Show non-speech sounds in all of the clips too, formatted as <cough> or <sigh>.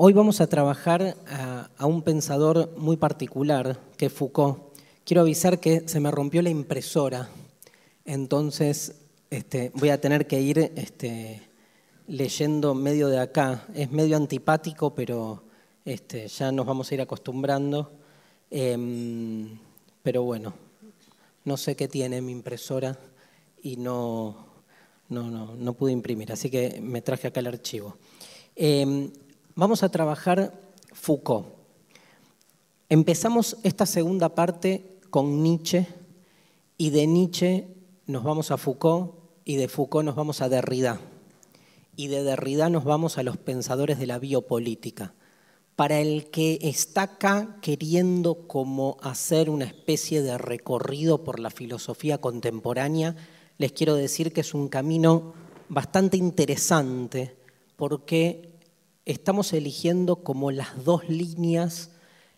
Hoy vamos a trabajar a, un pensador muy particular, que es Foucault. Quiero avisar que se me rompió la impresora, entonces este, voy a tener que ir este, leyendo medio de acá. Es medio antipático, pero este, ya nos vamos a ir acostumbrando. Em, pero bueno, no sé qué tiene mi impresora y no, no, no, pude imprimir, así que me traje acá el archivo. Em, vamos a trabajar Foucault. Empezamos esta segunda parte con Nietzsche y de Nietzsche nos vamos a Foucault y de Foucault nos vamos a Derrida y de Derrida nos vamos a los pensadores de la biopolítica. Para el que está acá queriendo como hacer una especie de recorrido por la filosofía contemporánea, les quiero decir que es un camino bastante interesante porque estamos eligiendo como las dos líneas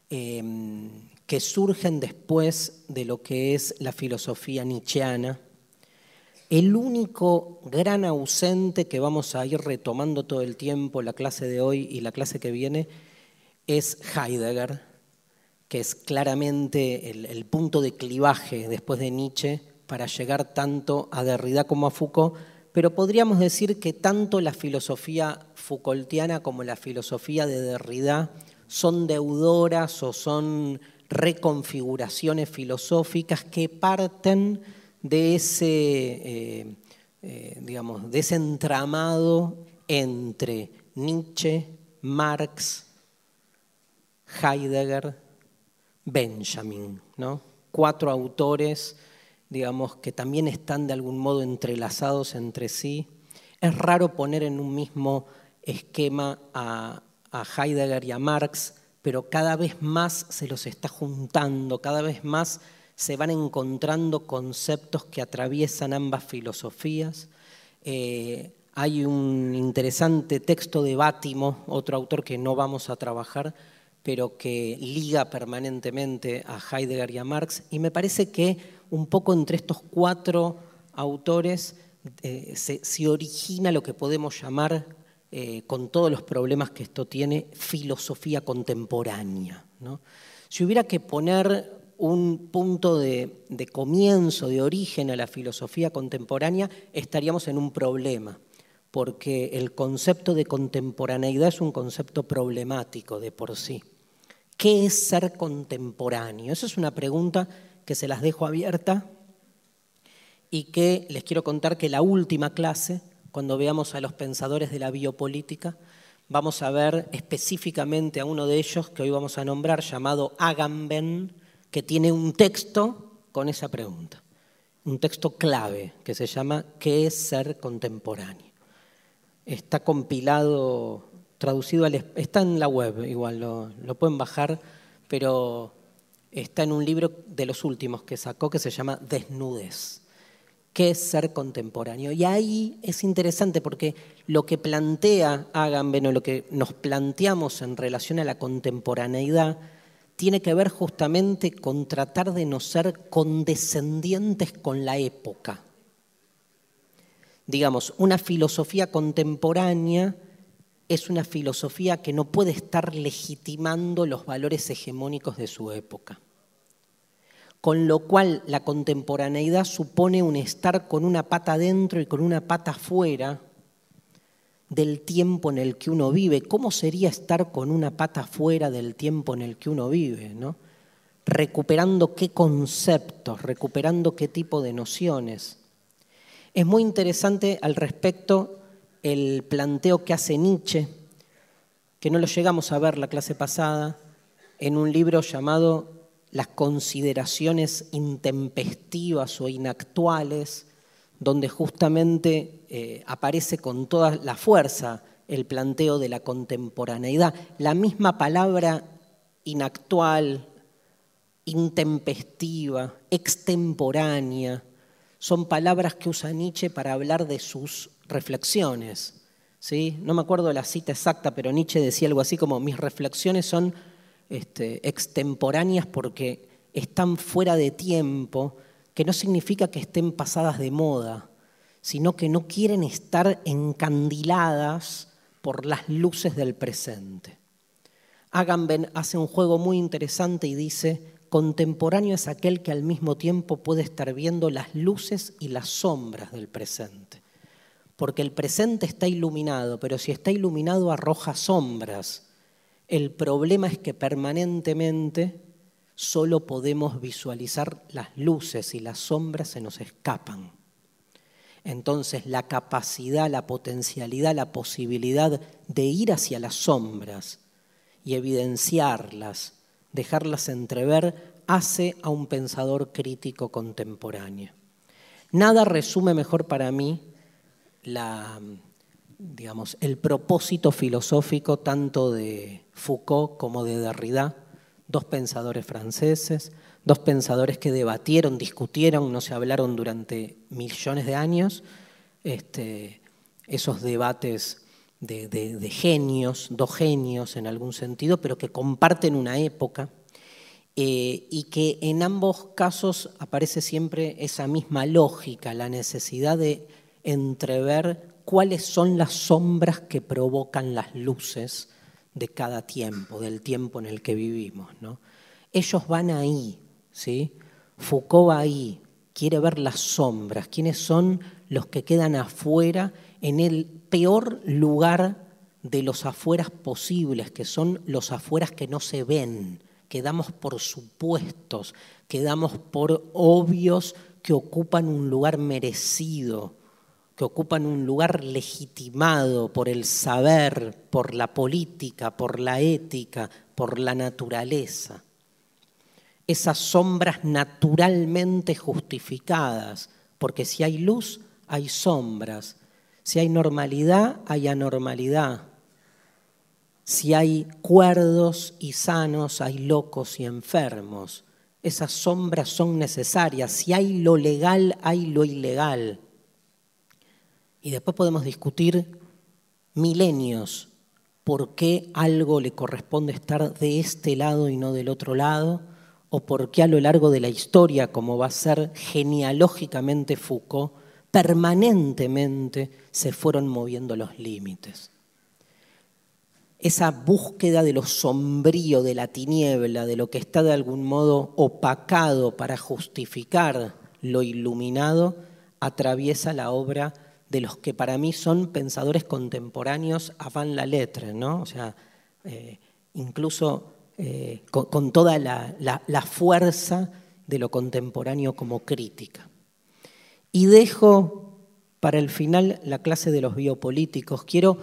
em, que surgen después de lo que es la filosofía nietzscheana. El único gran ausente que vamos a ir retomando todo el tiempo, la clase de hoy y la clase que viene, es Heidegger, que es claramente el, el punto de clivaje después de Nietzsche para llegar tanto a Derrida como a Foucault, pero podríamos decir que tanto la filosofía Foucaultiana como la filosofía de Derrida son deudoras o son reconfiguraciones filosóficas que parten de ese, eh, eh, digamos, de ese entramado entre Nietzsche, Marx, Heidegger, Benjamin, ¿no? cuatro autores digamos, que también están de algún modo entrelazados entre sí. Es raro poner en un mismo esquema a, Heidegger y a Marx, pero cada vez más se los está juntando, cada vez más se van encontrando conceptos que atraviesan ambas filosofías. Eh, hay un interesante texto de Bátimo, otro autor que no vamos a trabajar, pero que liga permanentemente a Heidegger y a Marx, y me parece que un poco entre estos cuatro autores eh, se, origina lo que podemos llamar, eh, con todos los problemas que esto tiene, filosofía contemporánea. Si hubiera que poner un punto de, de, comienzo, de origen a la filosofía contemporánea, estaríamos en un problema, porque el concepto de contemporaneidad es un concepto problemático de por sí. ¿Qué es ser contemporáneo? Esa es una pregunta que se las dejo abierta y que les quiero contar que la última clase, cuando veamos a los pensadores de la biopolítica, vamos a ver específicamente a uno de ellos que hoy vamos a nombrar, llamado Agamben, que tiene un texto con esa pregunta, un texto clave que se llama ¿Qué es ser contemporáneo? Está compilado, traducido, al, está en la web, igual lo, lo pueden bajar, pero está en un libro de los últimos que sacó que se llama Desnudes. ¿Qué es ser contemporáneo? Y ahí es interesante porque lo que plantea Agamben o lo que nos planteamos en relación a la contemporaneidad tiene que ver justamente con tratar de no ser condescendientes con la época. Digamos, una filosofía contemporánea es una filosofía que no puede estar legitimando los valores hegemónicos de su época. Con lo cual la contemporaneidad supone un estar con una pata dentro y con una pata fuera del tiempo en el que uno vive. ¿Cómo sería estar con una pata fuera del tiempo en el que uno vive? ¿no? Recuperando qué conceptos, recuperando qué tipo de nociones. Es muy interesante al respecto el planteo que hace Nietzsche, que no lo llegamos a ver la clase pasada, en un libro llamado Las consideraciones intempestivas o inactuales, donde justamente eh, aparece con toda la fuerza el planteo de la contemporaneidad. La misma palabra inactual, intempestiva, extemporánea, son palabras que usa Nietzsche para hablar de sus reflexiones. ¿sí? No me acuerdo la cita exacta, pero Nietzsche decía algo así como, mis reflexiones son este, extemporáneas porque están fuera de tiempo, que no significa que estén pasadas de moda, sino que no quieren estar encandiladas por las luces del presente. Agamben hace un juego muy interesante y dice, contemporáneo es aquel que al mismo tiempo puede estar viendo las luces y las sombras del presente. Porque el presente está iluminado, pero si está iluminado arroja sombras. El problema es que permanentemente solo podemos visualizar las luces y las sombras se nos escapan. Entonces la capacidad, la potencialidad, la posibilidad de ir hacia las sombras y evidenciarlas, dejarlas entrever, hace a un pensador crítico contemporáneo. Nada resume mejor para mí la, digamos, el propósito filosófico tanto de Foucault como de Derrida, dos pensadores franceses, dos pensadores que debatieron, discutieron, no se hablaron durante millones de años, este, esos debates de, genios, dos genios en algún sentido, pero que comparten una época eh, y que en ambos casos aparece siempre esa misma lógica, la necesidad de entrever cuáles son las sombras que provocan las luces de cada tiempo, del tiempo en el que vivimos. ¿no? Ellos van ahí, ¿sí? Foucault va ahí, quiere ver las sombras, quiénes son los que quedan afuera en el peor lugar de los afueras posibles, que son los afueras que no se ven, que damos por supuestos, que damos por obvios que ocupan un lugar merecido, que ocupan un lugar legitimado por el saber, por la política, por la ética, por la naturaleza. Esas sombras naturalmente justificadas, porque si hay luz, hay sombras, si hay normalidad, hay anormalidad. Si hay cuerdos y sanos, hay locos y enfermos. Esas sombras son necesarias. Si hay lo legal, hay lo ilegal. Y después podemos discutir milenios por qué algo le corresponde estar de este lado y no del otro lado, o por qué a lo largo de la historia, como va a ser genealógicamente Foucault, permanentemente se fueron moviendo los límites. Esa búsqueda de lo sombrío, de la tiniebla, de lo que está de algún modo opacado para justificar lo iluminado, atraviesa la obra de los que para mí son pensadores contemporáneos avant la letra, ¿no? O sea, eh, incluso eh, con, toda la fuerza de lo contemporáneo como crítica. Y dejo para el final la clase de los biopolíticos. Quiero,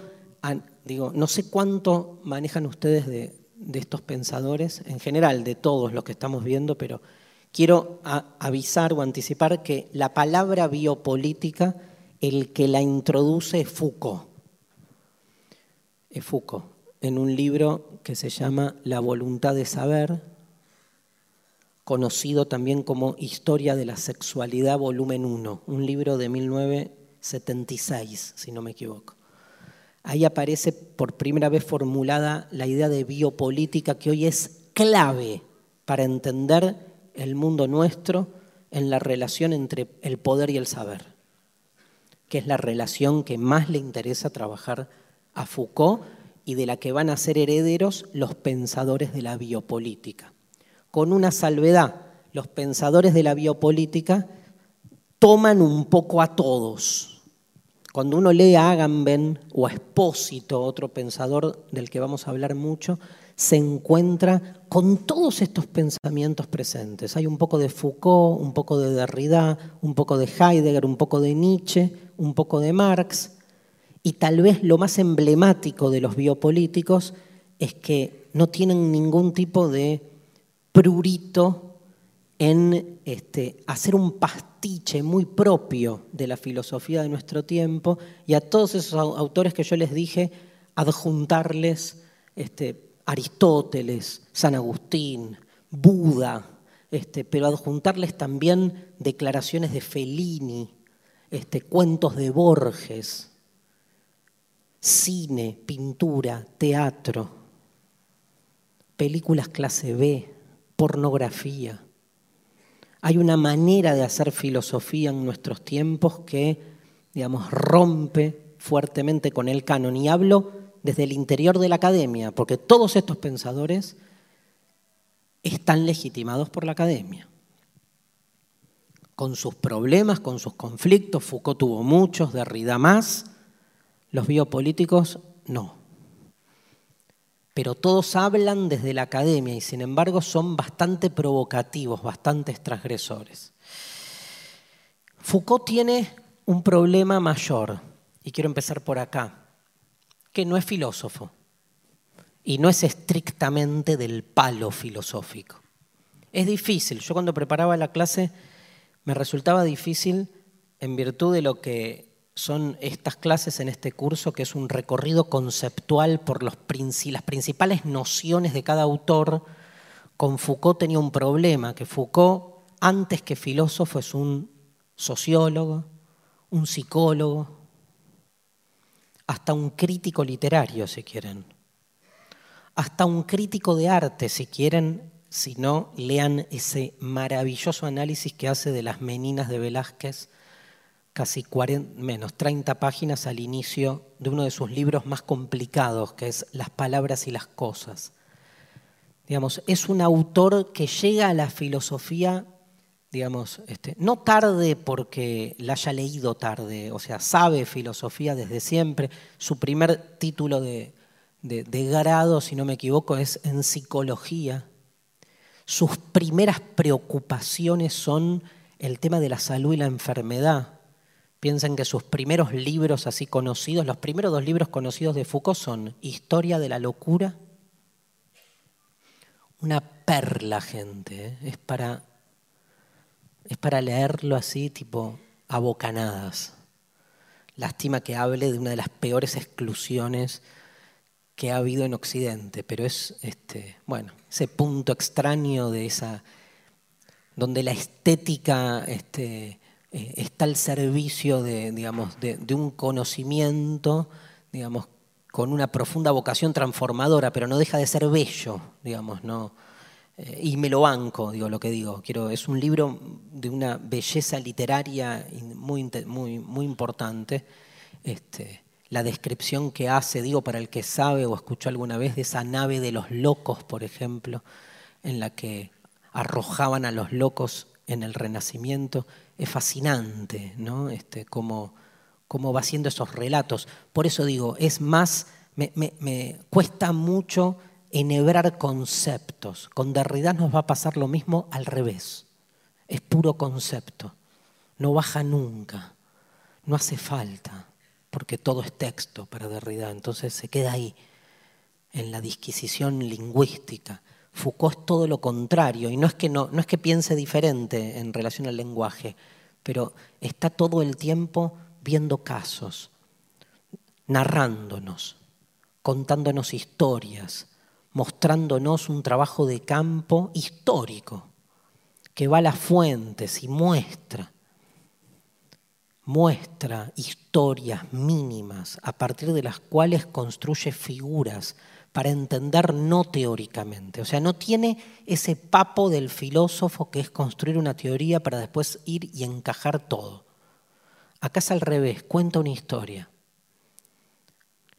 digo, no sé cuánto manejan ustedes de, estos pensadores, en general, de todos los que estamos viendo, pero quiero avisar o anticipar que la palabra biopolítica, el que la introduce es Foucault. Es Foucault, en un libro que se llama La voluntad de saber, conocido también como Historia de la Sexualidad, volumen 1, un libro de 1976, si no me equivoco. Ahí aparece por primera vez formulada la idea de biopolítica que hoy es clave para entender el mundo nuestro en la relación entre el poder y el saber, que es la relación que más le interesa trabajar a Foucault y de la que van a ser herederos los pensadores de la biopolítica con una salvedad. Los pensadores de la biopolítica toman un poco a todos. Cuando uno lee a Agamben o a Espósito, otro pensador del que vamos a hablar mucho, se encuentra con todos estos pensamientos presentes. Hay un poco de Foucault, un poco de Derrida, un poco de Heidegger, un poco de Nietzsche, un poco de Marx, y tal vez lo más emblemático de los biopolíticos es que no tienen ningún tipo de prurito en este, hacer un pastiche muy propio de la filosofía de nuestro tiempo y a todos esos autores que yo les dije adjuntarles este, Aristóteles, San Agustín, Buda, este, pero adjuntarles también declaraciones de Fellini, este, cuentos de Borges, cine, pintura, teatro, películas clase B, pornografía. Hay una manera de hacer filosofía en nuestros tiempos que, digamos, rompe fuertemente con el canon. Y hablo desde el interior de la academia, porque todos estos pensadores están legitimados por la academia. Con sus problemas, con sus conflictos, Foucault tuvo muchos, Derrida más, los biopolíticos no. Pero todos hablan desde la academia y sin embargo son bastante provocativos, bastante transgresores. Foucault tiene un problema mayor, y quiero empezar por acá, que no es filósofo y no es estrictamente del palo filosófico. Es difícil, yo cuando preparaba la clase me resultaba difícil en virtud de lo que son estas clases en este curso, que es un recorrido conceptual por los, las principales nociones de cada autor. Con Foucault tenía un problema, que Foucault, antes que filósofo, es un sociólogo, un psicólogo, hasta un crítico literario, si quieren, hasta un crítico de arte, si quieren, si no, lean ese maravilloso análisis que hace de las meninas de Velázquez, casi 40, menos 30 páginas al inicio de uno de sus libros más complicados, que es Las palabras y las cosas. Digamos, es un autor que llega a la filosofía digamos, este, no tarde porque la haya leído tarde, o sea, sabe filosofía desde siempre. Su primer título de, grado, si no me equivoco, es en psicología. Sus primeras preocupaciones son el tema de la salud y la enfermedad. Piensen que sus primeros libros así conocidos, los primeros dos libros conocidos de Foucault son Historia de la locura, una perla, gente, ¿eh? es para es para leerlo así, tipo a bocanadas. Lástima que hable de una de las peores exclusiones que ha habido en Occidente, pero es este, bueno, ese punto extraño de esa, donde la estética este, eh, está al servicio de, digamos, de, un conocimiento, digamos, con una profunda vocación transformadora, pero no deja de ser bello, digamos, no, eh, y me lo banco, digo lo que digo. Quiero, es un libro de una belleza literaria muy, muy, muy importante. Este, la descripción que hace, digo, para el que sabe o escuchó alguna vez de esa nave de los locos, por ejemplo, en la que arrojaban a los locos en el Renacimiento, es fascinante, ¿no? Este, cómo, cómo va haciendo esos relatos. Por eso digo, es más, me, me cuesta mucho enhebrar conceptos. Con Derrida nos va a pasar lo mismo al revés. Es puro concepto. No baja nunca. No hace falta, porque todo es texto para Derrida. Entonces se queda ahí, en la disquisición lingüística. Foucault es todo lo contrario, y no es que, no, es que piense diferente en relación al lenguaje, pero está todo el tiempo viendo casos, narrándonos, contándonos historias, mostrándonos un trabajo de campo histórico, que va a las fuentes y muestra, muestra historias mínimas a partir de las cuales construye figuras para entender no teóricamente. O sea, no tiene ese papo del filósofo que es construir una teoría para después ir y encajar todo. Acá es al revés, cuenta una historia.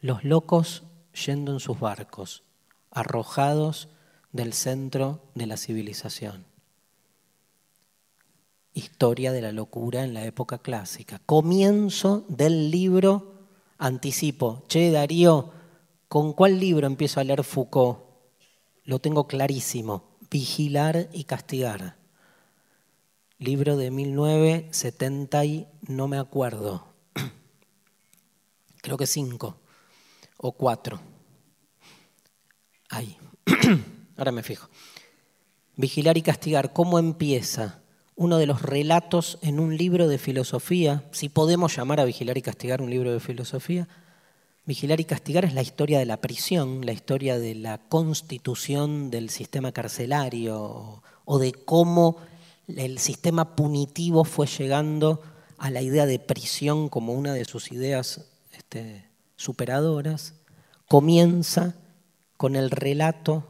Los locos yendo en sus barcos, arrojados del centro de la civilización. Historia de la locura en la época clásica. Comienzo del libro, anticipo, che Darío, ¿con cuál libro empiezo a leer Foucault? Lo tengo clarísimo, Vigilar y Castigar. Libro de 1970 y no me acuerdo. <clears throat> Creo que cinco o cuatro. Ahí. <clears throat> Ahora me fijo. Vigilar y castigar. ¿Cómo empieza? Uno de los relatos en un libro de filosofía, si podemos llamar a Vigilar y castigar un libro de filosofía, Vigilar y castigar es la historia de la prisión, la historia de la constitución del sistema carcelario o de cómo el sistema punitivo fue llegando a la idea de prisión como una de sus ideas este, superadoras. Comienza con el relato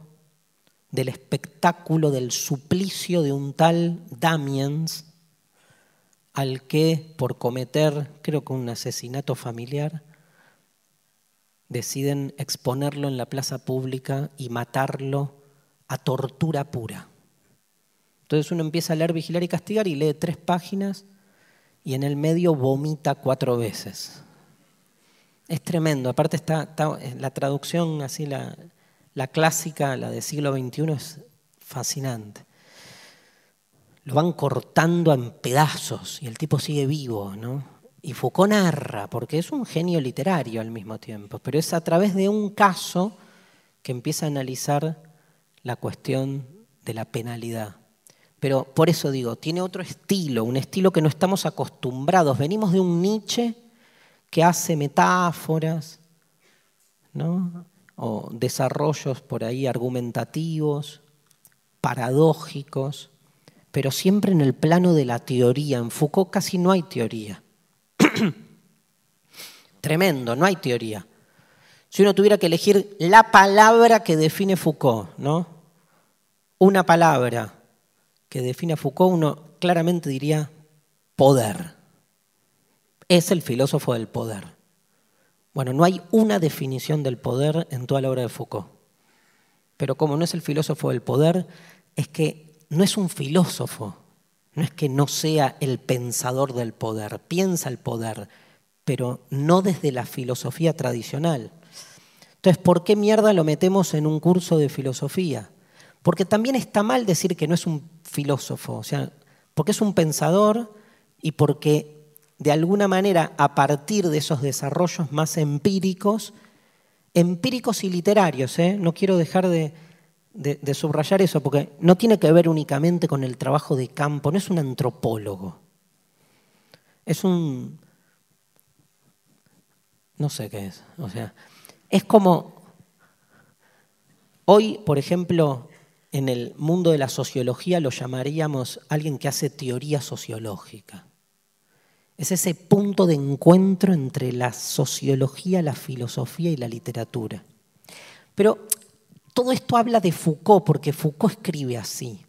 del espectáculo del suplicio de un tal Damiens al que por cometer, creo que un asesinato familiar, deciden exponerlo en la plaza pública y matarlo a tortura pura. Entonces uno empieza a leer Vigilar y Castigar y lee tres páginas y en el medio vomita cuatro veces. Es tremendo. Aparte está, la traducción, así la, la clásica, la del siglo XXI, es fascinante. Lo van cortando en pedazos y el tipo sigue vivo, ¿no? Y Foucault narra, porque es un genio literario al mismo tiempo, pero es a través de un caso que empieza a analizar la cuestión de la penalidad. Pero por eso digo, tiene otro estilo, un estilo que no estamos acostumbrados. Venimos de un Nietzsche que hace metáforas, ¿no? O desarrollos por ahí argumentativos, paradójicos, pero siempre en el plano de la teoría. En Foucault casi no hay teoría. <clears throat> Tremendo, no hay teoría. Si uno tuviera que elegir la palabra que define Foucault, ¿no? Una palabra que define a Foucault, uno claramente diría poder. Es el filósofo del poder. Bueno, no hay una definición del poder en toda la obra de Foucault. Pero como no es el filósofo del poder, es que no es un filósofo, no es que no sea el pensador del poder, piensa el poder, pero no desde la filosofía tradicional. Entonces, ¿por qué mierda lo metemos en un curso de filosofía? Porque también está mal decir que no es un filósofo, o sea, porque es un pensador y porque de alguna manera a partir de esos desarrollos más empíricos, empíricos y literarios, ¿eh? no quiero dejar de, de, subrayar eso, porque no tiene que ver únicamente con el trabajo de campo, no es un antropólogo, es un... no sé qué es, o sea, es como, hoy, por ejemplo, en el mundo de la sociología lo llamaríamos alguien que hace teoría sociológica. Es ese punto de encuentro entre la sociología, la filosofía y la literatura. Pero todo esto habla de Foucault, porque Foucault escribe así.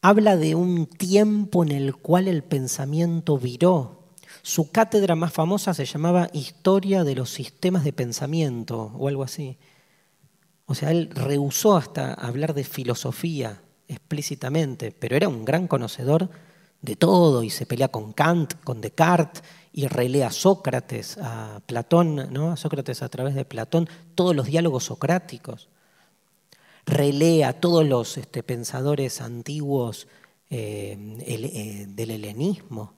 Habla de un tiempo en el cual el pensamiento viró, su cátedra más famosa se llamaba Historia de los Sistemas de Pensamiento o algo así. O sea, él rehusó hasta hablar de filosofía explícitamente, pero era un gran conocedor de todo y se pelea con Kant, con Descartes y relea a Sócrates, a Platón, ¿no? a Sócrates a través de Platón, todos los diálogos socráticos. Relea a todos los este, pensadores antiguos eh, eh, del helenismo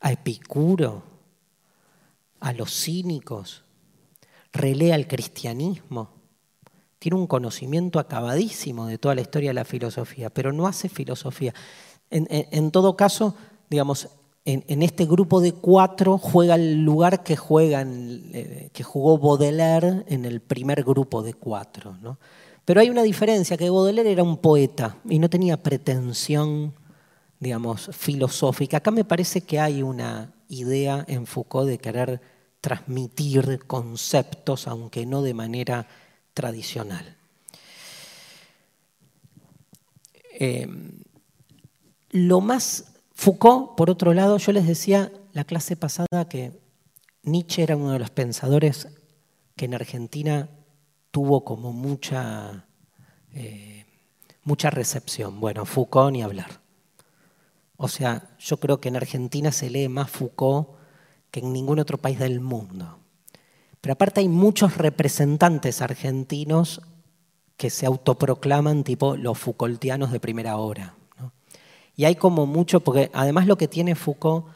a Epicuro, a los cínicos, relea el cristianismo. Tiene un conocimiento acabadísimo de toda la historia de la filosofía, pero no hace filosofía. En, todo caso, digamos, en, este grupo de cuatro juega el lugar que, eh, que jugó Baudelaire en el primer grupo de cuatro. Pero hay una diferencia, que Baudelaire era un poeta y no tenía pretensión digamos, filosófica. Acá me parece que hay una idea en Foucault de querer transmitir conceptos, aunque no de manera tradicional. Eh, lo más Foucault, por otro lado, yo les decía la clase pasada que Nietzsche era uno de los pensadores que en Argentina tuvo como mucha, eh, mucha recepción. Bueno, Foucault ni hablar. O sea, yo creo que en Argentina se lee más Foucault que en ningún otro país del mundo. Pero aparte hay muchos representantes argentinos que se autoproclaman tipo los Foucaultianos de primera hora. Y hay como mucho, porque además lo que tiene Foucault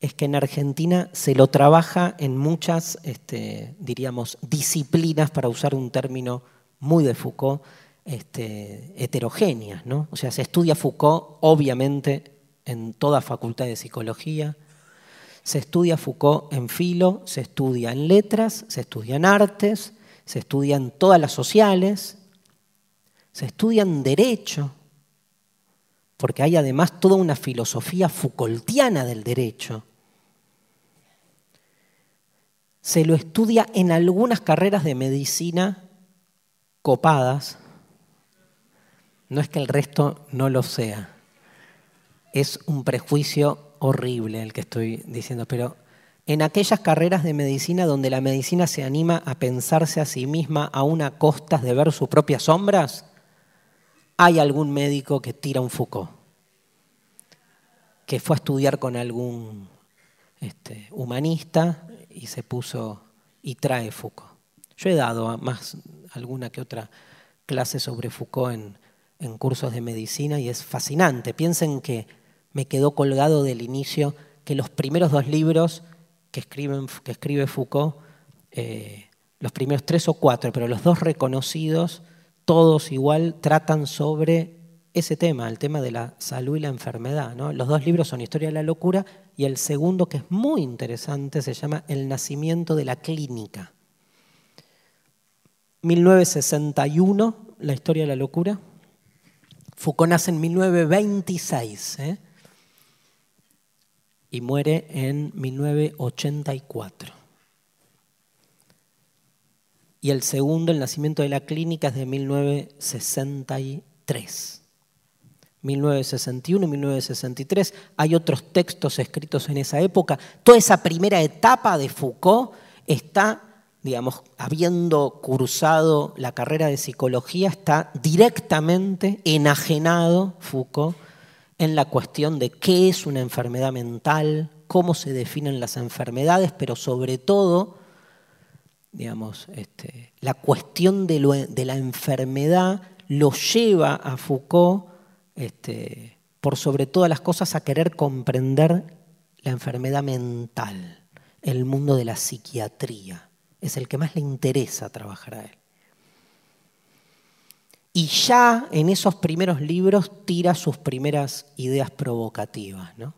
es que en Argentina se lo trabaja en muchas, este, diríamos, disciplinas, para usar un término muy de Foucault, este, heterogéneas. ¿no? O sea, se estudia Foucault, obviamente, en toda facultad de psicología. Se estudia Foucault en filo, se estudia en letras, se estudia en artes, se estudia en todas las sociales, se estudia en derecho, porque hay además toda una filosofía Foucaultiana del derecho. Se lo estudia en algunas carreras de medicina copadas, no es que el resto no lo sea. Es un prejuicio horrible el que estoy diciendo, pero en aquellas carreras de medicina donde la medicina se anima a pensarse a sí misma aún a costas de ver sus propias sombras, hay algún médico que tira un Foucault, que fue a estudiar con algún este, humanista y se puso y trae Foucault. Yo he dado más alguna que otra clase sobre Foucault en, en cursos de medicina y es fascinante. Piensen que me quedó colgado del inicio que los primeros dos libros que, que escribe Foucault, eh, los primeros tres o cuatro, pero los dos reconocidos, todos igual, tratan sobre ese tema, el tema de la salud y la enfermedad. Los dos libros son Historia de la locura y el segundo, que es muy interesante, se llama El nacimiento de la clínica. 1961, la historia de la locura. Foucault nace en 1926 ¿eh? y muere en 1984. Y el segundo, el nacimiento de la clínica, es de 1963. 1961 y 1963. Hay otros textos escritos en esa época. Toda esa primera etapa de Foucault está, digamos, habiendo cursado la carrera de psicología, está directamente enajenado Foucault en la cuestión de qué es una enfermedad mental, cómo se definen las enfermedades, pero sobre todo, digamos, este, la cuestión de, de la enfermedad lo lleva a Foucault este, por sobre todas las cosas, a querer comprender la enfermedad mental, el mundo de la psiquiatría. Es el que más le interesa trabajar a él. Y ya en esos primeros libros tira sus primeras ideas provocativas, ¿no?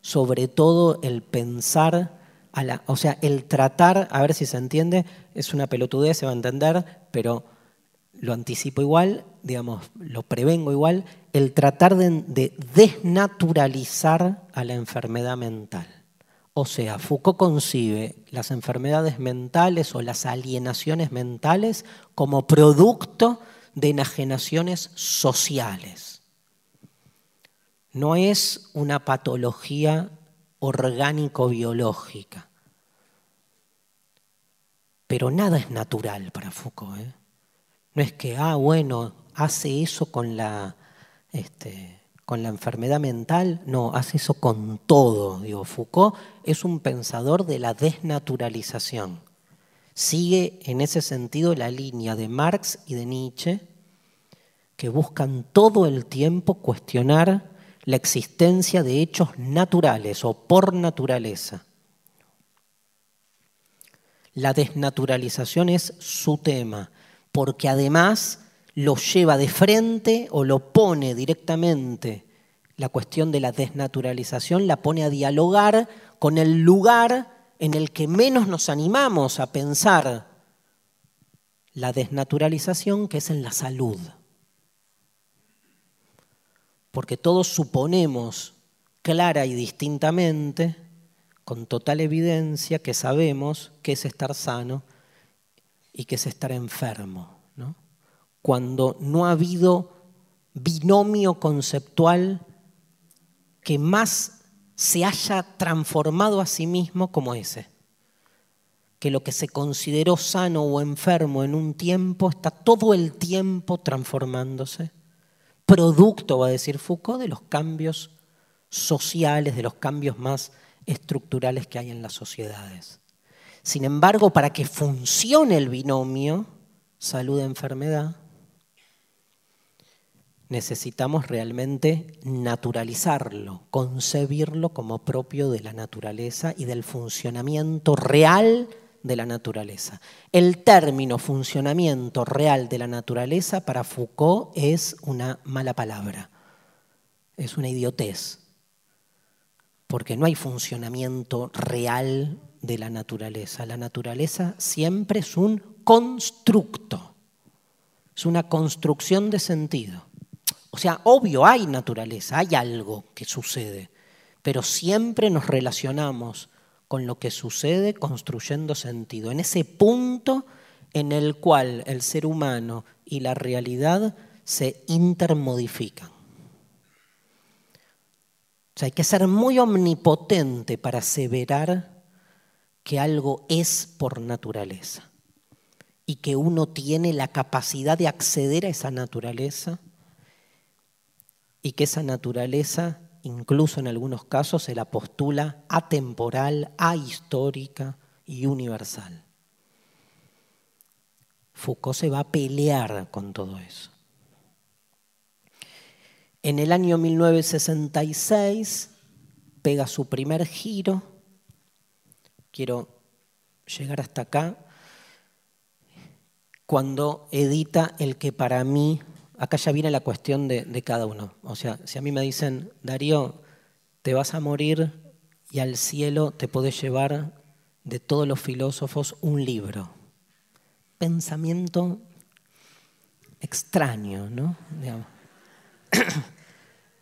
Sobre todo el pensar, a la, o sea, el tratar, a ver si se entiende, es una pelotudez, se va a entender, pero lo anticipo igual, digamos, lo prevengo igual, el tratar de, desnaturalizar a la enfermedad mental. O sea, Foucault concibe las enfermedades mentales o las alienaciones mentales como producto de enajenaciones sociales. No es una patología orgánico-biológica. Pero nada es natural para Foucault. ¿eh? No es que, ah, bueno, hace eso con la, este, con la enfermedad mental, no, hace eso con todo. Digo, Foucault es un pensador de la desnaturalización. Sigue en ese sentido la línea de Marx y de Nietzsche, que buscan todo el tiempo cuestionar la existencia de hechos naturales o por naturaleza. La desnaturalización es su tema porque además lo lleva de frente o lo pone directamente, la cuestión de la desnaturalización la pone a dialogar con el lugar en el que menos nos animamos a pensar la desnaturalización, que es en la salud. Porque todos suponemos clara y distintamente, con total evidencia, que sabemos qué es estar sano y que es estar enfermo. Cuando no ha habido binomio conceptual que más se haya transformado a sí mismo como ese. Que lo que se consideró sano o enfermo en un tiempo está todo el tiempo transformándose. Producto, va a decir Foucault, de los cambios sociales, de los cambios más estructurales que hay en las sociedades. Sin embargo, para que funcione el binomio salud-enfermedad, necesitamos realmente naturalizarlo, concebirlo como propio de la naturaleza y del funcionamiento real de la naturaleza. El término funcionamiento real de la naturaleza para Foucault es una mala palabra, es una idiotez, porque no hay funcionamiento real de la naturaleza. La naturaleza siempre es un constructo, es una construcción de sentido. O sea, obvio, hay naturaleza, hay algo que sucede, pero siempre nos relacionamos con lo que sucede construyendo sentido, en ese punto en el cual el ser humano y la realidad se intermodifican. O sea, hay que ser muy omnipotente para aseverar que algo es por naturaleza y que uno tiene la capacidad de acceder a esa naturaleza y que esa naturaleza, incluso en algunos casos, se la postula atemporal, ahistórica y universal. Foucault se va a pelear con todo eso. En el año 1966 pega su primer giro. Quiero llegar hasta acá cuando edita el que para mí, acá ya viene la cuestión de, cada uno. O sea, si a mí me dicen, Darío, te vas a morir y al cielo te podés llevar de todos los filósofos un libro. Pensamiento extraño, ¿no?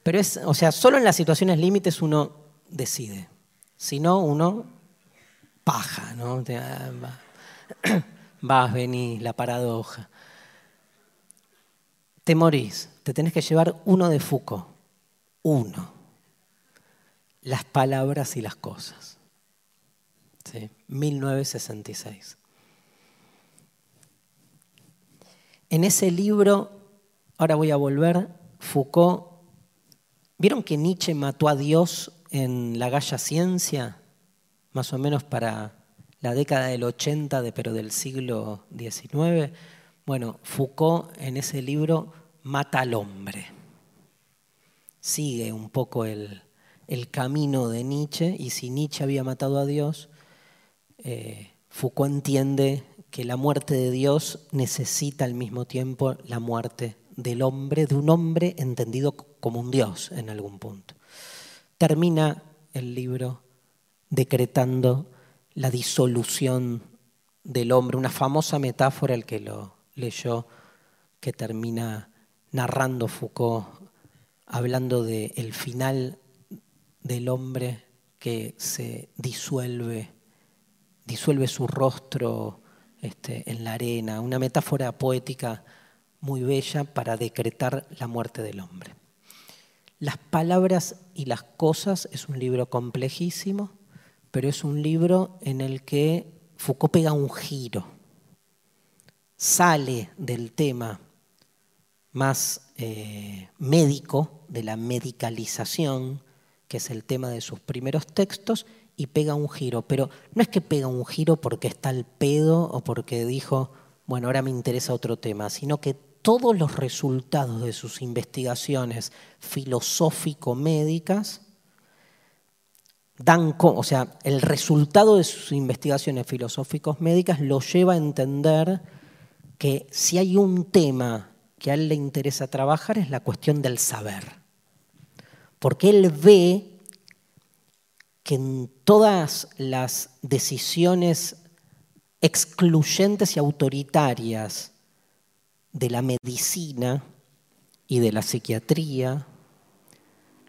Pero es, o sea, solo en las situaciones límites uno decide. Si no, uno paja, ¿no? <clears throat> vas, venís, la paradoja. Te morís, te tenés que llevar uno de Foucault, uno. Las palabras y las cosas. ¿Sí? 1966. En ese libro, ahora voy a volver, Foucault, ¿vieron que Nietzsche mató a Dios en la Galla Ciencia? Más o menos para la década del 80, de, pero del siglo XIX. Bueno, Foucault en ese libro mata al hombre. Sigue un poco el, camino de Nietzsche y si Nietzsche había matado a Dios, eh, Foucault entiende que la muerte de Dios necesita al mismo tiempo la muerte del hombre, de un hombre entendido como un Dios en algún punto. Termina el libro decretando la disolución del hombre, una famosa metáfora, el que lo leyó, que termina narrando Foucault, hablando del el final del hombre que se disuelve, disuelve su rostro este, en la arena, una metáfora poética muy bella para decretar la muerte del hombre. Las palabras y las cosas es un libro complejísimo, pero es un libro en el que Foucault pega un giro, sale del tema más eh, médico, de la medicalización, que es el tema de sus primeros textos, y pega un giro. Pero no es que pega un giro porque está al pedo o porque dijo, bueno, ahora me interesa otro tema, sino que todos los resultados de sus investigaciones filosófico-médicas dan, o sea, el resultado de sus investigaciones filosóficos médicas lo lleva a entender que si hay un tema que a él le interesa trabajar es la cuestión del saber. Porque él ve que en todas las decisiones excluyentes y autoritarias de la medicina y de la psiquiatría,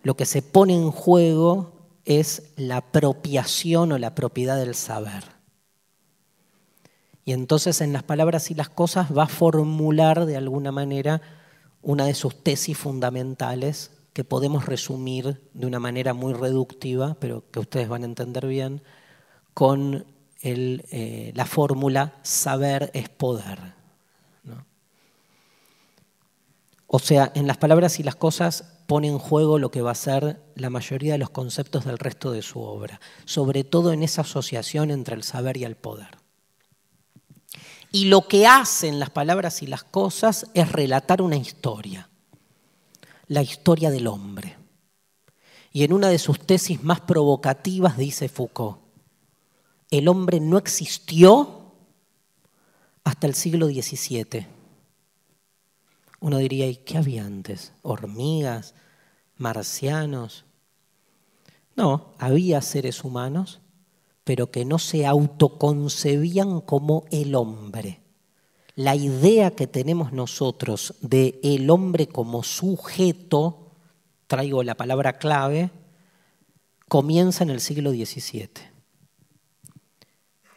lo que se pone en juego es la apropiación o la propiedad del saber. Y entonces en las palabras y las cosas va a formular de alguna manera una de sus tesis fundamentales que podemos resumir de una manera muy reductiva, pero que ustedes van a entender bien, con eh, la fórmula saber es poder. O sea, en las palabras y las cosas pone en juego lo que va a ser la mayoría de los conceptos del resto de su obra, sobre todo en esa asociación entre el saber y el poder. Y lo que hacen las palabras y las cosas es relatar una historia, la historia del hombre. Y en una de sus tesis más provocativas dice Foucault, el hombre no existió hasta el siglo XVII uno diría, ¿y qué había antes? ¿Hormigas? ¿Marcianos? No, había seres humanos, pero que no se autoconcebían como el hombre. La idea que tenemos nosotros de el hombre como sujeto, traigo la palabra clave, comienza en el siglo XVII.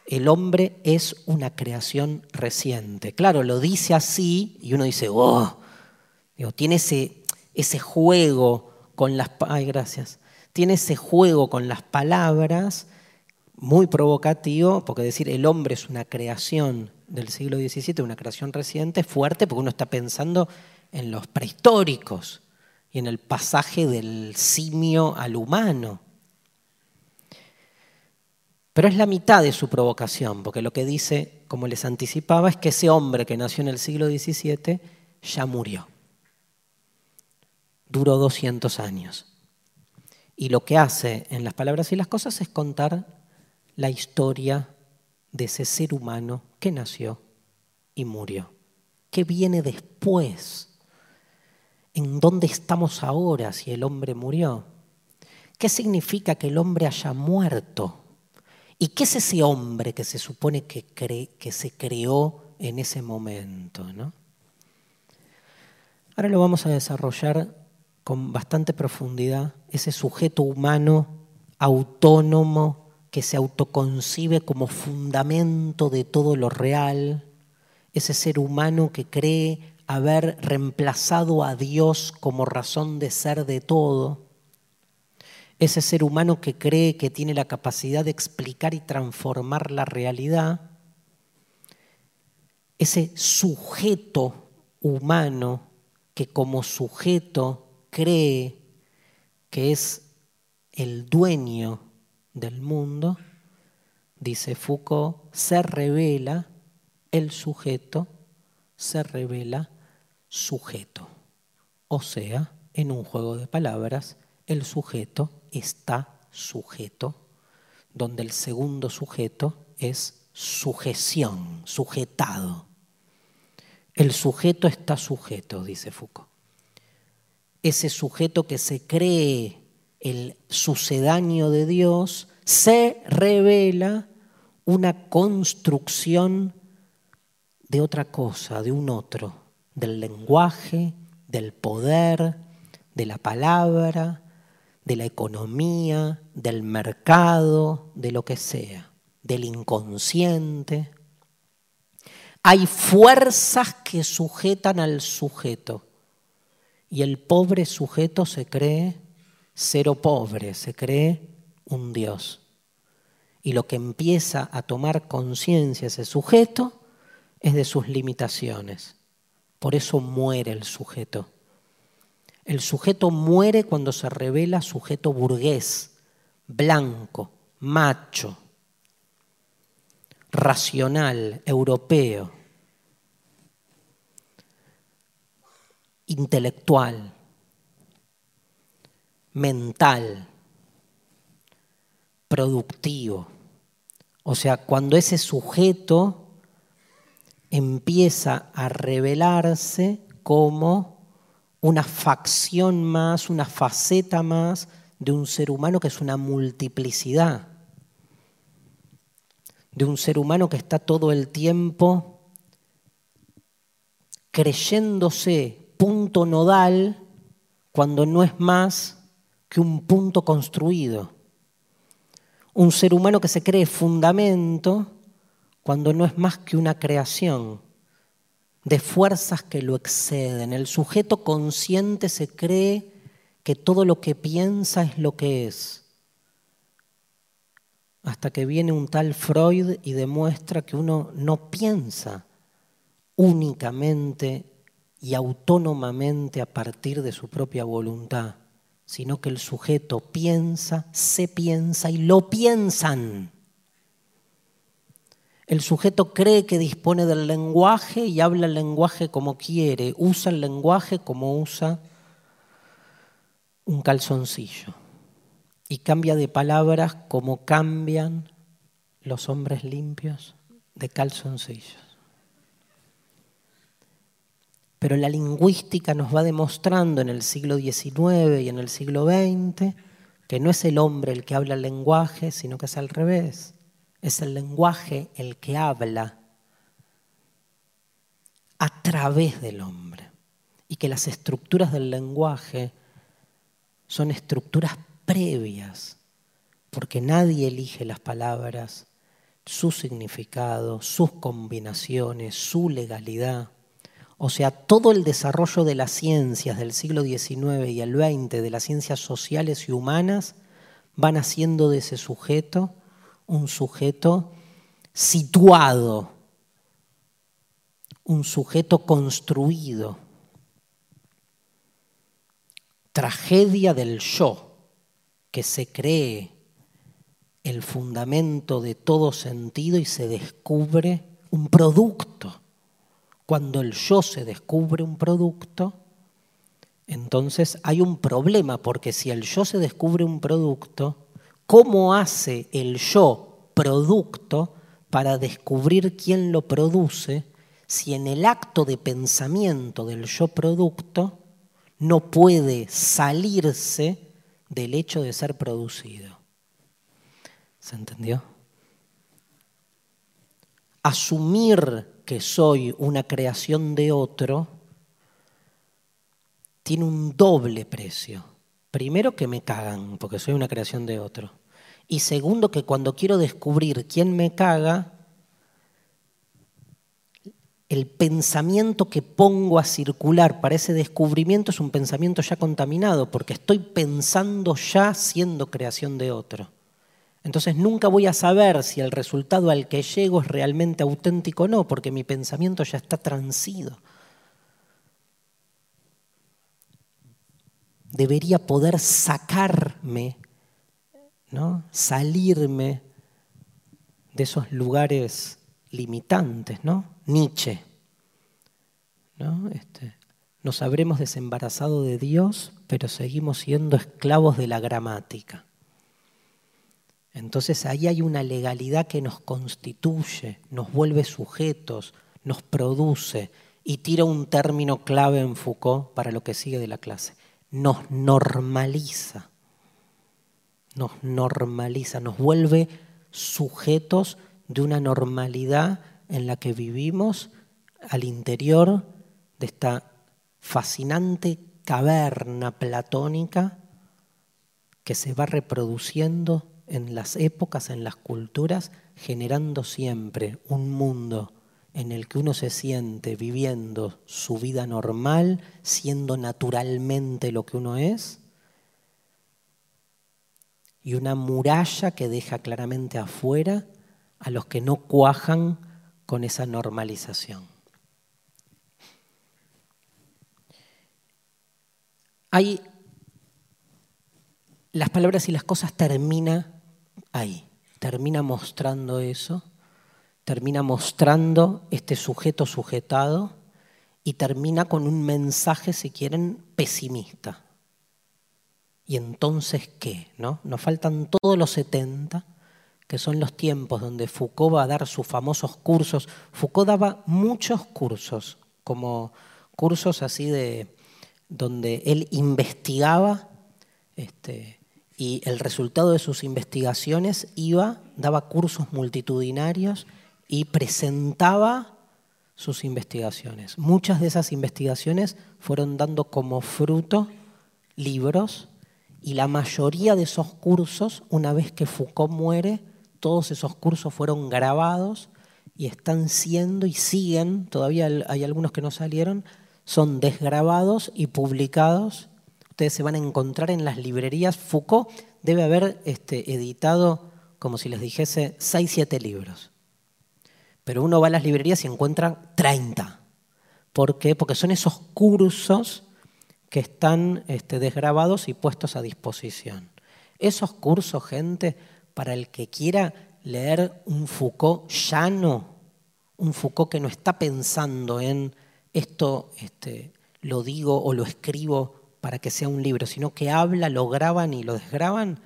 El hombre es una creación reciente. Claro, lo dice así y uno dice, oh, tiene ese, ese juego con las... Ay, gracias. Tiene ese juego con las palabras muy provocativo, porque decir el hombre es una creación del siglo XVII, una creación reciente, es fuerte porque uno está pensando en los prehistóricos y en el pasaje del simio al humano. Pero es la mitad de su provocación, porque lo que dice, como les anticipaba, es que ese hombre que nació en el siglo XVII ya murió. Duró 200 años. Y lo que hace en las palabras y las cosas es contar la historia de ese ser humano que nació y murió. ¿Qué viene después? ¿En dónde estamos ahora si el hombre murió? ¿Qué significa que el hombre haya muerto? ¿Y qué es ese hombre que se supone que, que se creó en ese momento? ¿no? Ahora lo vamos a desarrollar con bastante profundidad, ese sujeto humano autónomo que se autoconcibe como fundamento de todo lo real, ese ser humano que cree haber reemplazado a Dios como razón de ser de todo, ese ser humano que cree que tiene la capacidad de explicar y transformar la realidad, ese sujeto humano que como sujeto cree que es el dueño del mundo, dice Foucault, se revela el sujeto, se revela sujeto. O sea, en un juego de palabras, el sujeto está sujeto, donde el segundo sujeto es sujeción, sujetado. El sujeto está sujeto, dice Foucault. Ese sujeto que se cree el sucedáneo de Dios, se revela una construcción de otra cosa, de un otro, del lenguaje, del poder, de la palabra, de la economía, del mercado, de lo que sea, del inconsciente. Hay fuerzas que sujetan al sujeto y el pobre sujeto se cree cero pobre, se cree un Dios. Y lo que empieza a tomar conciencia ese sujeto es de sus limitaciones. Por eso muere el sujeto. El sujeto muere cuando se revela sujeto burgués, blanco, macho, racional, europeo, intelectual, mental, productivo. O sea, cuando ese sujeto empieza a revelarse como una facción más, una faceta más de un ser humano que es una multiplicidad, de un ser humano que está todo el tiempo creyéndose punto nodal cuando no es más que un punto construido. Un ser humano que se cree fundamento cuando no es más que una creación de fuerzas que lo exceden. El sujeto consciente se cree que todo lo que piensa es lo que es. Hasta que viene un tal Freud y demuestra que uno no piensa únicamente y autónomamente a partir de su propia voluntad, sino que el sujeto piensa, se piensa y lo piensan. El sujeto cree que dispone del lenguaje y habla el lenguaje como quiere, usa el lenguaje como usa un calzoncillo. Y cambia de palabras como cambian los hombres limpios de calzoncillos. Pero la lingüística nos va demostrando en el siglo XIX y en el siglo XX que no es el hombre el que habla el lenguaje, sino que es al revés es el lenguaje el que habla a través del hombre y que las estructuras del lenguaje son estructuras previas, porque nadie elige las palabras, su significado, sus combinaciones, su legalidad. O sea, todo el desarrollo de las ciencias del siglo XIX y el XX, de las ciencias sociales y humanas, van haciendo de ese sujeto un sujeto situado, un sujeto construido. Tragedia del yo, que se cree el fundamento de todo sentido y se descubre un producto. Cuando el yo se descubre un producto, entonces hay un problema, porque si el yo se descubre un producto, ¿cómo hace el yo producto para descubrir quién lo produce si en el acto de pensamiento del yo producto no puede salirse del hecho de ser producido? ¿Se entendió? Asumir que soy una creación de otro tiene un doble precio. Primero que me cagan, porque soy una creación de otro. Y segundo que cuando quiero descubrir quién me caga, el pensamiento que pongo a circular para ese descubrimiento es un pensamiento ya contaminado, porque estoy pensando ya siendo creación de otro. Entonces nunca voy a saber si el resultado al que llego es realmente auténtico o no, porque mi pensamiento ya está transido. debería poder sacarme, ¿no? salirme de esos lugares limitantes, ¿no? Nietzsche. ¿no? Este, nos habremos desembarazado de Dios, pero seguimos siendo esclavos de la gramática. Entonces ahí hay una legalidad que nos constituye, nos vuelve sujetos, nos produce y tira un término clave en Foucault para lo que sigue de la clase. Nos normaliza, nos normaliza, nos vuelve sujetos de una normalidad en la que vivimos al interior de esta fascinante caverna platónica que se va reproduciendo en las épocas, en las culturas, generando siempre un mundo en el que uno se siente viviendo su vida normal, siendo naturalmente lo que uno es, y una muralla que deja claramente afuera a los que no cuajan con esa normalización. Hay las palabras y las cosas termina ahí, termina mostrando eso termina mostrando este sujeto sujetado y termina con un mensaje, si quieren, pesimista. ¿Y entonces qué? ¿No? Nos faltan todos los 70, que son los tiempos donde Foucault va a dar sus famosos cursos. Foucault daba muchos cursos, como cursos así de donde él investigaba este, y el resultado de sus investigaciones iba, daba cursos multitudinarios y presentaba sus investigaciones. Muchas de esas investigaciones fueron dando como fruto libros y la mayoría de esos cursos, una vez que Foucault muere, todos esos cursos fueron grabados y están siendo y siguen, todavía hay algunos que no salieron, son desgrabados y publicados. Ustedes se van a encontrar en las librerías. Foucault debe haber este, editado, como si les dijese, seis, siete libros. Pero uno va a las librerías y encuentra 30. ¿Por qué? Porque son esos cursos que están este, desgrabados y puestos a disposición. Esos cursos, gente, para el que quiera leer un Foucault llano, un Foucault que no está pensando en esto este, lo digo o lo escribo para que sea un libro, sino que habla, lo graban y lo desgraban,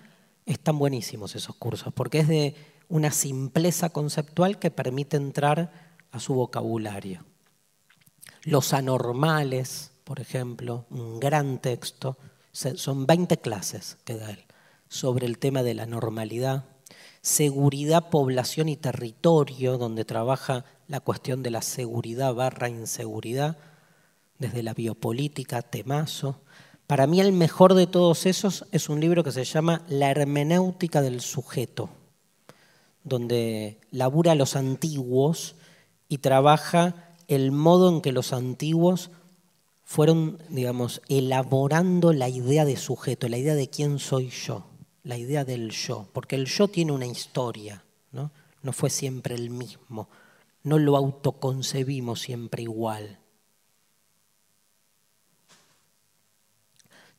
están buenísimos esos cursos, porque es de una simpleza conceptual que permite entrar a su vocabulario. Los anormales, por ejemplo, un gran texto, son 20 clases que da él sobre el tema de la normalidad. Seguridad, población y territorio, donde trabaja la cuestión de la seguridad barra inseguridad, desde la biopolítica, temazo. Para mí el mejor de todos esos es un libro que se llama La hermenéutica del sujeto donde labura los antiguos y trabaja el modo en que los antiguos fueron, digamos, elaborando la idea de sujeto, la idea de quién soy yo, la idea del yo, porque el yo tiene una historia, ¿no? no fue siempre el mismo, no lo autoconcebimos siempre igual.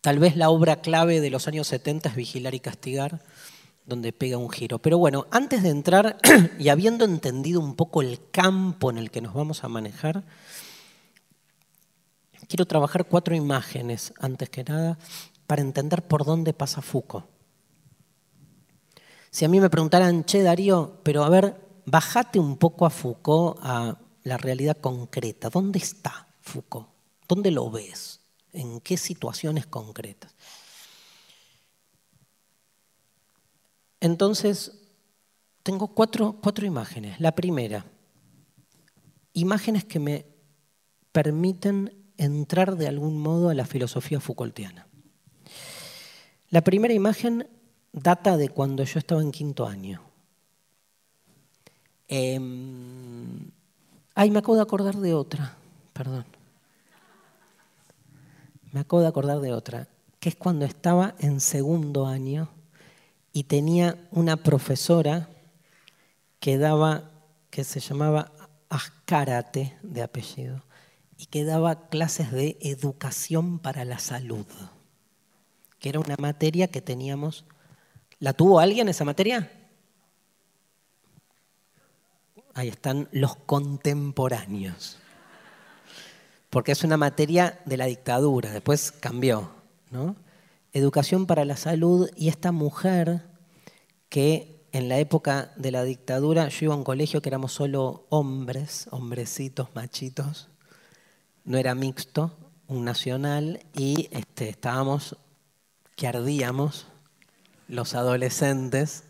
Tal vez la obra clave de los años 70 es Vigilar y Castigar, donde pega un giro. Pero bueno, antes de entrar <clears throat> y habiendo entendido un poco el campo en el que nos vamos a manejar, quiero trabajar cuatro imágenes, antes que nada, para entender por dónde pasa Foucault. Si a mí me preguntaran, che Darío, pero a ver, bajate un poco a Foucault, a la realidad concreta. ¿Dónde está Foucault? ¿Dónde lo ves? ¿En qué situaciones concretas? Entonces, tengo cuatro, cuatro imágenes. La primera, imágenes que me permiten entrar de algún modo a la filosofía Foucaultiana. La primera imagen data de cuando yo estaba en quinto año. Em, ay, me acabo de acordar de otra, perdón. Me acabo de acordar de otra, que es cuando estaba en segundo año y tenía una profesora que daba, que se llamaba Ascárate de apellido, y que daba clases de educación para la salud, que era una materia que teníamos. ¿La tuvo alguien esa materia? Ahí están los contemporáneos. Porque es una materia de la dictadura, después cambió, ¿no? educación para la salud y esta mujer que en la época de la dictadura yo iba a un colegio que éramos solo hombres, hombrecitos, machitos, no era mixto, un nacional, y este, estábamos que ardíamos, los adolescentes,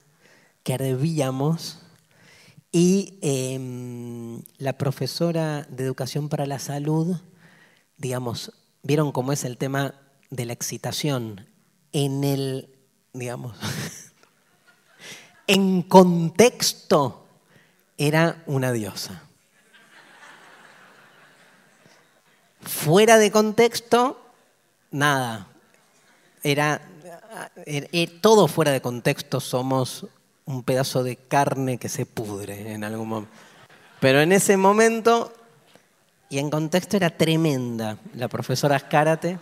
que ardíamos, y em, la profesora de educación para la salud, digamos, vieron cómo es el tema de la excitación en el, digamos, <laughs> en contexto era una diosa. Fuera de contexto, nada. Era, era, todo fuera de contexto somos un pedazo de carne que se pudre en algún momento. Pero en ese momento, y en contexto era tremenda, la profesora Escárate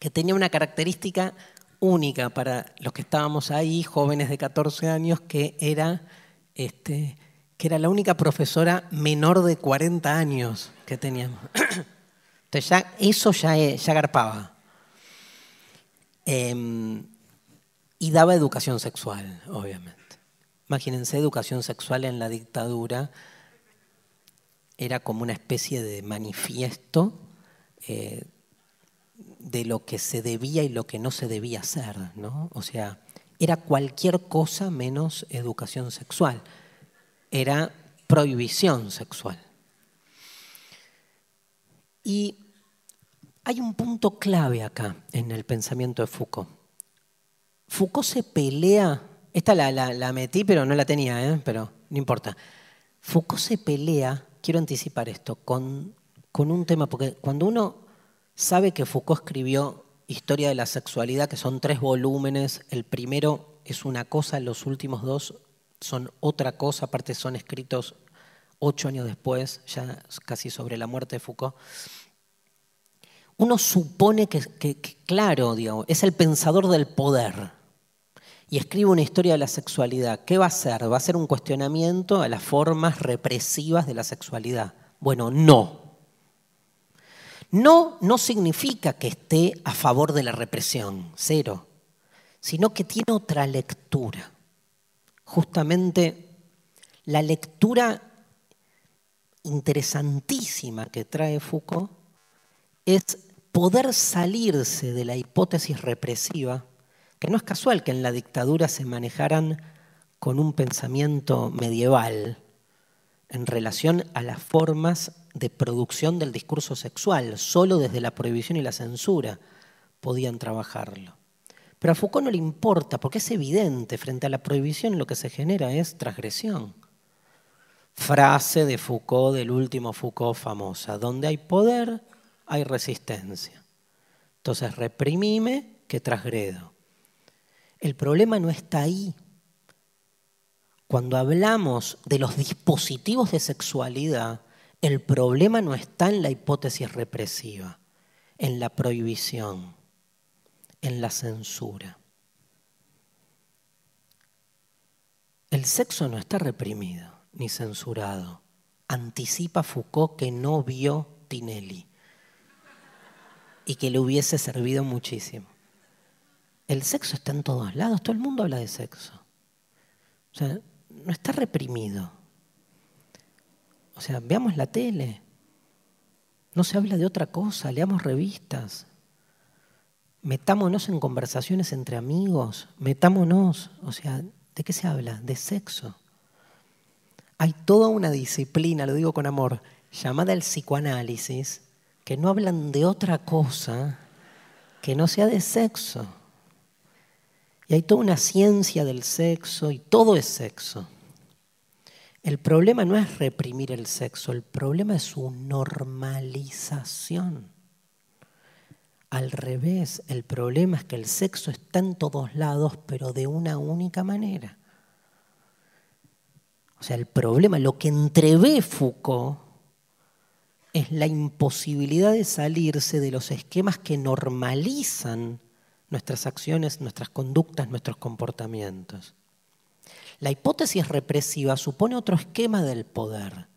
que tenía una característica única para los que estábamos ahí, jóvenes de 14 años, que era, este, que era la única profesora menor de 40 años que teníamos. <clears throat> Entonces ya, eso ya, ya y daba educación sexual, obviamente. Imagínense educación sexual en la dictadura. Era como una especie de manifiesto eh, de lo que se debía y lo que no se debía hacer, ¿no? O sea, era cualquier cosa menos educación sexual. Era prohibición sexual. Y hay un punto clave acá en el pensamiento de Foucault. Foucault se pelea, esta la, metí pero no la tenía, ¿eh? pero no importa. Foucault se pelea, quiero anticipar esto, con, con un tema, porque cuando uno sabe que Foucault escribió Historia de la Sexualidad, que son tres volúmenes. El primero es una cosa, los últimos dos son otra cosa, aparte son escritos ocho años después, ya casi sobre la muerte de Foucault. Uno supone que, claro, es el pensador del poder y escribe una historia de la sexualidad. ¿Qué va a hacer? Va a ser un cuestionamiento a las formas represivas de la sexualidad. Bueno, no. No, no significa que esté a favor de la represión, cero, sino que tiene otra lectura. Justamente la lectura interesantísima que trae Foucault es poder salirse de la hipótesis represiva, que no es casual que en la dictadura se manejaran con un pensamiento medieval en relación a las formas de producción del discurso sexual. Solo desde la prohibición y la censura podían trabajarlo. Pero a Foucault no le importa, porque es evidente, frente a la prohibición lo que se genera es transgresión. Frase de Foucault, del último Foucault famosa, donde hay poder, hay resistencia. Entonces, reprimime que transgredo. El problema no está ahí. Cuando hablamos de los dispositivos de sexualidad, el problema no está en la hipótesis represiva, en la prohibición, en la censura. El sexo no está reprimido ni censurado. Anticipa Foucault que no vio Tinelli y que le hubiese servido muchísimo. El sexo está en todos lados, todo el mundo habla de sexo. O sea, no está reprimido. O sea, veamos la tele. No se habla de otra cosa, leamos revistas. Metámonos en conversaciones entre amigos, metámonos. O sea, ¿de qué se habla? De sexo. Hay toda una disciplina, lo digo con amor, llamada el psicoanálisis, que no hablan de otra cosa que no sea de sexo. Y hay toda una ciencia del sexo y todo es sexo. El problema no es reprimir el sexo, el problema es su normalización. Al revés, el problema es que el sexo está en todos lados, pero de una única manera. O sea, el problema, lo que entrevé Foucault, es la imposibilidad de salirse de los esquemas que normalizan nuestras acciones, nuestras conductas, nuestros comportamientos. La hipótesis represiva supone otro esquema del poder,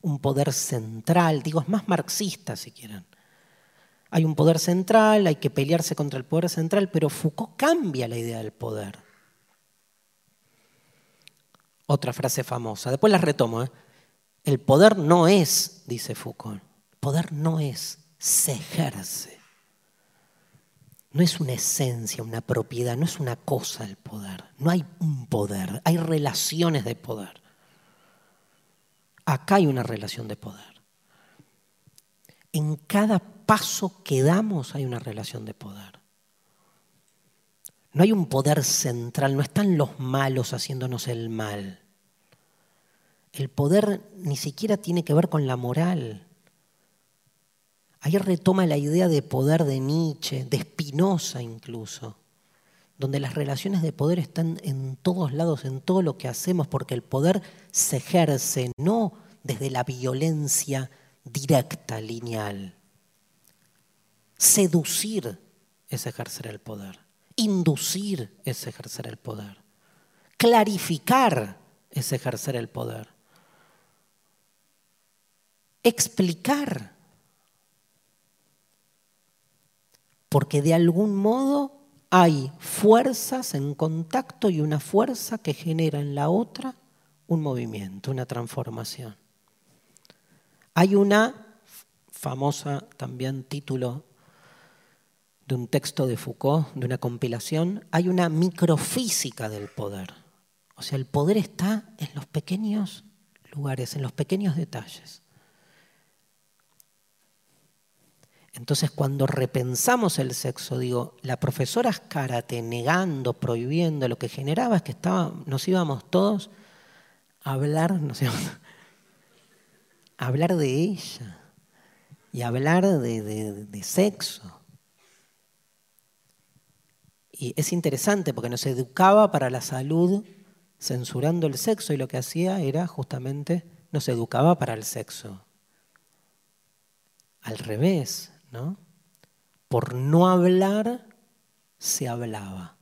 un poder central, digo, es más marxista si quieren. Hay un poder central, hay que pelearse contra el poder central, pero Foucault cambia la idea del poder. Otra frase famosa, después la retomo. ¿eh? El poder no es, dice Foucault, el poder no es, se ejerce no es una esencia, una propiedad, no es una cosa el poder. No hay un poder, hay relaciones de poder. Acá hay una relación de poder. En cada paso que damos hay una relación de poder. No hay un poder central, no están los malos haciéndonos el mal. El poder ni siquiera tiene que ver con la moral. Ahí retoma la idea de poder de Nietzsche, de Spinoza incluso, donde las relaciones de poder están en todos lados, en todo lo que hacemos, porque el poder se ejerce no desde la violencia directa, lineal. Seducir es ejercer el poder, inducir es ejercer el poder, clarificar es ejercer el poder, explicar porque de algún modo hay fuerzas en contacto y una fuerza que genera en la otra un movimiento, una transformación. Hay una famosa también título de un texto de Foucault, de una compilación, hay una microfísica del poder. O sea, el poder está en los pequeños lugares, en los pequeños detalles. Entonces, cuando repensamos el sexo, digo, la profesora Escárate negando, prohibiendo, lo que generaba es que estaba, nos íbamos todos a hablar, <laughs> a hablar de ella y hablar de sexo. Y es interesante porque nos educaba para la salud censurando el sexo y lo que hacía era justamente nos educaba para el sexo. Al revés, ¿no? Por no hablar, se hablaba.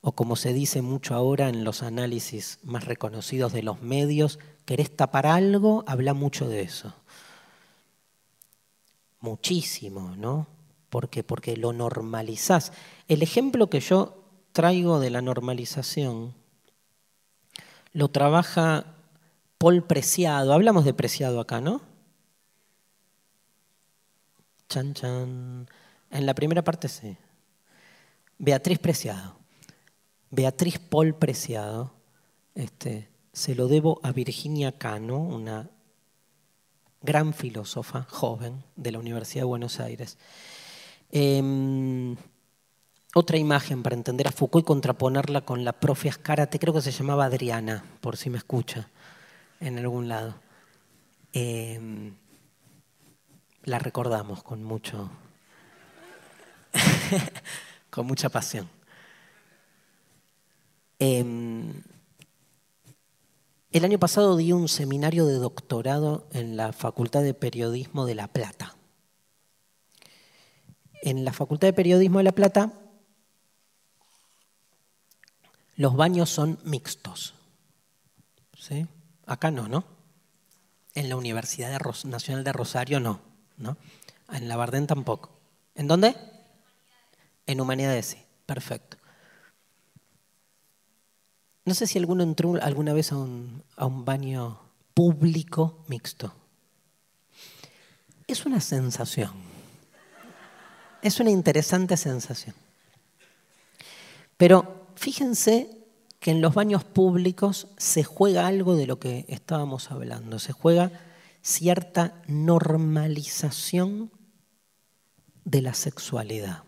O como se dice mucho ahora en los análisis más reconocidos de los medios, querés tapar algo, habla mucho de eso. Muchísimo, ¿no? Porque, porque lo normalizás. El ejemplo que yo traigo de la normalización lo trabaja Paul Preciado. Hablamos de Preciado acá, ¿no? Chan, chan. En la primera parte sí. Beatriz Preciado. Beatriz Paul Preciado. Este, se lo debo a Virginia Cano, una gran filósofa joven de la Universidad de Buenos Aires. Em, otra imagen para entender a Foucault y contraponerla con la profe Ascarate, creo que se llamaba Adriana, por si me escucha en algún lado. Em, la recordamos con mucho, <laughs> con mucha pasión. Em, el año pasado di un seminario de doctorado en la Facultad de Periodismo de La Plata. En la Facultad de Periodismo de La Plata los baños son mixtos. ¿Sí? Acá no, ¿no? En la Universidad Nacional de Rosario no, ¿no? En la Bardén tampoco. ¿En dónde? En Humanidades sí. Perfecto. No sé si alguno entró alguna vez a un, a un baño público mixto. Es una sensación. Es una interesante sensación. Pero fíjense que en los baños públicos se juega algo de lo que estábamos hablando. Se juega cierta normalización de la sexualidad.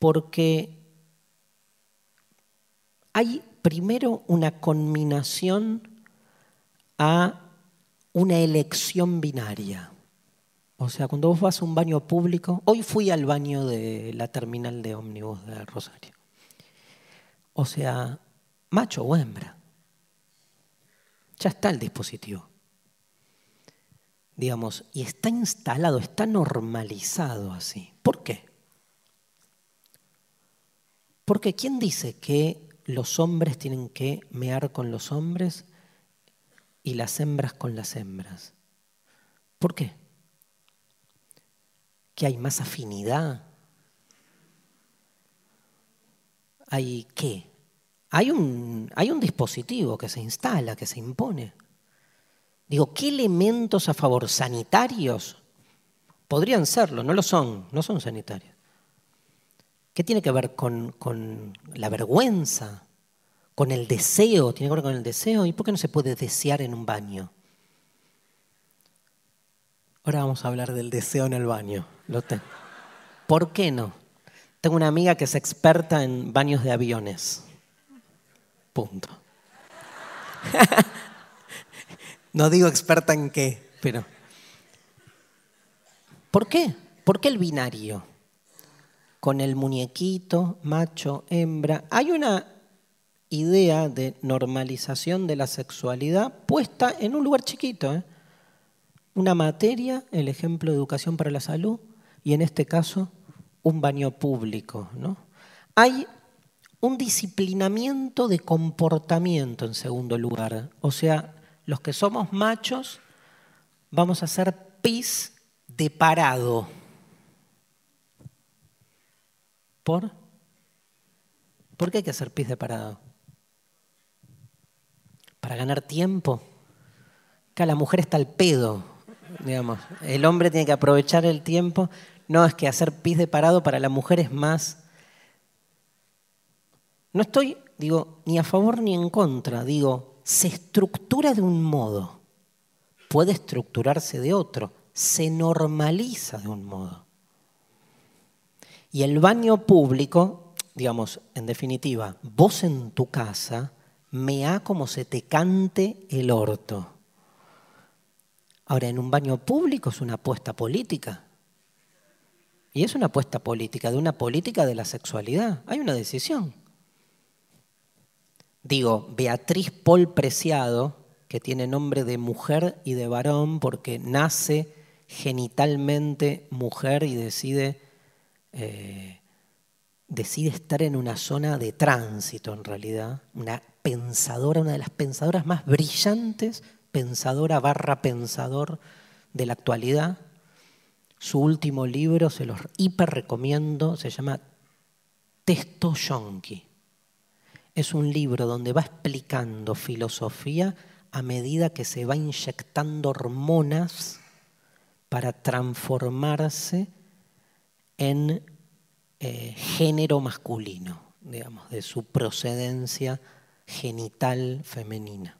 Porque hay primero una conminación a una elección binaria. O sea, cuando vos vas a un baño público, hoy fui al baño de la terminal de ómnibus de Rosario. O sea, macho o hembra. Ya está el dispositivo. Digamos, y está instalado, está normalizado así. ¿Por qué? Porque ¿quién dice que los hombres tienen que mear con los hombres y las hembras con las hembras. ¿Por qué? ¿Que hay más afinidad? ¿Hay qué? Hay un, hay un dispositivo que se instala, que se impone. Digo, ¿qué elementos a favor sanitarios? Podrían serlo, no lo son, no son sanitarios. ¿Qué tiene que ver con, la vergüenza? ¿Con el deseo? ¿Tiene que ver con el deseo? ¿Y por qué no se puede desear en un baño? Ahora vamos a hablar del deseo en el baño. ¿Por qué no? Tengo una amiga que es experta en baños de aviones. Punto. <laughs> no digo experta en qué, pero... ¿Por qué? ¿Por qué el binario? con el muñequito, macho, hembra. Hay una idea de normalización de la sexualidad puesta en un lugar chiquito. ¿eh? Una materia, el ejemplo de educación para la salud, y en este caso un baño público. ¿no? Hay un disciplinamiento de comportamiento en segundo lugar. O sea, los que somos machos vamos a hacer pis de parado. ¿Por? ¿Por qué hay que hacer pis de parado? ¿Para ganar tiempo? Que la mujer está al pedo, digamos. El hombre tiene que aprovechar el tiempo. No, es que hacer pis de parado para la mujer es más... No estoy, digo, ni a favor ni en contra. Digo, se estructura de un modo, puede estructurarse de otro, se normaliza de un modo. Y el baño público, digamos, en definitiva, vos en tu casa, mea como se te cante el orto. Ahora, en un baño público es una apuesta política. Y es una apuesta política, de una política de la sexualidad. Hay una decisión. Digo, Beatriz Paul Preciado, que tiene nombre de mujer y de varón porque nace genitalmente mujer y decide eh, decide estar en una zona de tránsito en realidad, una pensadora, una de las pensadoras más brillantes, pensadora barra pensador de la actualidad. Su último libro, se los hiper recomiendo, se llama Testo Yonki. Es un libro donde va explicando filosofía a medida que se va inyectando hormonas para transformarse en eh, género masculino, digamos, de su procedencia genital femenina.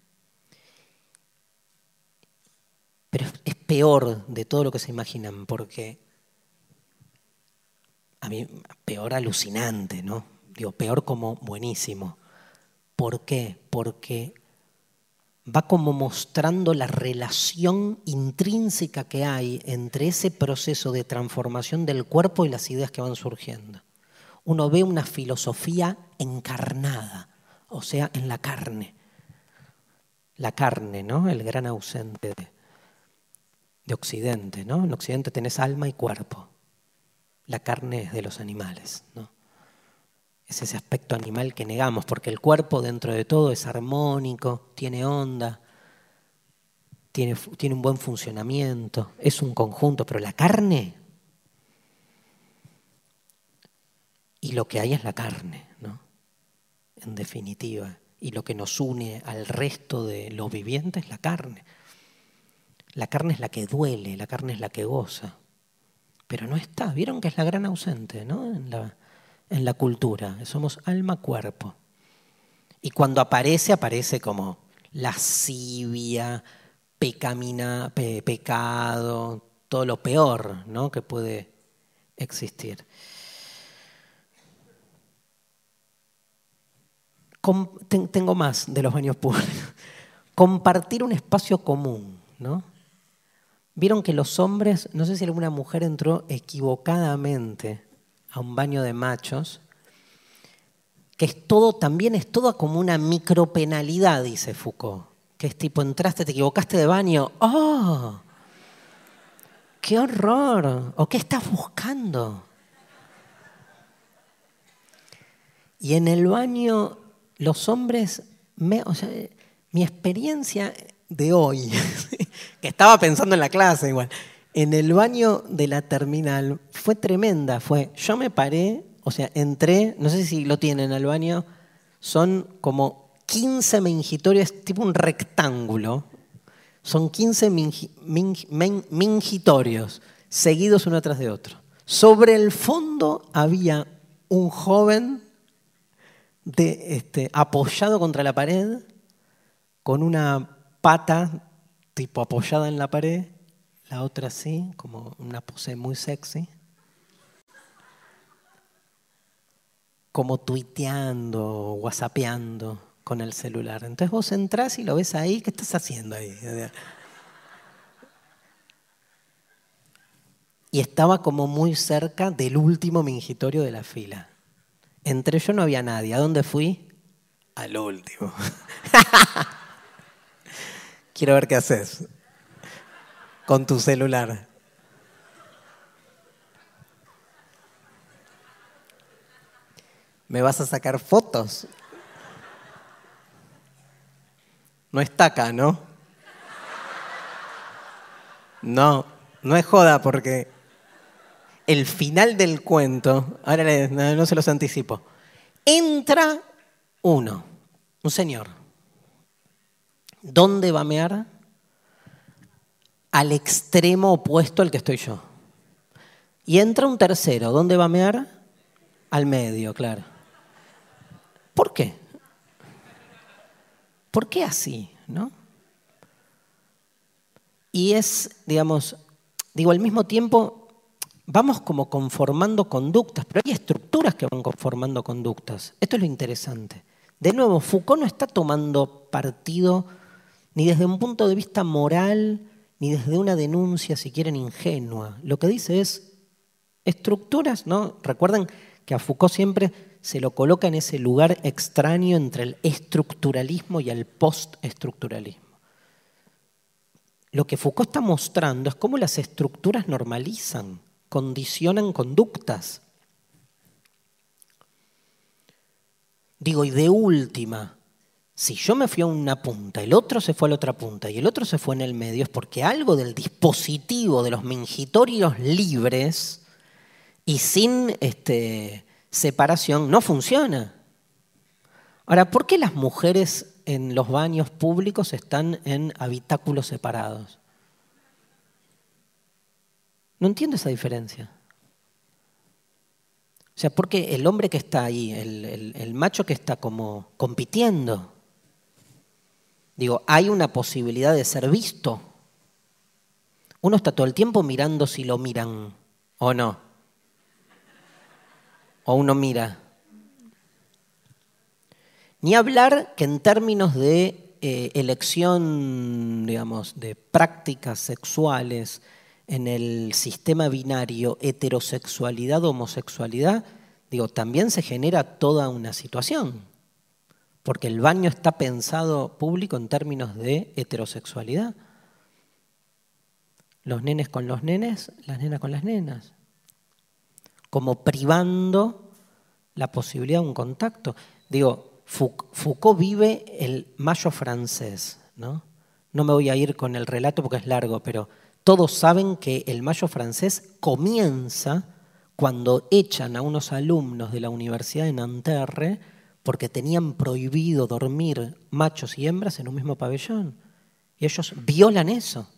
Pero es peor de todo lo que se imaginan, porque a mí, peor alucinante, ¿no? Digo, peor como buenísimo. ¿Por qué? Porque va como mostrando la relación intrínseca que hay entre ese proceso de transformación del cuerpo y las ideas que van surgiendo. Uno ve una filosofía encarnada, o sea, en la carne. La carne, ¿no? El gran ausente de, de Occidente, ¿no? En Occidente tenés alma y cuerpo. La carne es de los animales, ¿no? Es ese aspecto animal que negamos, porque el cuerpo dentro de todo es armónico, tiene onda, tiene, tiene un buen funcionamiento, es un conjunto, pero la carne, y lo que hay es la carne, ¿no? En definitiva, y lo que nos une al resto de lo viviente es la carne. La carne es la que duele, la carne es la que goza. Pero no está, vieron que es la gran ausente ¿no? en, la, en la cultura. Somos alma-cuerpo. Y cuando aparece, aparece como lascivia, pecamina, pecado, todo lo peor ¿no? que puede existir. tengo más de los baños públicos. <laughs> Compartir un espacio común, ¿no? Vieron que los hombres, no sé si alguna mujer entró equivocadamente a un baño de machos, que es todo, también es todo como una micropenalidad, dice Foucault. Que es tipo, entraste, te equivocaste de baño. ¡Oh! ¡Qué horror! ¿O qué estás buscando? Y en el baño, los hombres, o sea, mi experiencia de hoy, <laughs> que estaba pensando en la clase igual, en el baño de la terminal fue tremenda. Fue, yo me paré, o sea, entré, no sé si lo tienen al baño, son como 15 mingitorios, tipo un rectángulo. Son 15 mingitorios, seguidos uno tras de otro. Sobre el fondo había un joven este, apoyado contra la pared con una pata tipo apoyada en la pared, la otra así, como una pose muy sexy. Como tuiteando, whatsappeando con el celular. Entonces vos entrás y lo ves ahí, ¿qué estás haciendo ahí? Y estaba como muy cerca del último mingitorio de la fila. Entre yo no había nadie. ¿A dónde fui? Al último. <laughs> Quiero ver qué haces con tu celular. ¿Me vas a sacar fotos? No está acá, ¿no? No, no es joda porque el final del cuento, ahora no se los anticipo, entra uno, un señor ¿Dónde va a mear? Al extremo opuesto al que estoy yo. Y entra un tercero. ¿Dónde va a mear? Al medio, claro. ¿Por qué? ¿Por qué así? ¿No? Y es, digamos, digo, al mismo tiempo vamos como conformando conductas, pero hay estructuras que van conformando conductas. Esto es lo interesante. De nuevo, Foucault no está tomando partido ni desde un punto de vista moral, ni desde una denuncia, si quieren, ingenua. Lo que dice es estructuras, ¿no? Recuerden que a Foucault siempre se lo coloca en ese lugar extraño entre el estructuralismo y el postestructuralismo. Lo que Foucault está mostrando es cómo las estructuras normalizan, condicionan conductas. Digo, y de última, si yo me fui a una punta, el otro se fue a la otra punta y el otro se fue en el medio, es porque algo del dispositivo de los mingitorios libres y sin este, separación no funciona. Ahora, ¿por qué las mujeres en los baños públicos están en habitáculos separados? No entiendo esa diferencia. O sea, ¿por qué el hombre que está ahí, el macho que está como compitiendo, Digo, hay una posibilidad de ser visto. Uno está todo el tiempo mirando si lo miran o no. O uno mira. Ni hablar que en términos de eh, elección, digamos, de prácticas sexuales en el sistema binario heterosexualidad-homosexualidad, digo, también se genera toda una situación. Porque el baño está pensado público en términos de heterosexualidad. Los nenes con los nenes, las nenas con las nenas. Como privando la posibilidad de un contacto. Digo, Foucault vive el mayo francés, ¿no? No me voy a ir con el relato porque es largo, pero todos saben que el mayo francés comienza cuando echan a unos alumnos de la Universidad de Nanterre porque tenían prohibido dormir machos y hembras en un mismo pabellón. Y ellos violan eso.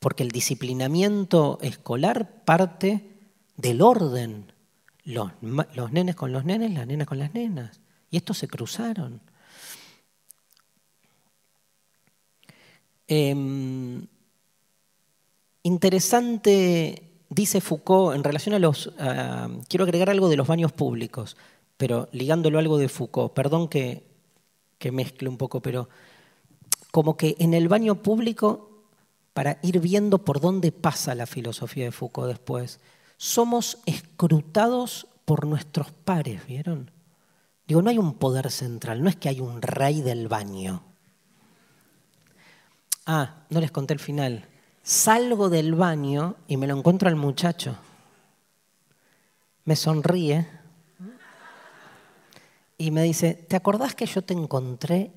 Porque el disciplinamiento escolar parte del orden. Los, nenes con los nenes, las nenas con las nenas. Y estos se cruzaron. Em, interesante, dice Foucault, en relación a los... quiero agregar algo de los baños públicos pero ligándolo a algo de Foucault, perdón que, que mezcle un poco, pero como que en el baño público, para ir viendo por dónde pasa la filosofía de Foucault después, somos escrutados por nuestros pares, ¿vieron? Digo, no hay un poder central, no es que hay un rey del baño. Ah, no les conté el final. Salgo del baño y me lo encuentro al muchacho. Me sonríe y me dice, ¿te acordás que yo te encontré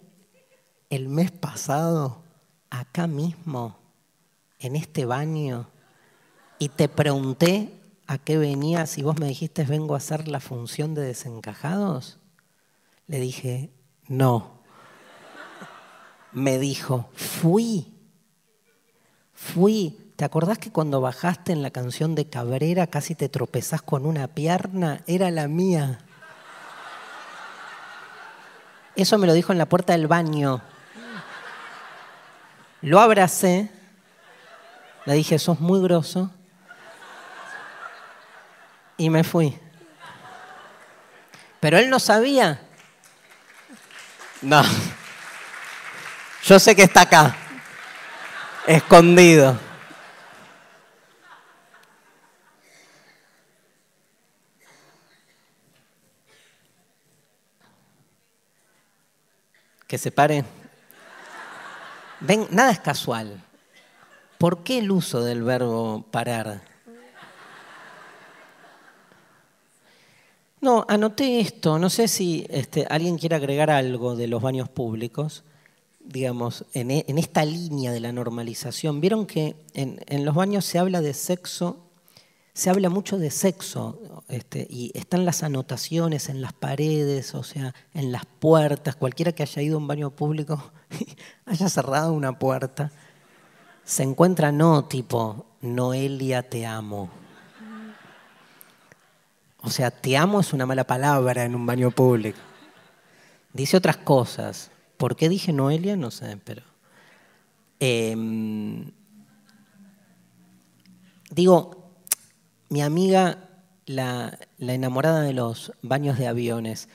el mes pasado acá mismo, en este baño, y te pregunté a qué venías y vos me dijiste vengo a hacer la función de desencajados? Le dije, no. Me dijo, fui, fui. ¿Te acordás que cuando bajaste en la canción de Cabrera casi te tropezás con una pierna? Era la mía. Eso me lo dijo en la puerta del baño. Lo abracé, le dije, sos muy grosso, y me fui. Pero él no sabía. No. Yo sé que está acá, escondido. Que se pare. Ven, nada es casual. ¿Por qué el uso del verbo parar? No, anoté esto. No sé si este, alguien quiere agregar algo de los baños públicos, digamos, en, e, esta línea de la normalización. Vieron que en los baños se habla de sexo se habla mucho de sexo este, y están las anotaciones en las paredes, o sea, en las puertas. Cualquiera que haya ido a un baño público <laughs> haya cerrado una puerta, se encuentra no tipo, Noelia te amo. O sea, te amo es una mala palabra en un baño público. Dice otras cosas. ¿Por qué dije Noelia? No sé, pero... Em, digo, mi amiga, la, enamorada de los baños de aviones,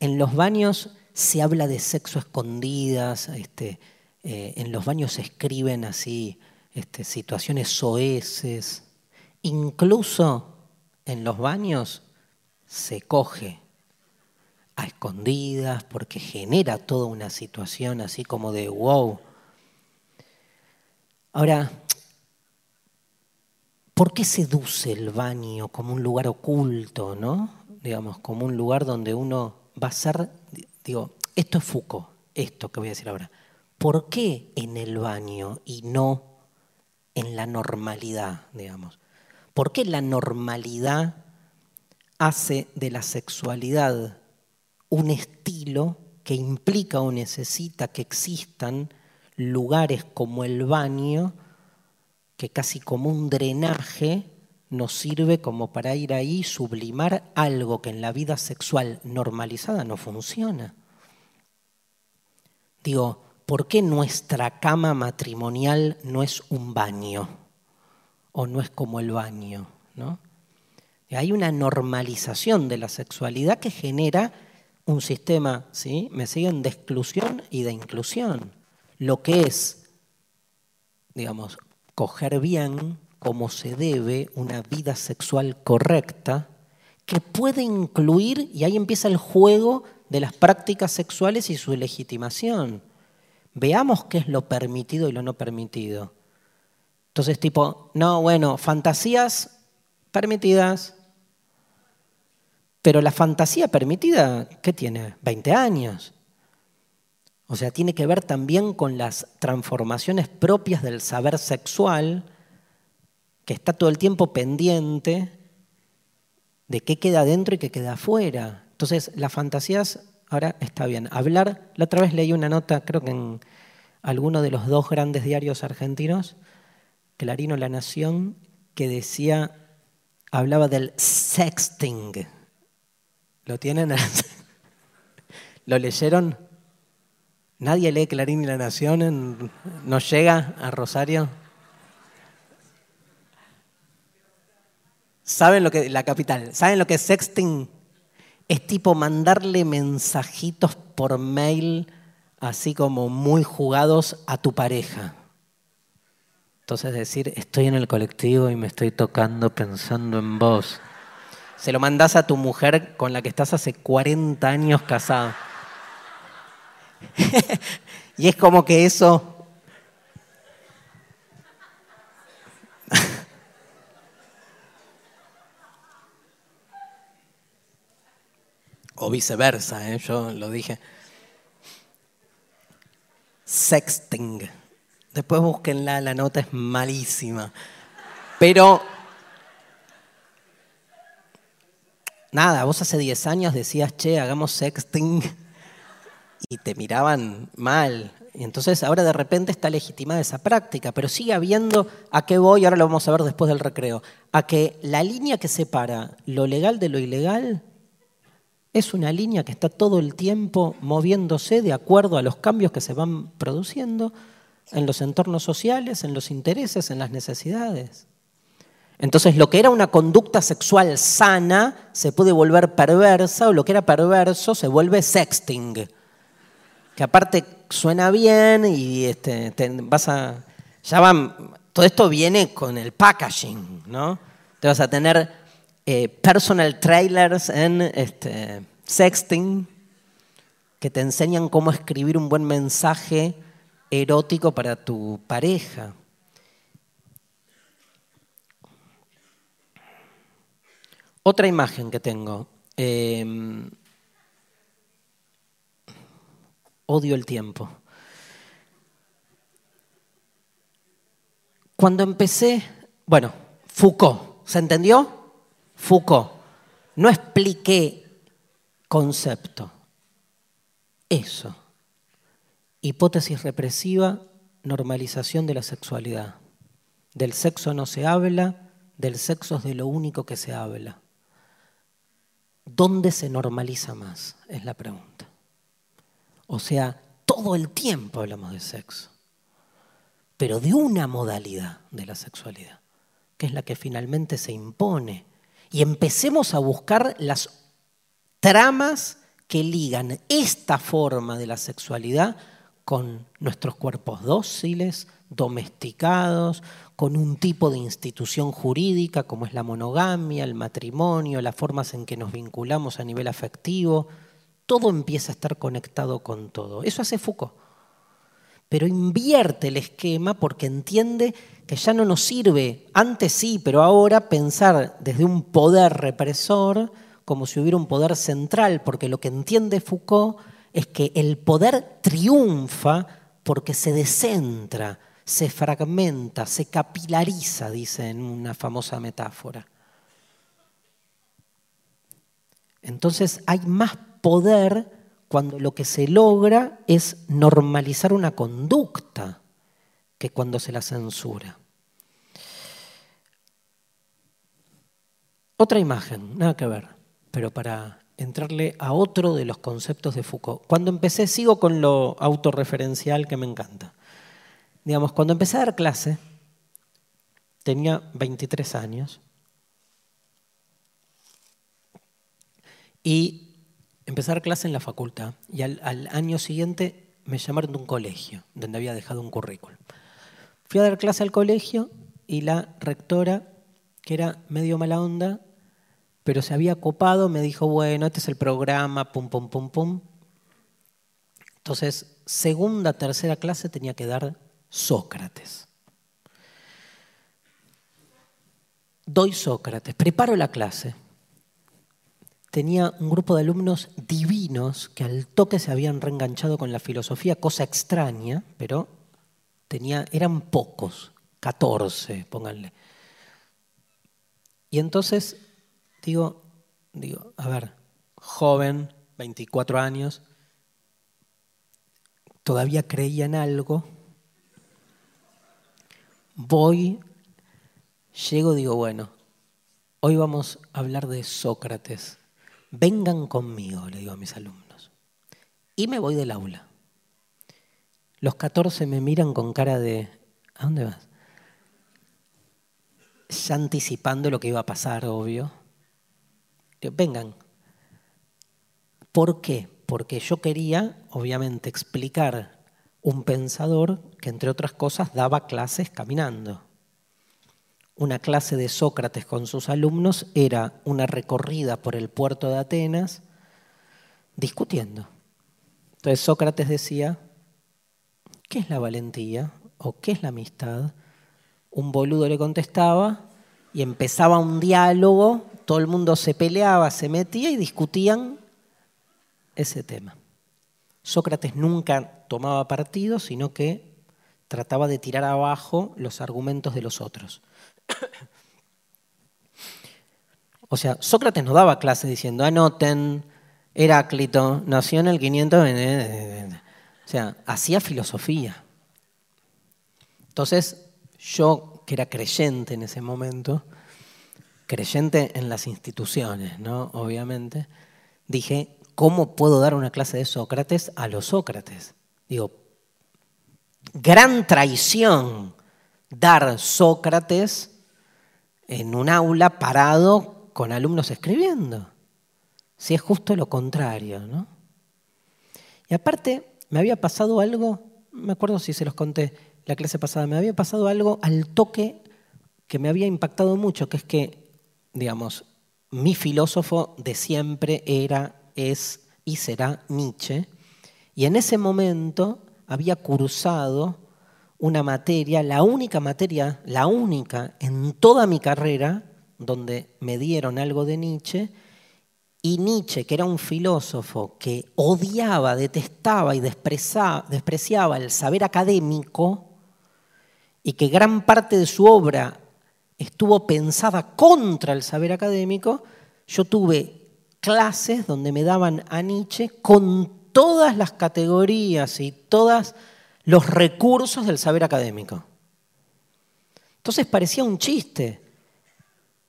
en los baños se habla de sexo escondidas, este, eh, en los baños se escriben así este, situaciones soeces, incluso en los baños se coge a escondidas porque genera toda una situación así como de wow. Ahora, ¿Por qué seduce el baño como un lugar oculto, ¿no? Digamos, como un lugar donde uno va a ser, digo, esto es Foucault, esto que voy a decir ahora. ¿Por qué en el baño y no en la normalidad, digamos? ¿Por qué la normalidad hace de la sexualidad un estilo que implica o necesita que existan lugares como el baño que casi como un drenaje nos sirve como para ir ahí sublimar algo que en la vida sexual normalizada no funciona. Digo, ¿por qué nuestra cama matrimonial no es un baño? O no es como el baño, ¿no? Hay una normalización de la sexualidad que genera un sistema, ¿sí? Me siguen de exclusión y de inclusión. Lo que es, digamos, coger bien, como se debe, una vida sexual correcta, que puede incluir, y ahí empieza el juego de las prácticas sexuales y su legitimación. Veamos qué es lo permitido y lo no permitido. Entonces, tipo, no, bueno, fantasías permitidas, pero la fantasía permitida, ¿qué tiene? 20 años. O sea, tiene que ver también con las transformaciones propias del saber sexual, que está todo el tiempo pendiente de qué queda dentro y qué queda afuera. Entonces, las fantasías, ahora está bien. Hablar, la otra vez leí una nota, creo que en alguno de los dos grandes diarios argentinos, Clarino La Nación, que decía, hablaba del sexting. ¿Lo tienen? <laughs> ¿Lo leyeron? ¿Nadie lee Clarín y La Nación? ¿No llega a Rosario? ¿Saben lo que la capital? ¿Saben lo que es sexting? Es tipo mandarle mensajitos por mail así como muy jugados a tu pareja. Entonces decir, estoy en el colectivo y me estoy tocando pensando en vos. Se lo mandás a tu mujer con la que estás hace 40 años casado. <laughs> y es como que eso... <laughs> o viceversa, ¿eh? yo lo dije. Sexting. Después búsquenla, la nota es malísima. Pero, nada, vos hace 10 años decías, che, hagamos sexting y te miraban mal. Y entonces ahora de repente está legitimada esa práctica, pero sigue habiendo, ¿a qué voy? Ahora lo vamos a ver después del recreo. A que la línea que separa lo legal de lo ilegal es una línea que está todo el tiempo moviéndose de acuerdo a los cambios que se van produciendo en los entornos sociales, en los intereses, en las necesidades. Entonces lo que era una conducta sexual sana se puede volver perversa o lo que era perverso se vuelve sexting que aparte suena bien y este, vas a. Ya van. Todo esto viene con el packaging, ¿no? Te vas a tener eh, personal trailers en este, sexting que te enseñan cómo escribir un buen mensaje erótico para tu pareja. Otra imagen que tengo. Eh, odio el tiempo. Cuando empecé, bueno, Foucault, ¿se entendió? Foucault. No expliqué concepto. Eso. Hipótesis represiva, normalización de la sexualidad. Del sexo no se habla, del sexo es de lo único que se habla. ¿Dónde se normaliza más? Es la pregunta. O sea, todo el tiempo hablamos de sexo, pero de una modalidad de la sexualidad, que es la que finalmente se impone. Y empecemos a buscar las tramas que ligan esta forma de la sexualidad con nuestros cuerpos dóciles, domesticados, con un tipo de institución jurídica como es la monogamia, el matrimonio, las formas en que nos vinculamos a nivel afectivo, todo empieza a estar conectado con todo. Eso hace Foucault. Pero invierte el esquema porque entiende que ya no nos sirve, antes sí, pero ahora pensar desde un poder represor como si hubiera un poder central, porque lo que entiende Foucault es que el poder triunfa porque se descentra, se fragmenta, se capilariza, dice en una famosa metáfora. Entonces hay más poder cuando lo que se logra es normalizar una conducta que cuando se la censura. Otra imagen, nada que ver, pero para entrarle a otro de los conceptos de Foucault. Cuando empecé, sigo con lo autorreferencial que me encanta. Digamos, cuando empecé a dar clase, tenía 23 años, y empezar clase en la facultad y al, año siguiente me llamaron de un colegio donde había dejado un currículum. Fui a dar clase al colegio y la rectora, que era medio mala onda, pero se había copado, me dijo, bueno, este es el programa, pum, pum, pum, pum. Entonces, segunda, tercera clase tenía que dar Sócrates. Doy Sócrates, preparo la clase. Tenía un grupo de alumnos divinos que al toque se habían reenganchado con la filosofía, cosa extraña, pero eran pocos, 14, pónganle. Y entonces digo, digo, a ver, joven, 24 años, todavía creía en algo, voy, llego, digo, bueno, hoy vamos a hablar de Sócrates. Vengan conmigo, le digo a mis alumnos. Y me voy del aula. Los 14 me miran con cara de, ¿a dónde vas? Ya anticipando lo que iba a pasar, obvio. Vengan. ¿Por qué? Porque yo quería, obviamente, explicar un pensador que, entre otras cosas, daba clases caminando. Una clase de Sócrates con sus alumnos era una recorrida por el puerto de Atenas discutiendo. Entonces Sócrates decía, ¿qué es la valentía o qué es la amistad? Un boludo le contestaba y empezaba un diálogo, todo el mundo se peleaba, se metía y discutían ese tema. Sócrates nunca tomaba partido, sino que trataba de tirar abajo los argumentos de los otros. O sea, Sócrates no daba clase diciendo, anoten, Heráclito nació en el 500, o sea, hacía filosofía. Entonces, yo que era creyente en ese momento, creyente en las instituciones, ¿no? Obviamente, dije, ¿cómo puedo dar una clase de Sócrates a los Sócrates? Digo, gran traición dar Sócrates en un aula parado con alumnos escribiendo. Si es justo lo contrario, ¿no? Y aparte, me había pasado algo, me acuerdo si se los conté la clase pasada, me había pasado algo al toque que me había impactado mucho, que es que, digamos, mi filósofo de siempre era, es y será Nietzsche, y en ese momento había cursado una materia, la única materia, la única en toda mi carrera donde me dieron algo de Nietzsche, y Nietzsche, que era un filósofo que odiaba, detestaba y despreciaba el saber académico, y que gran parte de su obra estuvo pensada contra el saber académico, yo tuve clases donde me daban a Nietzsche con todas las categorías y todos los recursos del saber académico. Entonces parecía un chiste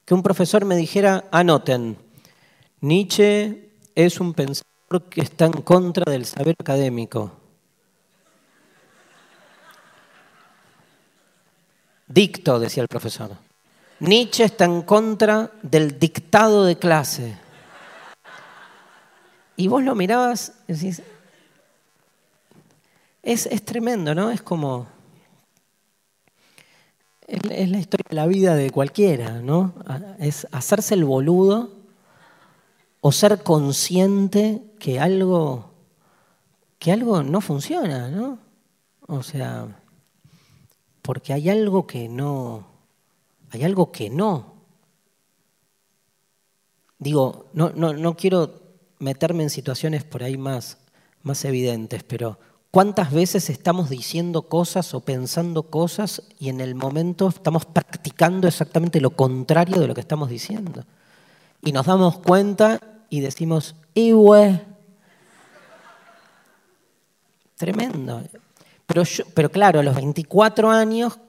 que un profesor me dijera, anoten, Nietzsche es un pensador que está en contra del saber académico. Dicto, decía el profesor. Nietzsche está en contra del dictado de clase. Y vos lo mirabas y decís, es, es tremendo, ¿no? Es como, es, la historia de la vida de cualquiera, ¿no? Es hacerse el boludo o ser consciente que algo, que algo no funciona, ¿no? O sea, porque hay algo que no, hay algo que no. Digo, no, no, no quiero meterme en situaciones por ahí más, más evidentes, pero ¿cuántas veces estamos diciendo cosas o pensando cosas y en el momento estamos practicando exactamente lo contrario de lo que estamos diciendo? Y nos damos cuenta y decimos, ¡Iwe! Tremendo. Pero, claro, a los 24 años,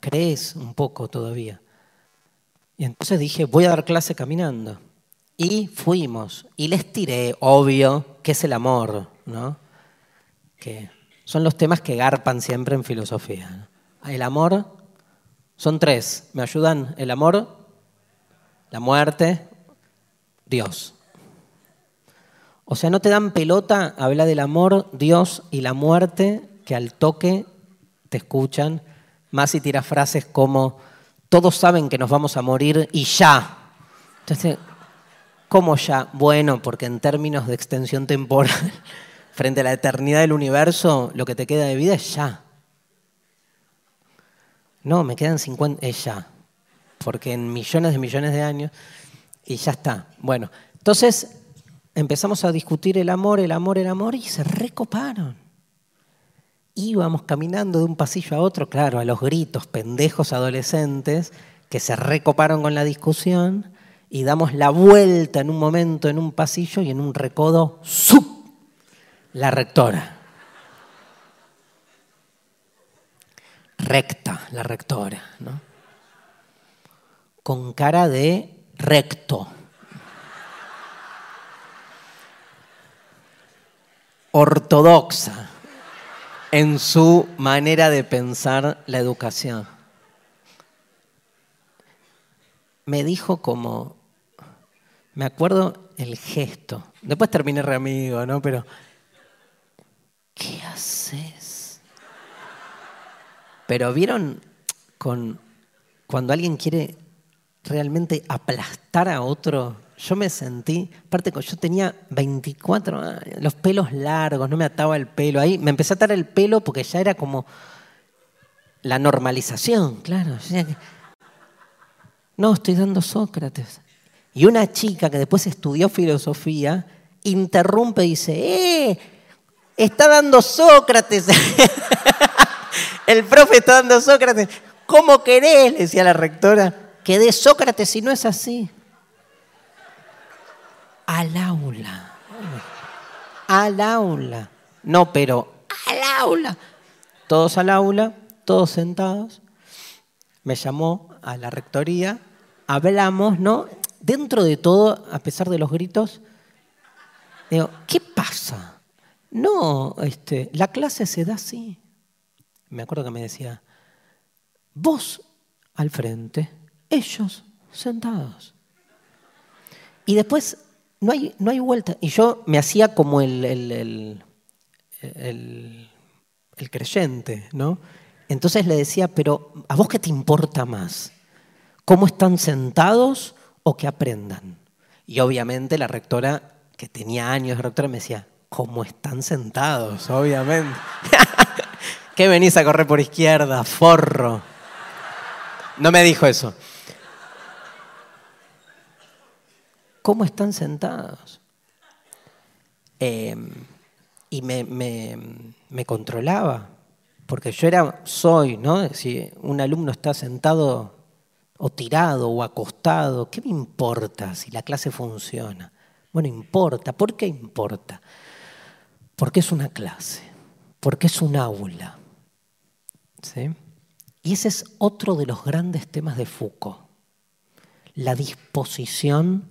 crees un poco todavía. Y entonces dije, voy a dar clase caminando. Y fuimos. Y les tiré, obvio, que es el amor, ¿no? Que son los temas que garpan siempre en filosofía. El amor son tres. ¿Me ayudan? El amor, la muerte, Dios. O sea, no te dan pelota habla del amor, Dios y la muerte que al toque te escuchan, más si tiras frases como todos saben que nos vamos a morir y ya. Entonces, ¿cómo ya? Bueno, porque en términos de extensión temporal frente a la eternidad del universo, lo que te queda de vida es ya. No, me quedan 50, es ya. Porque en millones de millones de años, y ya está. Bueno, entonces empezamos a discutir el amor, el amor, el amor, y se recoparon. Íbamos caminando de un pasillo a otro, claro, a los gritos, pendejos adolescentes, que se recoparon con la discusión, y damos la vuelta en un momento en un pasillo y en un recodo, ¡sup! La rectora. Recta, la rectora, ¿no? Con cara de recto. Ortodoxa en su manera de pensar la educación. Me dijo como, me acuerdo el gesto, después terminé re amigo, ¿no? Pero ¿qué haces? Pero vieron con cuando alguien quiere realmente aplastar a otro, yo me sentí, aparte yo tenía 24 años, los pelos largos, no me ataba el pelo, ahí me empecé a atar el pelo porque ya era como la normalización, claro. No, estoy dando Sócrates. Y una chica que después estudió filosofía interrumpe y dice, ¡eh! Está dando Sócrates. <laughs> El profe está dando Sócrates. ¿Cómo querés? Le decía la rectora. Que dé Sócrates si no es así. Al aula. Al aula. No, pero al aula. Todos al aula, todos sentados. Me llamó a la rectoría. Hablamos, ¿no? Dentro de todo, a pesar de los gritos, digo, ¿qué pasa? No, este, la clase se da así. Me acuerdo que me decía, vos al frente, ellos sentados. Y después no hay, no hay vuelta. Y yo me hacía como el, el, el, el, creyente, ¿no? Entonces le decía, pero ¿a vos qué te importa más? ¿Cómo están sentados o que aprendan? Y obviamente la rectora, que tenía años de rectora, me decía, como están sentados, obviamente. <laughs> ¿Qué venís a correr por izquierda, forro? No me dijo eso. ¿Cómo están sentados? Em, y me, me, controlaba, porque yo era, soy, ¿no? Si un alumno está sentado o tirado o acostado, ¿qué me importa si la clase funciona? Bueno, importa. ¿Por qué importa? Porque es una clase, porque es un aula. Y ese es otro de los grandes temas de Foucault, la disposición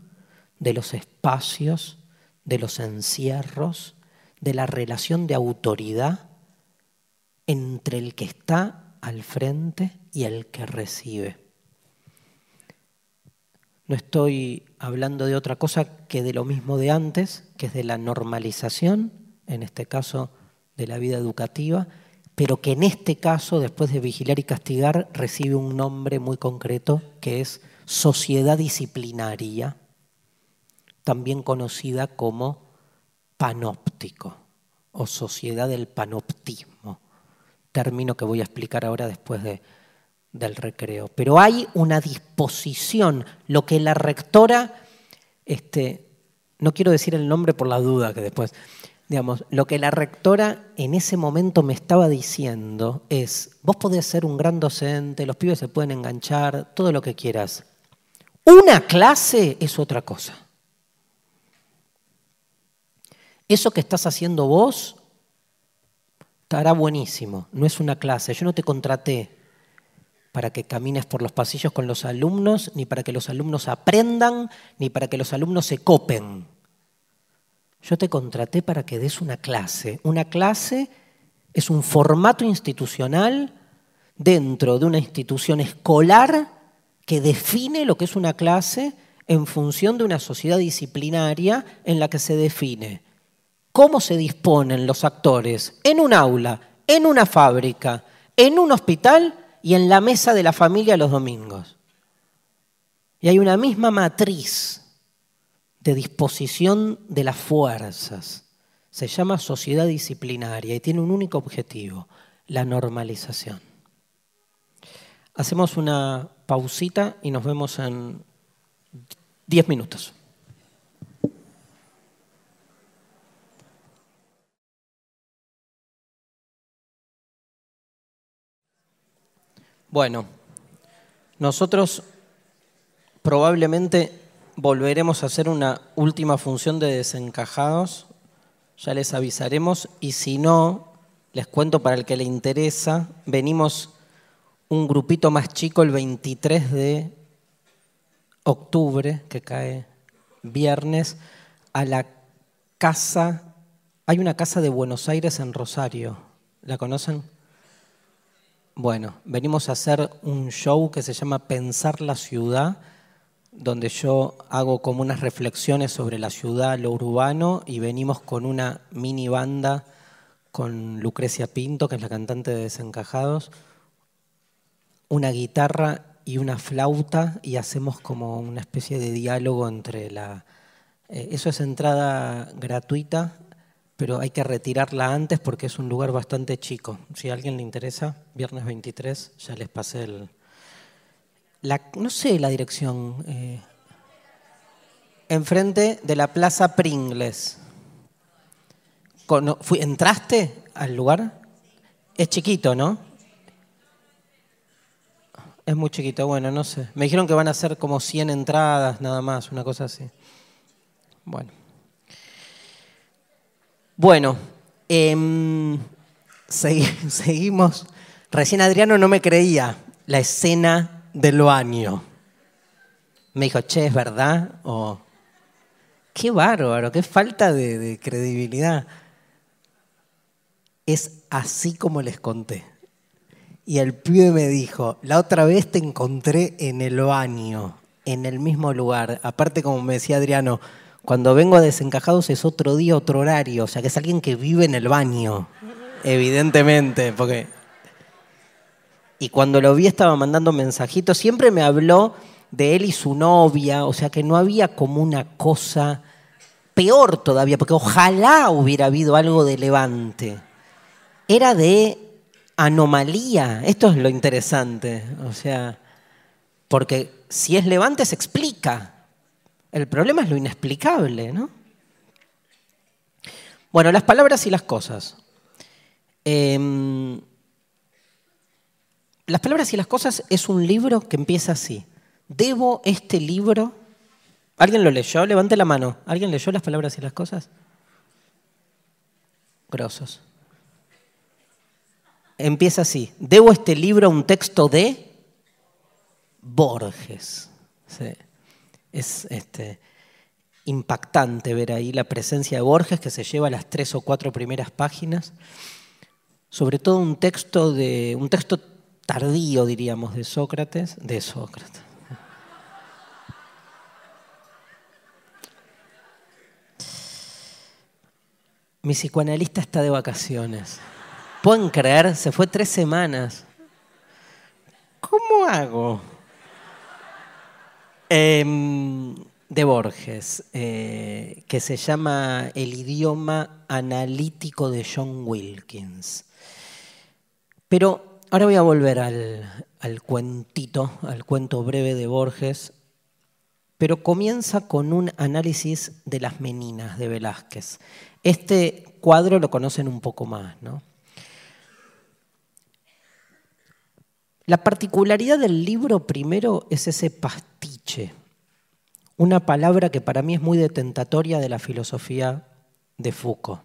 de los espacios, de los encierros, de la relación de autoridad entre el que está al frente y el que recibe. No estoy hablando de otra cosa que de lo mismo de antes, que es de la normalización en este caso de la vida educativa, pero que en este caso, después de vigilar y castigar, recibe un nombre muy concreto que es sociedad disciplinaria, también conocida como panóptico o sociedad del panoptismo, término que voy a explicar ahora después de, del recreo. Pero hay una disposición, lo que la rectora, este, no quiero decir el nombre por la duda que después, Digamos, lo que la rectora en ese momento me estaba diciendo es, vos podés ser un gran docente, los pibes se pueden enganchar, todo lo que quieras. Una clase es otra cosa. Eso que estás haciendo vos estará buenísimo, no es una clase. Yo no te contraté para que camines por los pasillos con los alumnos, ni para que los alumnos aprendan, ni para que los alumnos se copen. Yo te contraté para que des una clase. Una clase es un formato institucional dentro de una institución escolar que define lo que es una clase en función de una sociedad disciplinaria en la que se define cómo se disponen los actores en un aula, en una fábrica, en un hospital y en la mesa de la familia los domingos. Y hay una misma matriz de disposición de las fuerzas, Se llama sociedad disciplinaria y tiene un único objetivo, la normalización. Hacemos una pausita y nos vemos en 10 minutos. Bueno, nosotros probablemente volveremos a hacer una última función de desencajados, ya les avisaremos, y si no, les cuento para el que le interesa, venimos un grupito más chico el 23 de octubre, que cae viernes, a la casa, hay una casa de Buenos Aires en Rosario, ¿la conocen? Bueno, venimos a hacer un show que se llama Pensar la ciudad, donde yo hago como unas reflexiones sobre la ciudad, lo urbano, y venimos con una mini banda con Lucrecia Pinto, que es la cantante de Desencajados, una guitarra y una flauta, y hacemos como una especie de diálogo entre la... Eh, eso es entrada gratuita, pero hay que retirarla antes porque es un lugar bastante chico. Si a alguien le interesa, viernes 23, ya les pasé el... no sé la dirección. Eh, enfrente de la Plaza Pringles. ¿Entraste al lugar? Es chiquito, ¿no? Es muy chiquito, bueno, no sé. Me dijeron que van a ser como 100 entradas nada más, una cosa así. Bueno. Bueno, em, <laughs> seguimos. Recién Adriano no me creía la escena del baño. Me dijo, che, ¿es verdad? O, qué bárbaro, qué falta de, de credibilidad. Es así como les conté. Y el pibe me dijo, la otra vez te encontré en el baño, en el mismo lugar. Aparte, como me decía Adriano, cuando vengo a desencajados es otro día, otro horario, o sea que es alguien que vive en el baño, evidentemente, porque... Y cuando lo vi estaba mandando mensajitos, siempre me habló de él y su novia, o sea que no había como una cosa peor todavía, porque ojalá hubiera habido algo de levante. Era de anomalía, esto es lo interesante, o sea, porque si es levante se explica, el problema es lo inexplicable, ¿no? Bueno, las palabras y las cosas. Em, las palabras y las cosas es un libro que empieza así. ¿Debo este libro? ¿Alguien lo leyó? Levante la mano. ¿Alguien leyó las palabras y las cosas? Grosos. Empieza así. ¿Debo este libro a un texto de Borges? Sí es este, impactante ver ahí la presencia de Borges que se lleva las tres o cuatro primeras páginas, sobre todo un texto de un texto tardío, diríamos, de Sócrates, de Sócrates. Mi psicoanalista está de vacaciones. ¿Pueden creer? Se fue tres semanas. ¿Cómo hago? Em, de Borges, eh, que se llama El idioma analítico de John Wilkins. Pero ahora voy a volver al, cuentito, al cuento breve de Borges, pero comienza con un análisis de las meninas de Velázquez. Este cuadro lo conocen un poco más, ¿no? La particularidad del libro primero es ese pastiche, una palabra que para mí es muy detentatoria de la filosofía de Foucault.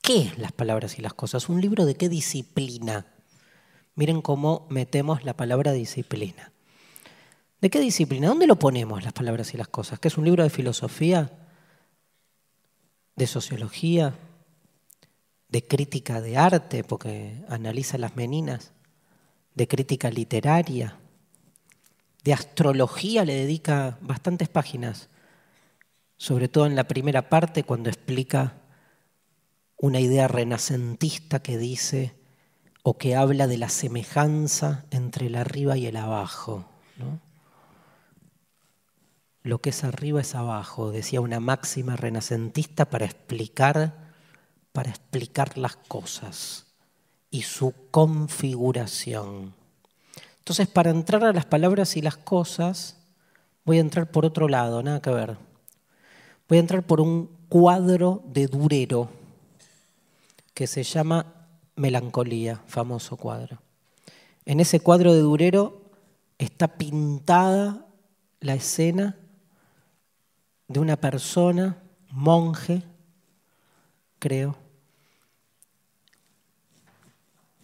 ¿Qué es las palabras y las cosas? ¿Un libro de qué disciplina? Miren cómo metemos la palabra disciplina. ¿De qué disciplina? ¿Dónde lo ponemos las palabras y las cosas? ¿Qué es un libro de filosofía? ¿De sociología? ¿De crítica de arte? Porque analiza las meninas de crítica literaria, de astrología le dedica bastantes páginas, sobre todo en la primera parte cuando explica una idea renacentista que dice o que habla de la semejanza entre el arriba y el abajo. lo que es arriba es abajo, decía una máxima renacentista para explicar, para explicar las cosas y su configuración. Entonces, para entrar a las palabras y las cosas, voy a entrar por otro lado, nada que ver. Voy a entrar por un cuadro de Durero que se llama Melancolía, famoso cuadro. En ese cuadro de Durero está pintada la escena de una persona, monje, creo,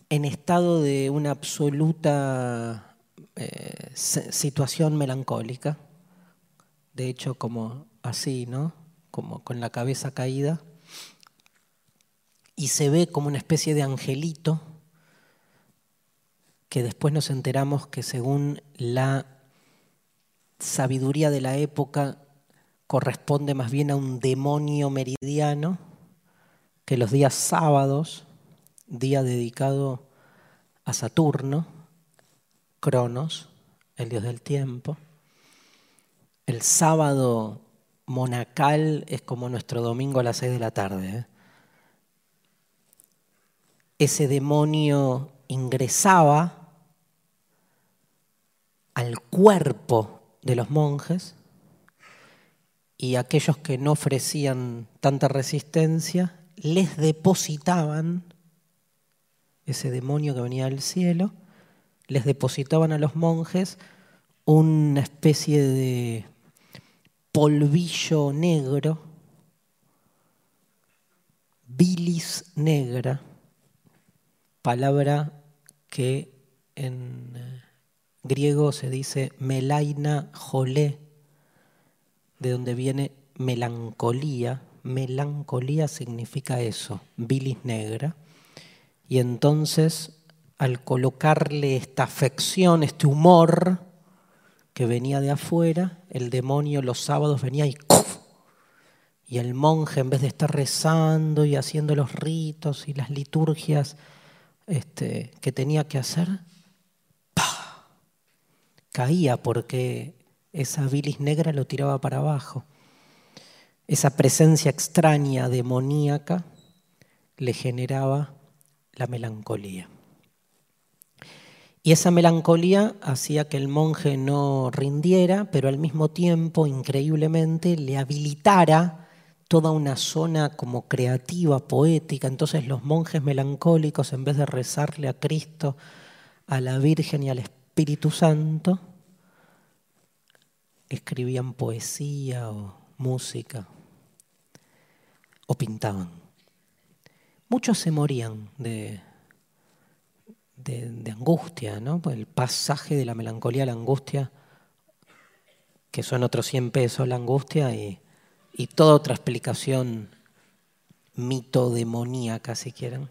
en estado de una absoluta eh, situación melancólica, de hecho como así, ¿no? Como con la cabeza caída, y se ve como una especie de angelito que después nos enteramos que según la sabiduría de la época corresponde más bien a un demonio meridiano, que los días sábados, día dedicado a Saturno, Cronos, el dios del tiempo, el sábado monacal es como nuestro domingo a las seis de la tarde. ¿eh? Ese demonio ingresaba al cuerpo de los monjes y aquellos que no ofrecían tanta resistencia les depositaban ese demonio que venía del cielo, les depositaban a los monjes una especie de polvillo negro, bilis negra, palabra que en eh, griego se dice melaina jolé, de donde viene melancolía. Melancolía significa eso, bilis negra. Y entonces, al colocarle esta afección, este humor que venía de afuera, el demonio los sábados venía y Y el monje, en vez de estar rezando y haciendo los ritos y las liturgias este, que tenía que hacer, caía porque esa bilis negra lo tiraba para abajo. Esa presencia extraña, demoníaca, le generaba la melancolía. Y esa melancolía hacía que el monje no rindiera, pero al mismo tiempo, increíblemente, le habilitara toda una zona como creativa, poética. Entonces los monjes melancólicos, en vez de rezarle a Cristo, a la Virgen y al Espíritu Santo, escribían poesía o música o pintaban. Muchos se morían de, de, angustia, ¿no? El pasaje de la melancolía a la angustia, que son otros 100 pesos la angustia, y, y toda otra explicación mito demoníaca, si quieren.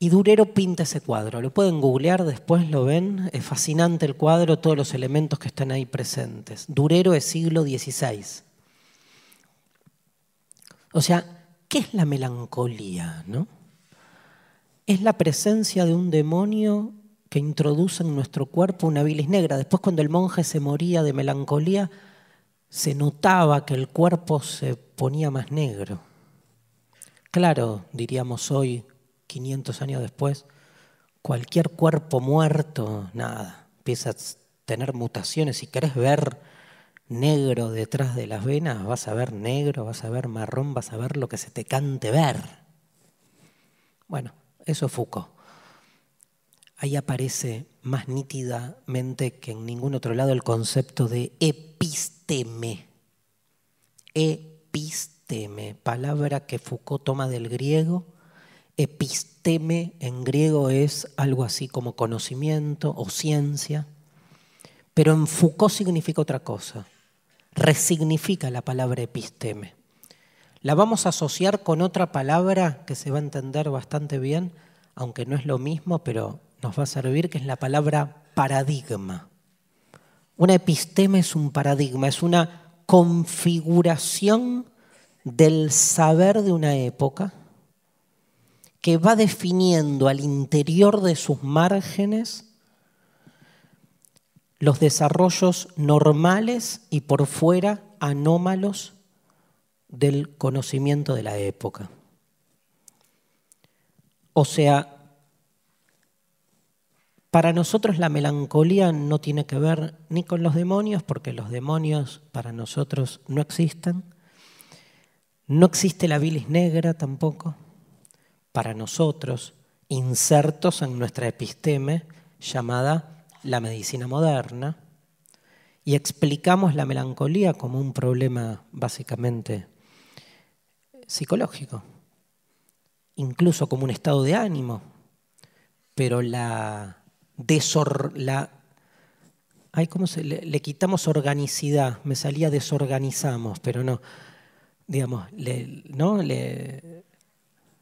Y Durero pinta ese cuadro. Lo pueden googlear, después lo ven. Es fascinante el cuadro, todos los elementos que están ahí presentes. Durero es siglo XVI. O sea, ¿qué es la melancolía? ¿no? Es la presencia de un demonio que introduce en nuestro cuerpo una bilis negra. Después cuando el monje se moría de melancolía, se notaba que el cuerpo se ponía más negro. Claro, diríamos hoy, 500 años después, cualquier cuerpo muerto, nada, empieza a tener mutaciones. Si querés ver negro detrás de las venas, vas a ver negro, vas a ver marrón, vas a ver lo que se te cante ver. Bueno, eso es Foucault. Ahí aparece más nítidamente que en ningún otro lado el concepto de episteme. Palabra que Foucault toma del griego Episteme en griego es algo así como conocimiento o ciencia, pero en Foucault significa otra cosa. Resignifica la palabra episteme. La vamos a asociar con otra palabra que se va a entender bastante bien, aunque no es lo mismo, pero nos va a servir, que es la palabra paradigma. Una episteme es un paradigma, es una configuración del saber de una época que va definiendo al interior de sus márgenes los desarrollos normales y por fuera anómalos del conocimiento de la época. O sea, para nosotros la melancolía no tiene que ver ni con los demonios, porque los demonios para nosotros no existen. No existe la bilis negra tampoco, para nosotros, insertos en nuestra episteme llamada la medicina moderna, y explicamos la melancolía como un problema básicamente psicológico, incluso como un estado de ánimo, pero la desor la ay, ¿cómo se le, quitamos organicidad? Me salía desorganizamos, pero no. Digamos, le, ¿no? Le,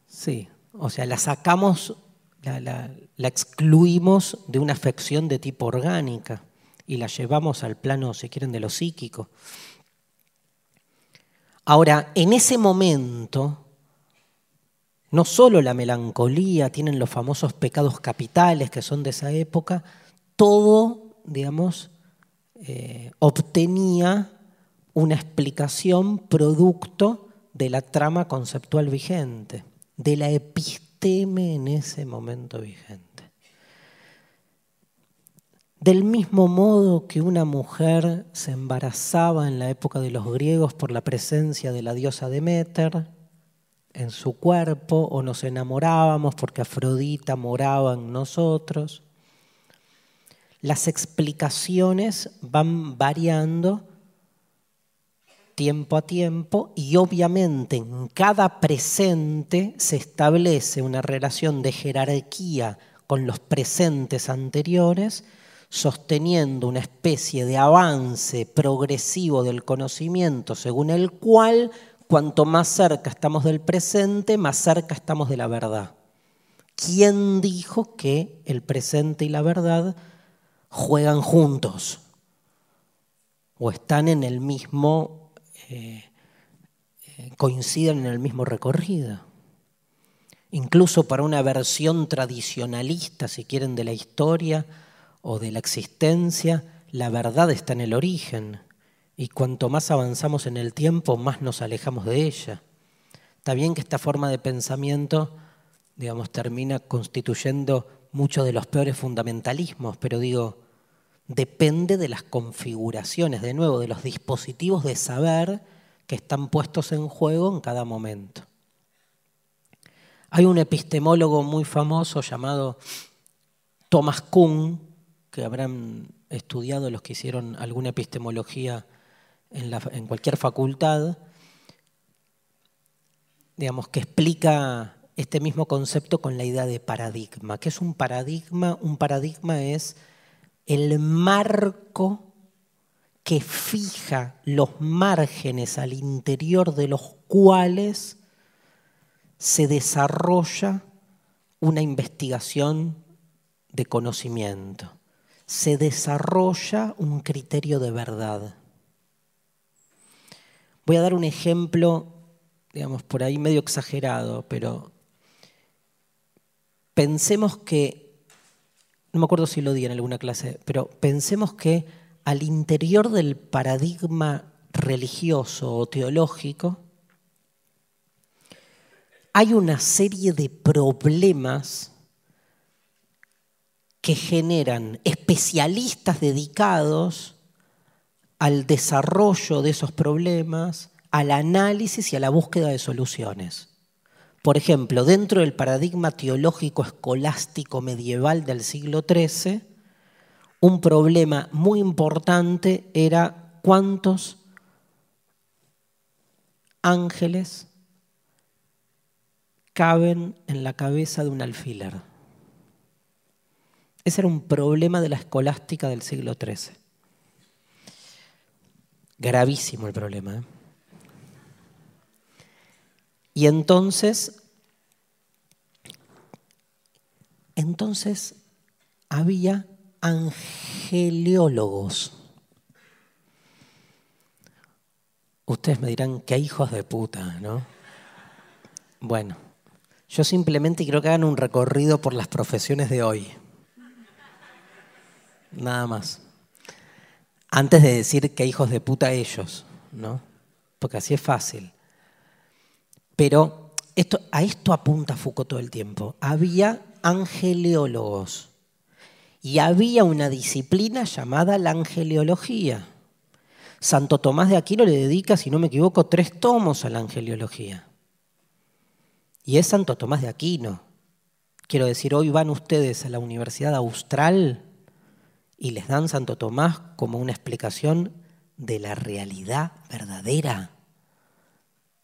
sí, o sea, la sacamos, la, la excluimos de una afección de tipo orgánica y la llevamos al plano, si quieren, de lo psíquico. Ahora, en ese momento, no solo la melancolía, tienen los famosos pecados capitales que son de esa época, todo, digamos, eh, obtenía una explicación producto de la trama conceptual vigente, de la episteme en ese momento vigente. Del mismo modo que una mujer se embarazaba en la época de los griegos por la presencia de la diosa Demeter en su cuerpo, o nos enamorábamos porque Afrodita moraba en nosotros, las explicaciones van variando tiempo a tiempo y obviamente en cada presente se establece una relación de jerarquía con los presentes anteriores sosteniendo una especie de avance progresivo del conocimiento según el cual cuanto más cerca estamos del presente, más cerca estamos de la verdad. ¿Quién dijo que el presente y la verdad juegan juntos? ¿O están en el mismo, eh, eh, coinciden en el mismo recorrido? Incluso para una versión tradicionalista, si quieren, de la historia, o de la existencia, la verdad está en el origen. Y cuanto más avanzamos en el tiempo, más nos alejamos de ella. Está bien que esta forma de pensamiento, digamos, termina constituyendo muchos de los peores fundamentalismos, pero digo, depende de las configuraciones, de nuevo, de los dispositivos de saber que están puestos en juego en cada momento. Hay un epistemólogo muy famoso llamado Thomas Kuhn, que habrán estudiado los que hicieron alguna epistemología en, cualquier facultad, digamos, que explica este mismo concepto con la idea de paradigma. ¿Qué es un paradigma? Un paradigma es el marco que fija los márgenes al interior de los cuales se desarrolla una investigación de conocimiento se desarrolla un criterio de verdad. Voy a dar un ejemplo, digamos, por ahí medio exagerado, pero pensemos que, no me acuerdo si lo di en alguna clase, pero pensemos que al interior del paradigma religioso o teológico hay una serie de problemas que generan especialistas dedicados al desarrollo de esos problemas, al análisis y a la búsqueda de soluciones. Por ejemplo, dentro del paradigma teológico escolástico medieval del siglo XIII, un problema muy importante era cuántos ángeles caben en la cabeza de un alfiler. Ese era un problema de la escolástica del siglo XIII. Gravísimo el problema. ¿eh? Y entonces, entonces había angeliólogos. Ustedes me dirán, qué hijos de puta, ¿no? Bueno, yo simplemente quiero que hagan un recorrido por las profesiones de hoy nada más. Antes de decir que hijos de puta ellos, ¿no? Porque así es fácil. Pero esto, a esto apunta Foucault todo el tiempo. Había angeleólogos y había una disciplina llamada la angeleología. Santo Tomás de Aquino le dedica, si no me equivoco, tres tomos a la angeleología. Y es Santo Tomás de Aquino. Quiero decir, hoy van ustedes a la Universidad Austral y les dan Santo Tomás como una explicación de la realidad verdadera,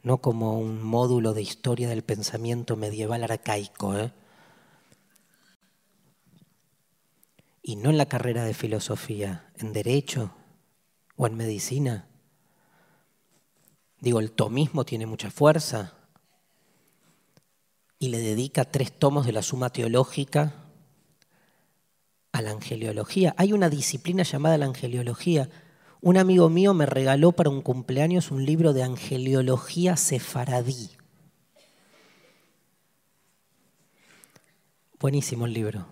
no como un módulo de historia del pensamiento medieval arcaico. ¿eh? Y no en la carrera de filosofía, en derecho o en medicina. Digo, el tomismo tiene mucha fuerza y le dedica tres tomos de la Suma Teológica a la angeliología. Hay una disciplina llamada la angeliología. Un amigo mío me regaló para un cumpleaños un libro de angeliología sefaradí. Buenísimo el libro.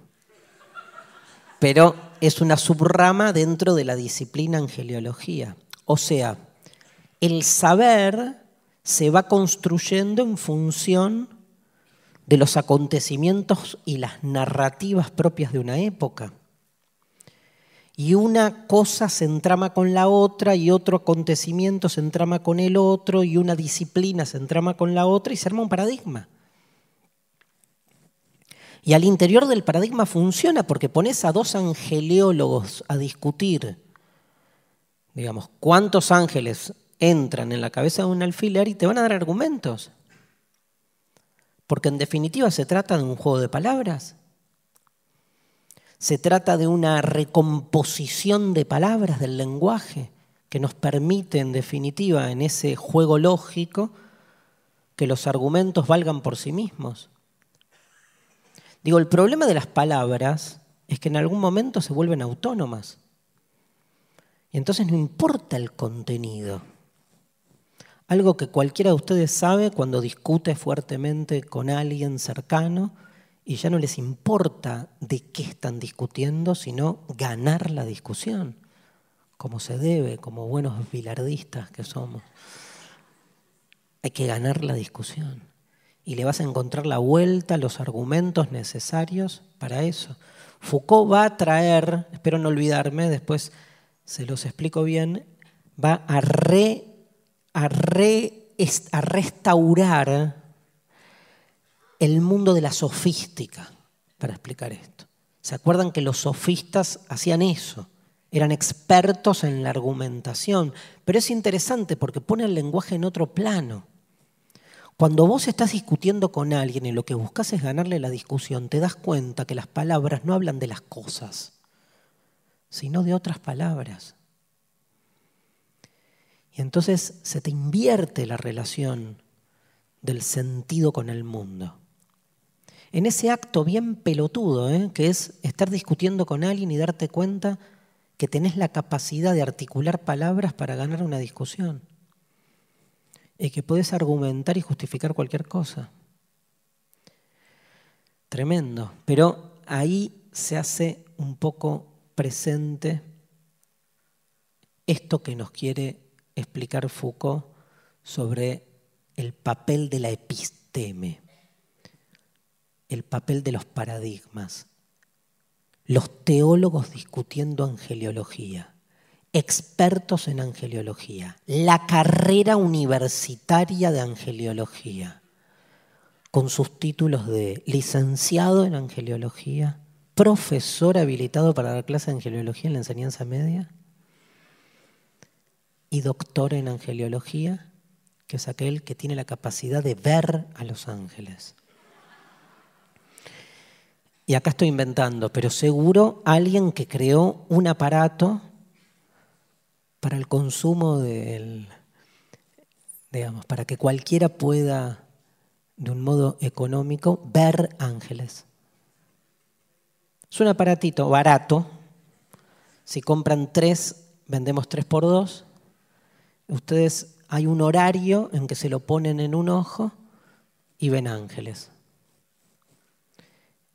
Pero es una subrama dentro de la disciplina angeliología. O sea, el saber se va construyendo en función de los acontecimientos y las narrativas propias de una época. Y una cosa se entrama con la otra y otro acontecimiento se entrama con el otro y una disciplina se entrama con la otra y se arma un paradigma. Y al interior del paradigma funciona porque pones a dos angeleólogos a discutir, digamos, cuántos ángeles entran en la cabeza de un alfiler y te van a dar argumentos. Porque en definitiva se trata de un juego de palabras. Se trata de una recomposición de palabras del lenguaje que nos permite en definitiva en ese juego lógico que los argumentos valgan por sí mismos. Digo, el problema de las palabras es que en algún momento se vuelven autónomas. Y entonces no importa el contenido. Algo que cualquiera de ustedes sabe cuando discute fuertemente con alguien cercano y ya no les importa de qué están discutiendo, sino ganar la discusión, como se debe, como buenos bilardistas que somos. Hay que ganar la discusión y le vas a encontrar la vuelta, los argumentos necesarios para eso. Foucault va a traer, espero no olvidarme, después se los explico bien, va a re a, restaurar el mundo de la sofística para explicar esto. ¿Se acuerdan que los sofistas hacían eso? Eran expertos en la argumentación, pero es interesante porque pone el lenguaje en otro plano. Cuando vos estás discutiendo con alguien y lo que buscas es ganarle la discusión, te das cuenta que las palabras no hablan de las cosas, sino de otras palabras. Entonces se te invierte la relación del sentido con el mundo. En ese acto bien pelotudo, ¿eh? que es estar discutiendo con alguien y darte cuenta que tenés la capacidad de articular palabras para ganar una discusión. Y que puedes argumentar y justificar cualquier cosa. Tremendo. Pero ahí se hace un poco presente esto que nos quiere explicar Foucault sobre el papel de la episteme, el papel de los paradigmas, los teólogos discutiendo angeliología, expertos en angeliología, la carrera universitaria de angeliología, con sus títulos de licenciado en angeliología, profesor habilitado para dar clase de angeliología en la enseñanza media, y doctor en angeliología, que es aquel que tiene la capacidad de ver a los ángeles. Y acá estoy inventando, pero seguro alguien que creó un aparato para el consumo del, digamos, para que cualquiera pueda, de un modo económico, ver ángeles. Es un aparatito barato. Si compran tres, vendemos tres por dos ustedes hay un horario en que se lo ponen en un ojo y ven ángeles.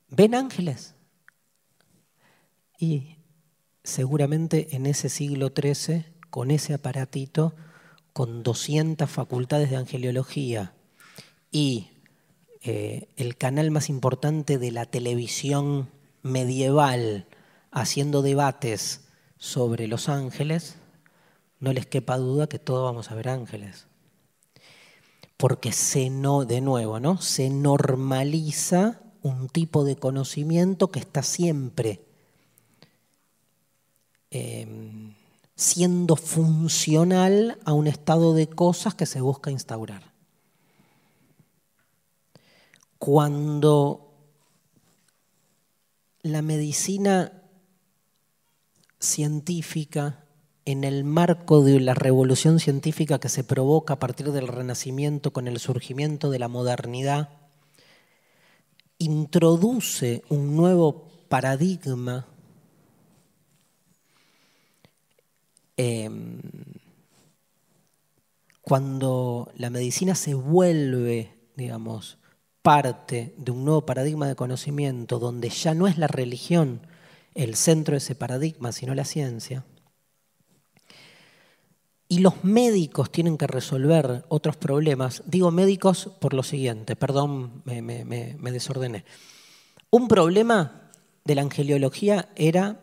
¿Ven ángeles? Y seguramente en ese siglo XIII, con ese aparatito, con 200 facultades de angeliología y eh, el canal más importante de la televisión medieval haciendo debates sobre los ángeles, no les quepa duda que todos vamos a ver ángeles. Porque se no, de nuevo, ¿no? Se normaliza un tipo de conocimiento que está siempre em, siendo funcional a un estado de cosas que se busca instaurar. Cuando la medicina científica, en el marco de la revolución científica que se provoca a partir del Renacimiento con el surgimiento de la modernidad, introduce un nuevo paradigma em, cuando la medicina se vuelve, digamos, parte de un nuevo paradigma de conocimiento donde ya no es la religión el centro de ese paradigma, sino la ciencia, y los médicos tienen que resolver otros problemas. Digo médicos por lo siguiente, perdón, me, desordené. Un problema de la angeliología era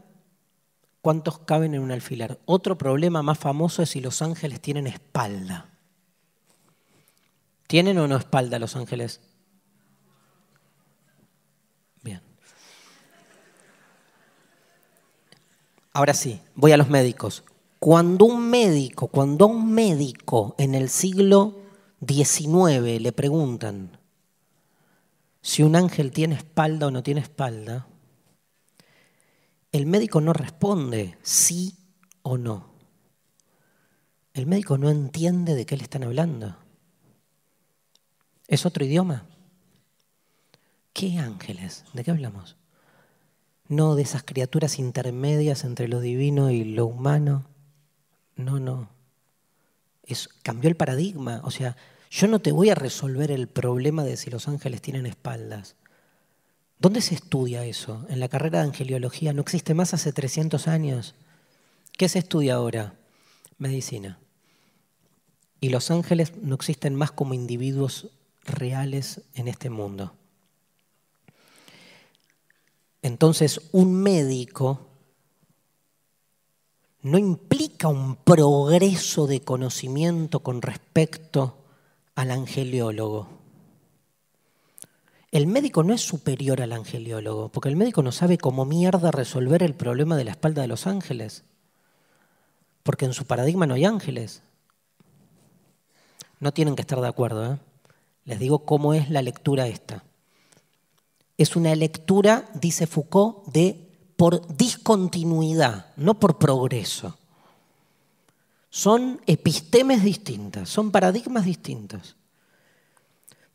cuántos caben en un alfiler. Otro problema más famoso es si los ángeles tienen espalda. ¿Tienen o no espalda los ángeles? Bien. Ahora sí, voy a los médicos. Cuando un médico, cuando un médico en el siglo XIX le preguntan si un ángel tiene espalda o no tiene espalda, el médico no responde sí o no. El médico no entiende de qué le están hablando. ¿Es otro idioma? ¿Qué ángeles? ¿De qué hablamos? No de esas criaturas intermedias entre lo divino y lo humano no, no. Es, cambió el paradigma. O sea, yo no te voy a resolver el problema de si los ángeles tienen espaldas. ¿Dónde se estudia eso? En la carrera de angeliología no existe más hace 300 años. ¿Qué se estudia ahora? Medicina. Y los ángeles no existen más como individuos reales en este mundo. Entonces, un médico no implica un progreso de conocimiento con respecto al angeliólogo. El médico no es superior al angeliólogo, porque el médico no sabe cómo mierda resolver el problema de la espalda de los ángeles, porque en su paradigma no hay ángeles. No tienen que estar de acuerdo. ¿eh? Les digo cómo es la lectura esta. Es una lectura, dice Foucault, de por discontinuidad, no por progreso. Son epistemes distintas, son paradigmas distintos.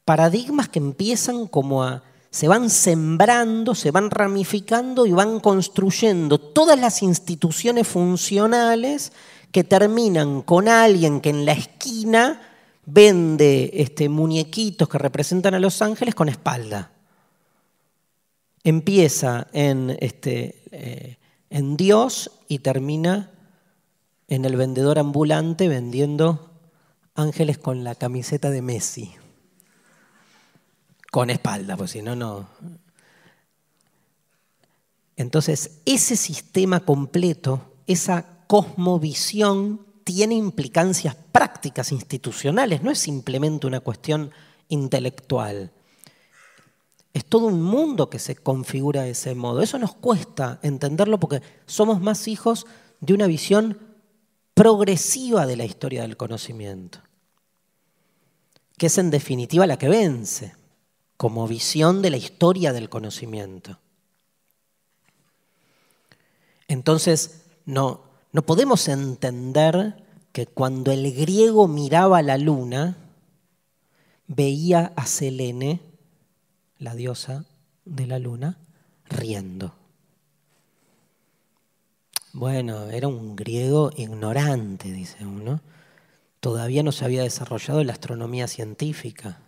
Paradigmas que empiezan como a, se van sembrando, se van ramificando y van construyendo todas las instituciones funcionales que terminan con alguien que en la esquina vende este, muñequitos que representan a los ángeles con espalda empieza en, este, eh, en Dios y termina en el vendedor ambulante vendiendo ángeles con la camiseta de Messi. Con espalda, pues si no, no. Entonces, ese sistema completo, esa cosmovisión, tiene implicancias prácticas institucionales, no es simplemente una cuestión intelectual. Es todo un mundo que se configura de ese modo. Eso nos cuesta entenderlo porque somos más hijos de una visión progresiva de la historia del conocimiento, que es en definitiva la que vence como visión de la historia del conocimiento. Entonces, no, no podemos entender que cuando el griego miraba la luna, veía a Selene la diosa de la luna, riendo. Bueno, era un griego ignorante, dice uno. Todavía no se había desarrollado la astronomía científica.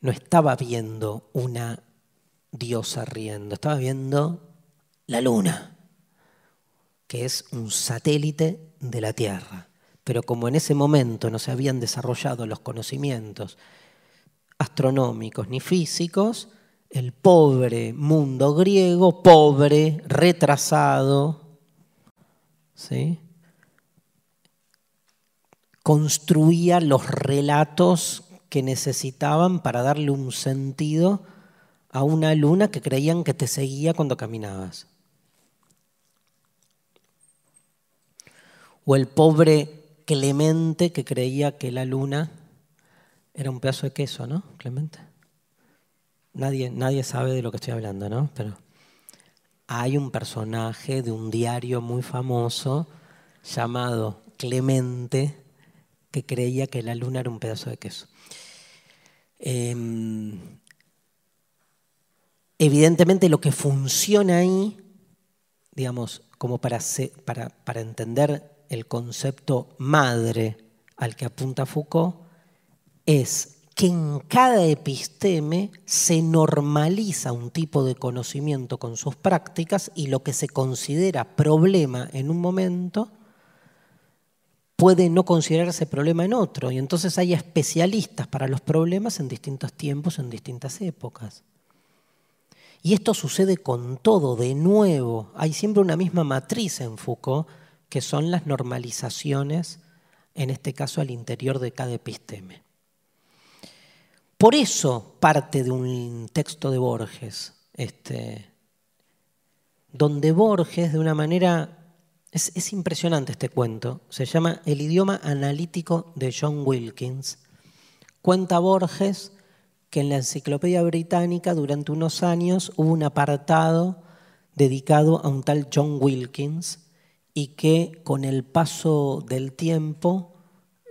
No estaba viendo una diosa riendo, estaba viendo la luna, que es un satélite de la Tierra. Pero como en ese momento no se habían desarrollado los conocimientos astronómicos ni físicos, el pobre mundo griego, pobre, retrasado, ¿sí? construía los relatos que necesitaban para darle un sentido a una luna que creían que te seguía cuando caminabas. O el pobre Clemente que creía que la luna era un pedazo de queso, ¿no, Clemente? Nadie, nadie sabe de lo que estoy hablando, ¿no? Pero hay un personaje de un diario muy famoso llamado Clemente que creía que la luna era un pedazo de queso. Em, evidentemente lo que funciona ahí, digamos, como para, para, para entender el concepto madre al que apunta Foucault, es que en cada episteme se normaliza un tipo de conocimiento con sus prácticas y lo que se considera problema en un momento puede no considerarse problema en otro. Y entonces hay especialistas para los problemas en distintos tiempos, en distintas épocas. Y esto sucede con todo, de nuevo. Hay siempre una misma matriz en Foucault, que son las normalizaciones, en este caso al interior de cada episteme. Por eso parte de un texto de Borges, este, donde Borges de una manera es, impresionante este cuento. Se llama El idioma analítico de John Wilkins. Cuenta Borges que en la Enciclopedia Británica durante unos años hubo un apartado dedicado a un tal John Wilkins y que con el paso del tiempo,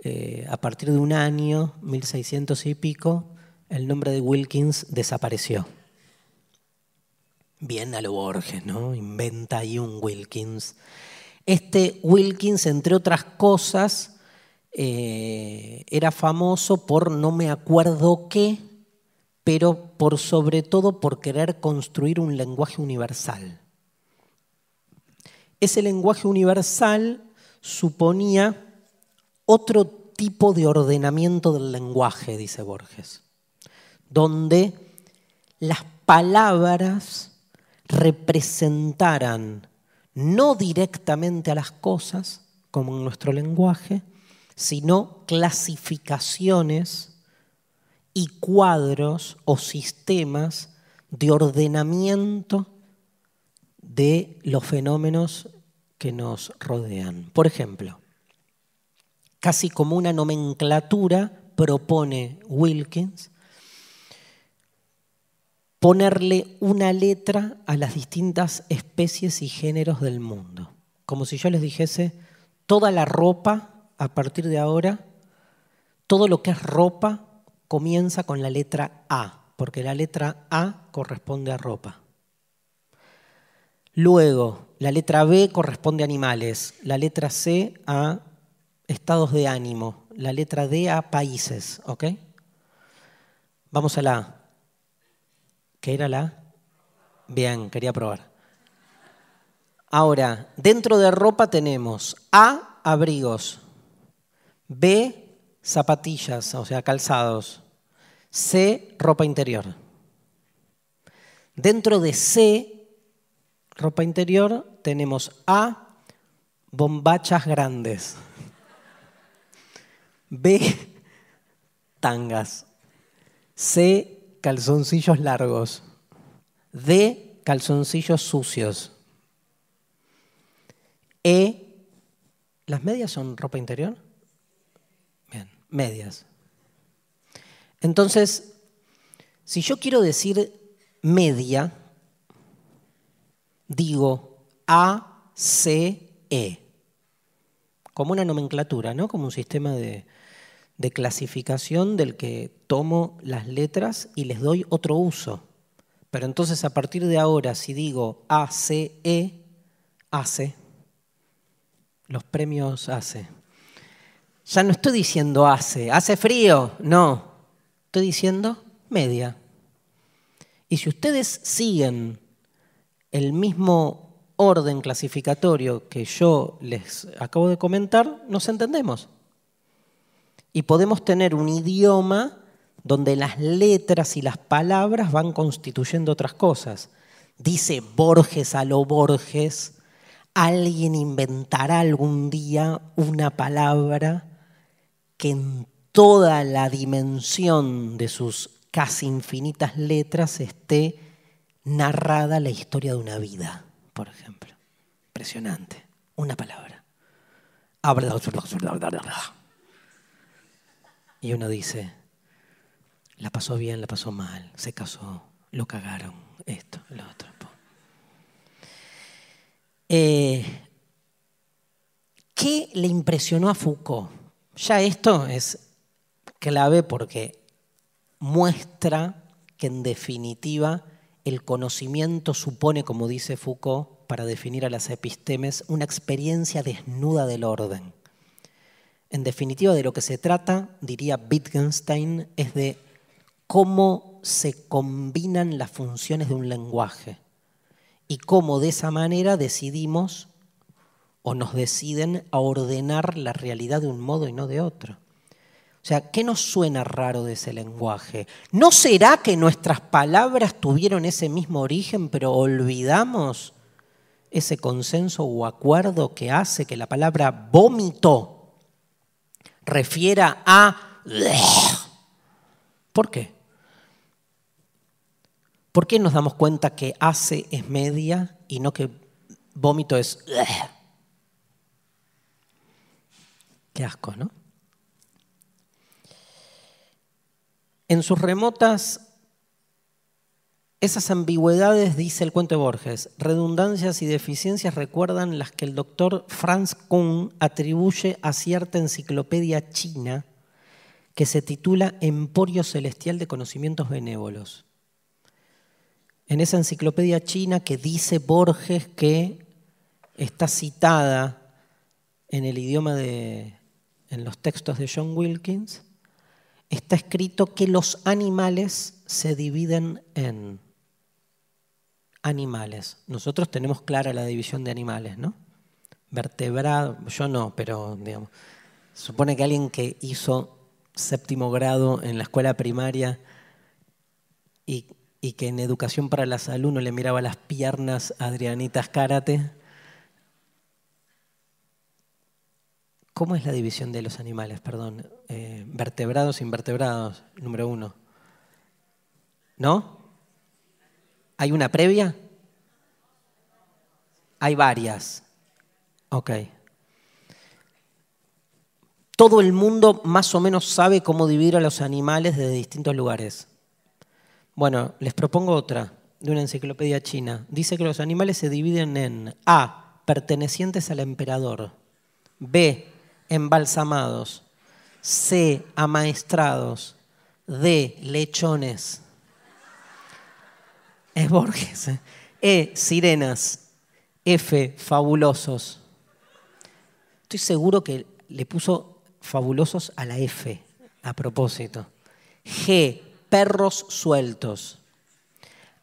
eh, a partir de un año, 1600 y pico, el nombre de Wilkins desapareció. Bien a lo Borges, ¿no? Inventa ahí un Wilkins este Wilkins, entre otras cosas, eh, era famoso por no me acuerdo qué, pero por sobre todo por querer construir un lenguaje universal. Ese lenguaje universal suponía otro tipo de ordenamiento del lenguaje, dice Borges, donde las palabras representaran no directamente a las cosas, como en nuestro lenguaje, sino clasificaciones y cuadros o sistemas de ordenamiento de los fenómenos que nos rodean. Por ejemplo, casi como una nomenclatura propone Wilkins ponerle una letra a las distintas especies y géneros del mundo. Como si yo les dijese, toda la ropa, a partir de ahora, todo lo que es ropa comienza con la letra A, porque la letra A corresponde a ropa. Luego, la letra B corresponde a animales, la letra C a estados de ánimo, la letra D a países, ¿ok? Vamos a la. ¿Qué era la? Bien, quería probar. Ahora, dentro de ropa tenemos A, abrigos, B, zapatillas, o sea, calzados, C, ropa interior. Dentro de C, ropa interior, tenemos A, bombachas grandes, B, tangas, C, calzoncillos largos. D, calzoncillos sucios. E, ¿las medias son ropa interior? Bien, medias. Entonces, si yo quiero decir media, digo A, C, E, como una nomenclatura, ¿no? Como un sistema de, de clasificación del que tomo las letras y les doy otro uso. Pero entonces a partir de ahora, si digo ACE, ACE, los premios ACE. Ya no estoy diciendo ACE, hace frío, no. Estoy diciendo media. Y si ustedes siguen el mismo orden clasificatorio que yo les acabo de comentar, nos entendemos. Y podemos tener un idioma donde las letras y las palabras van constituyendo otras cosas. Dice Borges a lo Borges, alguien inventará algún día una palabra que en toda la dimensión de sus casi infinitas letras esté narrada la historia de una vida, por ejemplo. Impresionante. Una palabra. Y uno dice, la pasó bien, la pasó mal, se casó, lo cagaron, esto, lo otro. Eh, ¿Qué le impresionó a Foucault? Ya esto es clave porque muestra que en definitiva el conocimiento supone, como dice Foucault, para definir a las epistemes, una experiencia desnuda del orden. En definitiva, de lo que se trata, diría Wittgenstein, es de cómo se combinan las funciones de un lenguaje y cómo de esa manera decidimos o nos deciden a ordenar la realidad de un modo y no de otro. O sea, ¿qué nos suena raro de ese lenguaje? ¿No será que nuestras palabras tuvieron ese mismo origen, pero olvidamos ese consenso o acuerdo que hace que la palabra vómito refiera a... ¿Por qué? ¿Por qué nos damos cuenta que hace es media y no que vómito es... Qué asco, ¿no? En sus remotas, esas ambigüedades, dice el cuento de Borges, redundancias y deficiencias recuerdan las que el doctor Franz Kuhn atribuye a cierta enciclopedia china que se titula Emporio Celestial de Conocimientos Benévolos. En esa enciclopedia china que dice Borges que está citada en el idioma de, en los textos de John Wilkins, está escrito que los animales se dividen en animales. Nosotros tenemos clara la división de animales, ¿no? Vertebrado, yo no, pero digamos, supone que alguien que hizo séptimo grado en la escuela primaria y, que en educación para la salud no le miraba las piernas a Adrianitas Karate, ¿Cómo es la división de los animales? Perdón. Eh, vertebrados, invertebrados, número uno. ¿No? ¿Hay una previa? Hay varias. Ok. Todo el mundo más o menos sabe cómo dividir a los animales desde distintos lugares. Bueno, les propongo otra de una enciclopedia china. Dice que los animales se dividen en A, pertenecientes al emperador, B, embalsamados, C, amaestrados, D, lechones. Es Borges. ¿eh? E, sirenas. F, fabulosos. Estoy seguro que le puso fabulosos a la F a propósito. G, perros sueltos.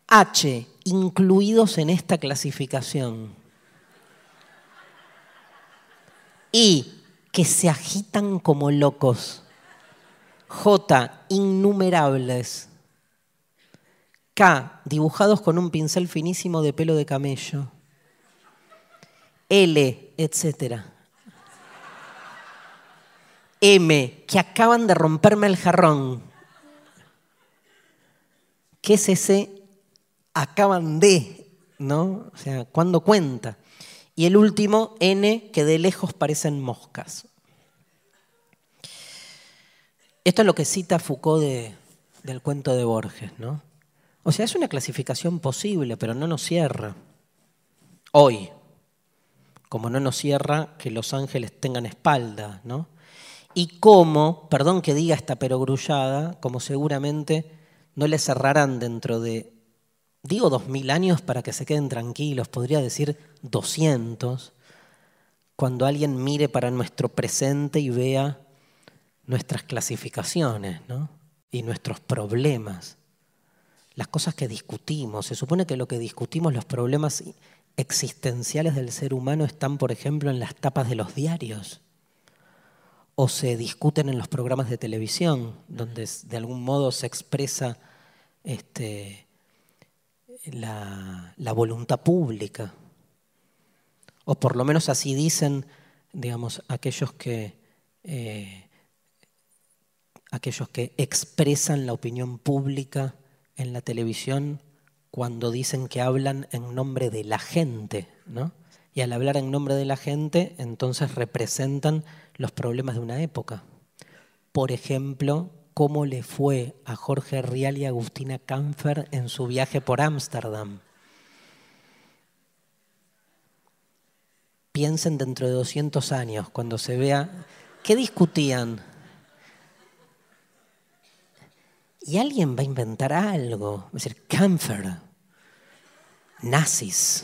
H, incluidos en esta clasificación. I, que se agitan como locos. J, innumerables. K, dibujados con un pincel finísimo de pelo de camello. L, etc. M, que acaban de romperme el jarrón. ¿Qué es ese? Acaban de, ¿no? O sea, ¿cuándo cuenta? Y el último, N, que de lejos parecen moscas. Esto es lo que cita Foucault del cuento de Borges, ¿no? O sea, es una clasificación posible, pero no nos cierra. Hoy, como no nos cierra que los ángeles tengan espalda, ¿no? Y como, perdón que diga esta perogrullada, como seguramente no le cerrarán dentro de Digo dos mil años para que se queden tranquilos, podría decir 200, cuando alguien mire para nuestro presente y vea nuestras clasificaciones y nuestros problemas. las cosas que discutimos. Se supone que lo que discutimos, los problemas existenciales del ser humano están, por ejemplo, en las tapas de los diarios o se discuten en los programas de televisión, donde de algún modo se expresa este, la, voluntad pública. O por lo menos así dicen, digamos, aquellos que, eh, aquellos que expresan la opinión pública en la televisión cuando dicen que hablan en nombre de la gente, ¿no? Y al hablar en nombre de la gente, entonces representan los problemas de una época. Por ejemplo, cómo le fue a Jorge Rial y Agustina Kampfer en su viaje por Ámsterdam. Piensen dentro de 200 años, cuando se vea, ¿qué discutían? Y alguien va a inventar algo, va a decir, Kampfer, nazis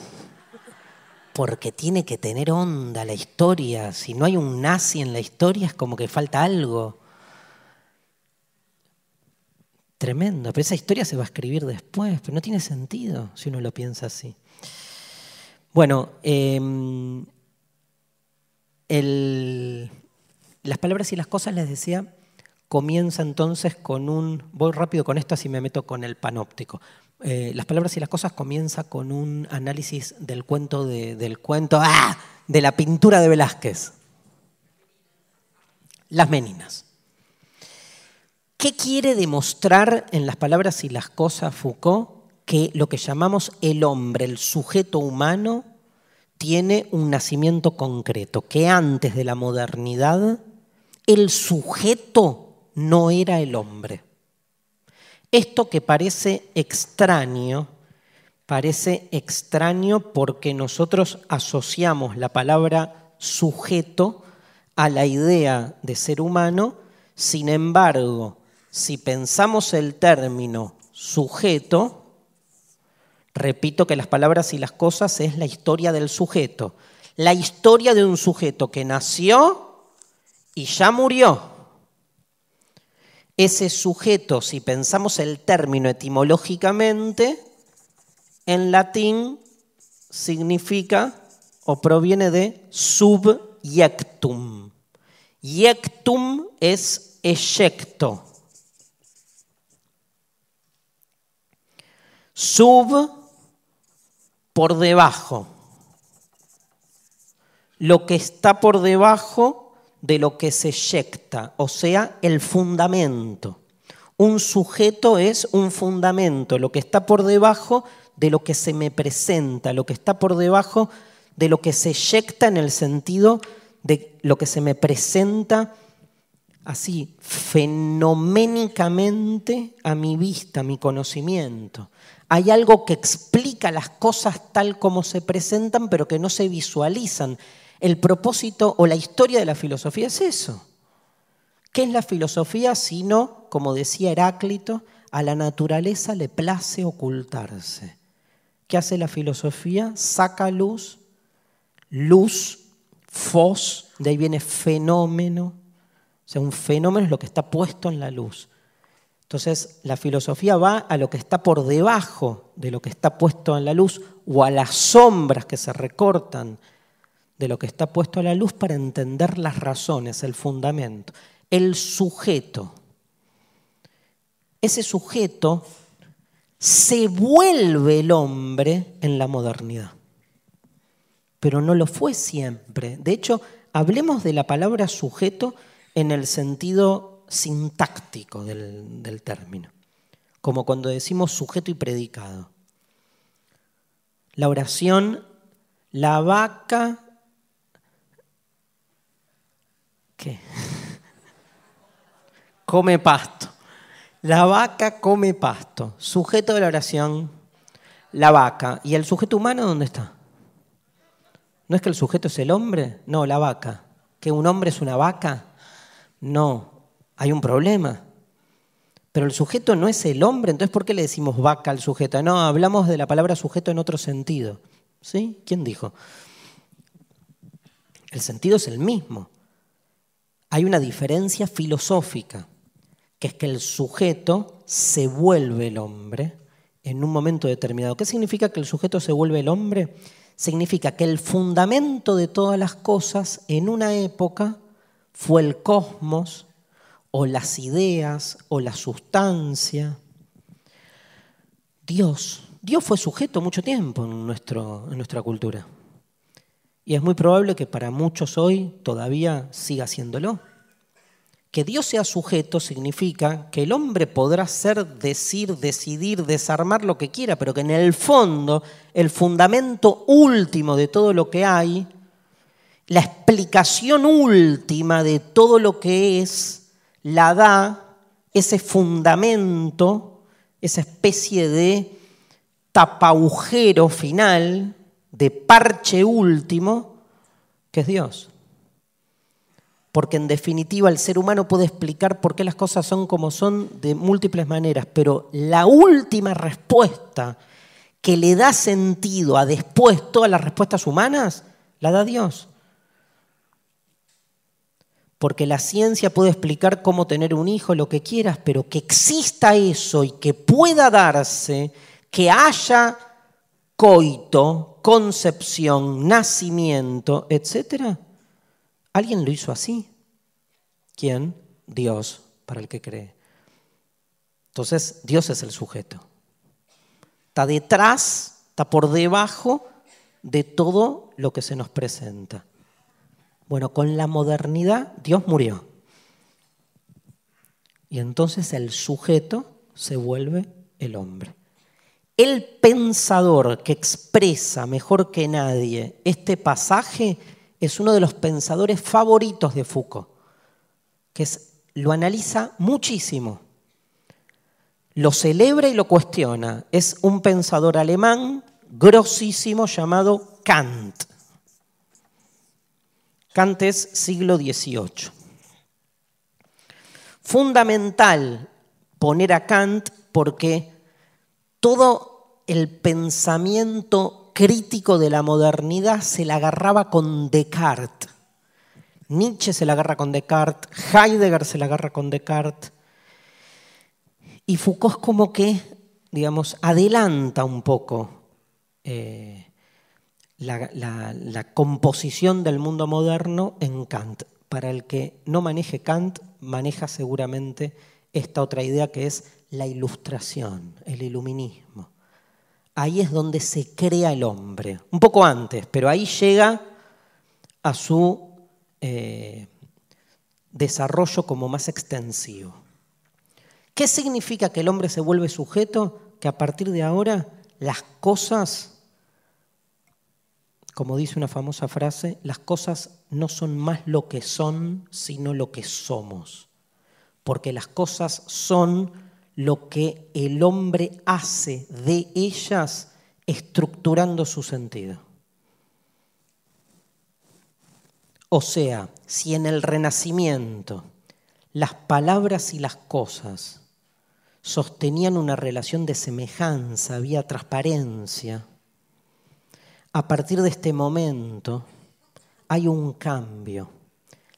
porque tiene que tener onda la historia. Si no hay un nazi en la historia es como que falta algo. Tremendo, pero esa historia se va a escribir después, pero no tiene sentido si uno lo piensa así. Bueno, em, las palabras y las cosas, les decía, comienza entonces con un, voy rápido con esto así me meto con el panóptico. Eh, las palabras y las cosas comienza con un análisis del cuento de, del cuento ¡ah! de la pintura de Velázquez. Las meninas. ¿Qué quiere demostrar en las palabras y las cosas Foucault? Que lo que llamamos el hombre, el sujeto humano, tiene un nacimiento concreto, que antes de la modernidad el sujeto no era el hombre. Esto que parece extraño, parece extraño porque nosotros asociamos la palabra sujeto a la idea de ser humano, sin embargo, si pensamos el término sujeto, repito que las palabras y las cosas es la historia del sujeto, la historia de un sujeto que nació y ya murió ese sujeto, si pensamos el término etimológicamente, en latín significa o proviene de subyectum. Yectum es eyecto. Sub por debajo. Lo que está por debajo de lo que se eyecta, o sea, el fundamento. Un sujeto es un fundamento, lo que está por debajo de lo que se me presenta, lo que está por debajo de lo que se eyecta en el sentido de lo que se me presenta así, fenoménicamente a mi vista, a mi conocimiento. Hay algo que explica las cosas tal como se presentan, pero que no se visualizan el propósito o la historia de la filosofía es eso. ¿Qué es la filosofía sino, como decía Heráclito, a la naturaleza le place ocultarse? ¿Qué hace la filosofía? Saca luz, luz, fos, de ahí viene fenómeno. O sea, un fenómeno es lo que está puesto en la luz. Entonces, la filosofía va a lo que está por debajo de lo que está puesto en la luz o a las sombras que se recortan de lo que está puesto a la luz para entender las razones, el fundamento, el sujeto. Ese sujeto se vuelve el hombre en la modernidad, pero no lo fue siempre. De hecho, hablemos de la palabra sujeto en el sentido sintáctico del, del término, como cuando decimos sujeto y predicado. La oración, la vaca ¿Qué? <laughs> come pasto. La vaca come pasto. Sujeto de la oración, la vaca. ¿Y el sujeto humano dónde está? ¿No es que el sujeto es el hombre? No, la vaca. ¿Que un hombre es una vaca? No, hay un problema. Pero el sujeto no es el hombre, entonces ¿por qué le decimos vaca al sujeto? No, hablamos de la palabra sujeto en otro sentido. ¿Sí? ¿Quién dijo? El sentido es el mismo hay una diferencia filosófica, que es que el sujeto se vuelve el hombre en un momento determinado. ¿Qué significa que el sujeto se vuelve el hombre? Significa que el fundamento de todas las cosas en una época fue el cosmos o las ideas o la sustancia. Dios, Dios fue sujeto mucho tiempo en, nuestra cultura. Y es muy probable que para muchos hoy todavía siga siéndolo. Que Dios sea sujeto significa que el hombre podrá ser, decir, decidir, desarmar lo que quiera, pero que en el fondo, el fundamento último de todo lo que hay, la explicación última de todo lo que es, la da ese fundamento, esa especie de tapaugero final, de parche último, que es Dios porque en definitiva el ser humano puede explicar por qué las cosas son como son de múltiples maneras, pero la última respuesta que le da sentido a después todas las respuestas humanas, la da Dios. Porque la ciencia puede explicar cómo tener un hijo, lo que quieras, pero que exista eso y que pueda darse, que haya coito, concepción, nacimiento, etcétera, Alguien lo hizo así. ¿Quién? Dios, para el que cree. Entonces, Dios es el sujeto. Está detrás, está por debajo de todo lo que se nos presenta. Bueno, con la modernidad Dios murió. Y entonces el sujeto se vuelve el hombre. El pensador que expresa mejor que nadie este pasaje es uno de los pensadores favoritos de Foucault, que lo analiza muchísimo, lo celebra y lo cuestiona. Es un pensador alemán grosísimo llamado Kant. Kant es siglo XVIII. Fundamental poner a Kant porque todo el pensamiento crítico de la modernidad se la agarraba con Descartes. Nietzsche se la agarra con Descartes, Heidegger se la agarra con Descartes. Y Foucault como que, digamos, adelanta un poco eh, la, composición del mundo moderno en Kant. Para el que no maneje Kant, maneja seguramente esta otra idea que es la ilustración, el iluminismo ahí es donde se crea el hombre. Un poco antes, pero ahí llega a su eh, desarrollo como más extensivo. ¿Qué significa que el hombre se vuelve sujeto? Que a partir de ahora las cosas, como dice una famosa frase, las cosas no son más lo que son, sino lo que somos. Porque las cosas son lo que el hombre hace de ellas estructurando su sentido. O sea, si en el renacimiento las palabras y las cosas sostenían una relación de semejanza, había transparencia, a partir de este momento hay un cambio.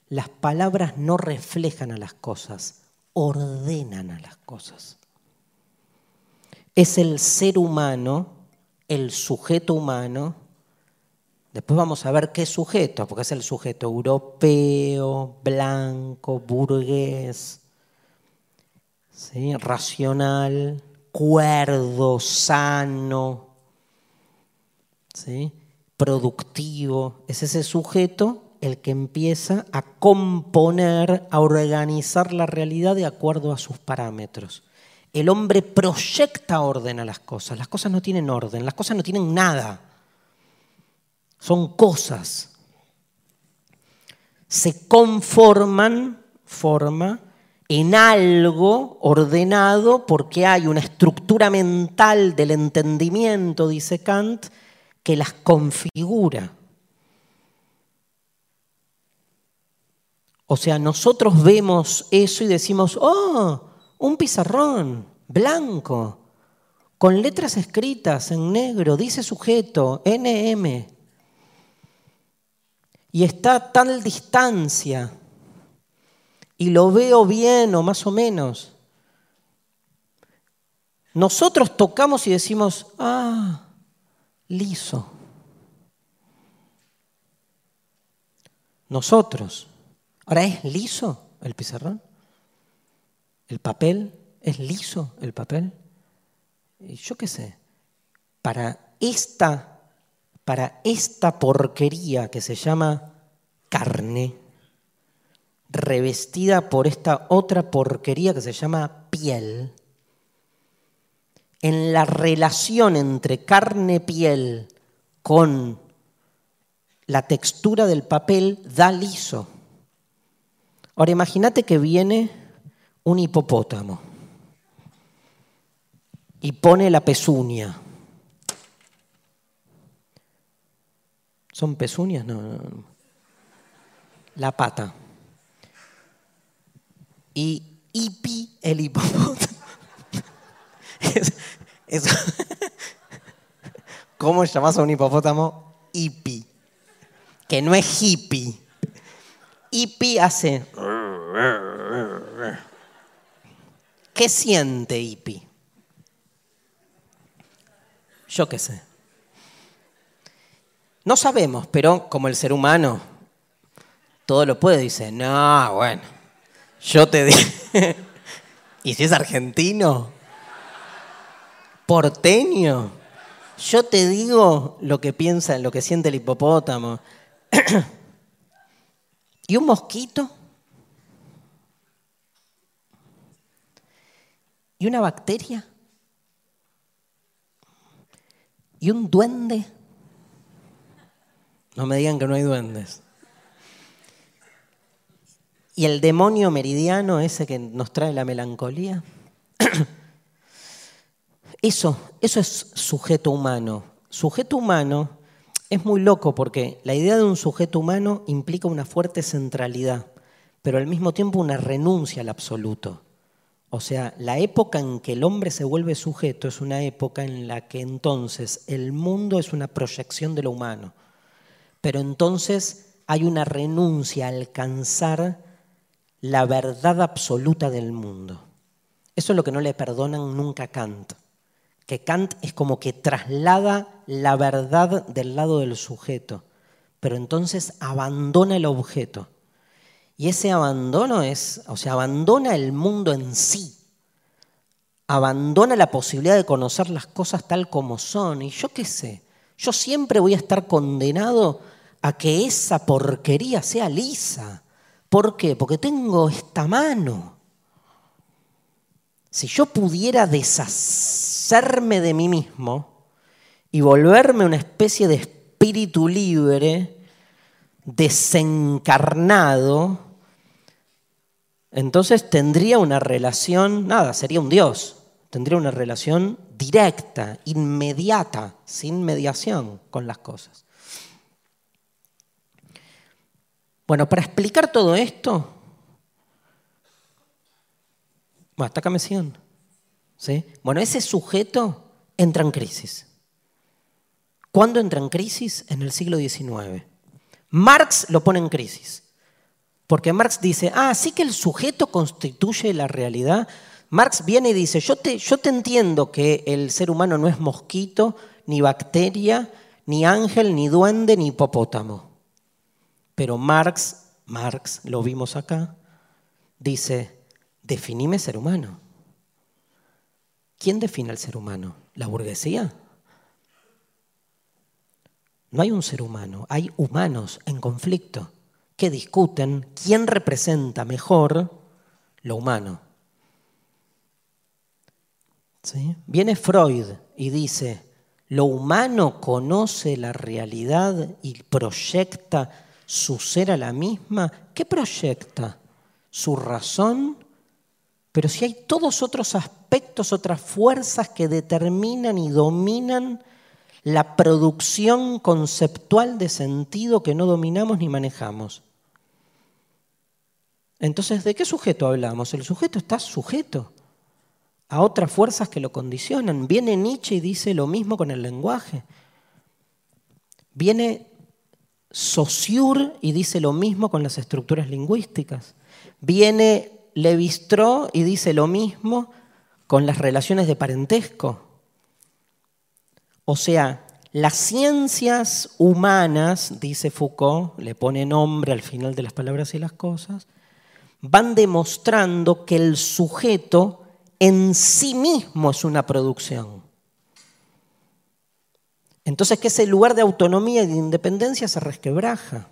Las palabras no reflejan a las cosas, ordenan a las cosas. Es el ser humano, el sujeto humano, después vamos a ver qué sujeto, porque es el sujeto europeo, blanco, burgués, racional, cuerdo, sano, productivo, es ese sujeto el que empieza a componer, a organizar la realidad de acuerdo a sus parámetros. El hombre proyecta orden a las cosas. Las cosas no tienen orden, las cosas no tienen nada. Son cosas. Se conforman, forma, en algo ordenado porque hay una estructura mental del entendimiento, dice Kant, que las configura. O sea, nosotros vemos eso y decimos, oh, un pizarrón blanco, con letras escritas en negro, dice sujeto, NM, y está a tal distancia, y lo veo bien o más o menos. nosotros tocamos y decimos, ah, liso. Nosotros. Ahora, ¿es liso el pizarrón? ¿El papel? ¿Es liso el papel? Y yo qué sé. Para esta, para esta porquería que se llama carne, revestida por esta otra porquería que se llama piel, en la relación entre carne-piel con la textura del papel da liso. Ahora imagínate que viene un hipopótamo y pone la pezuña. ¿Son pezuñas? No, no. La pata. Y hipi el hipopótamo. ¿Cómo llamas a un hipopótamo? Hippie. Que no es hippie. Hippie hace. ¿Qué siente hippie? Yo qué sé. No sabemos, pero como el ser humano todo lo puede, dice, no, bueno, yo te digo. <laughs> ¿Y si es argentino? Porteño. Yo te digo lo que piensa, lo que siente el hipopótamo. <clears throat> ¿Y un mosquito? ¿Y una bacteria? ¿Y un duende? No me digan que no hay duendes. ¿Y el demonio meridiano, ese que nos trae la melancolía? <clears throat> Eso, eso es sujeto humano. Sujeto humano es muy loco porque la idea de un sujeto humano implica una fuerte centralidad, pero al mismo tiempo una renuncia al absoluto. O sea, la época en que el hombre se vuelve sujeto es una época en la que entonces el mundo es una proyección de lo humano. Pero entonces hay una renuncia a alcanzar la verdad absoluta del mundo. Eso es lo que no le perdonan nunca a Kant que Kant es como que traslada la verdad del lado del sujeto, pero entonces abandona el objeto. Y ese abandono es, o sea, abandona el mundo en sí, abandona la posibilidad de conocer las cosas tal como son. Y yo qué sé, yo siempre voy a estar condenado a que esa porquería sea lisa. ¿Por qué? Porque tengo esta mano. Si yo pudiera deshacerme de mí mismo y volverme una especie de espíritu libre, desencarnado, entonces tendría una relación, nada, sería un Dios, tendría una relación directa, inmediata, sin mediación con las cosas. Bueno, para explicar todo esto, hasta acá me siguen. ¿Sí? Bueno, ese sujeto entra en crisis. ¿Cuándo entra en crisis? En el siglo XIX. Marx lo pone en crisis. Porque Marx dice, ah, sí que el sujeto constituye la realidad. Marx viene y dice, yo te, yo te entiendo que el ser humano no es mosquito, ni bacteria, ni ángel, ni duende, ni hipopótamo. Pero Marx, Marx, lo vimos acá, dice, definime ser humano. ¿Quién define al ser humano? ¿La burguesía? No hay un ser humano, hay humanos en conflicto que discuten quién representa mejor lo humano. Viene Freud y dice, lo humano conoce la realidad y proyecta su ser a la misma. ¿Qué proyecta? ¿Su razón pero si hay todos otros aspectos, otras fuerzas que determinan y dominan la producción conceptual de sentido que no dominamos ni manejamos. Entonces, ¿de qué sujeto hablamos? El sujeto está sujeto a otras fuerzas que lo condicionan. Viene Nietzsche y dice lo mismo con el lenguaje. Viene Saussure y dice lo mismo con las estructuras lingüísticas. Viene Levistró y dice lo mismo con las relaciones de parentesco. O sea, las ciencias humanas, dice Foucault, le pone nombre al final de las palabras y las cosas, van demostrando que el sujeto en sí mismo es una producción. Entonces que ese lugar de autonomía y de independencia se resquebraja.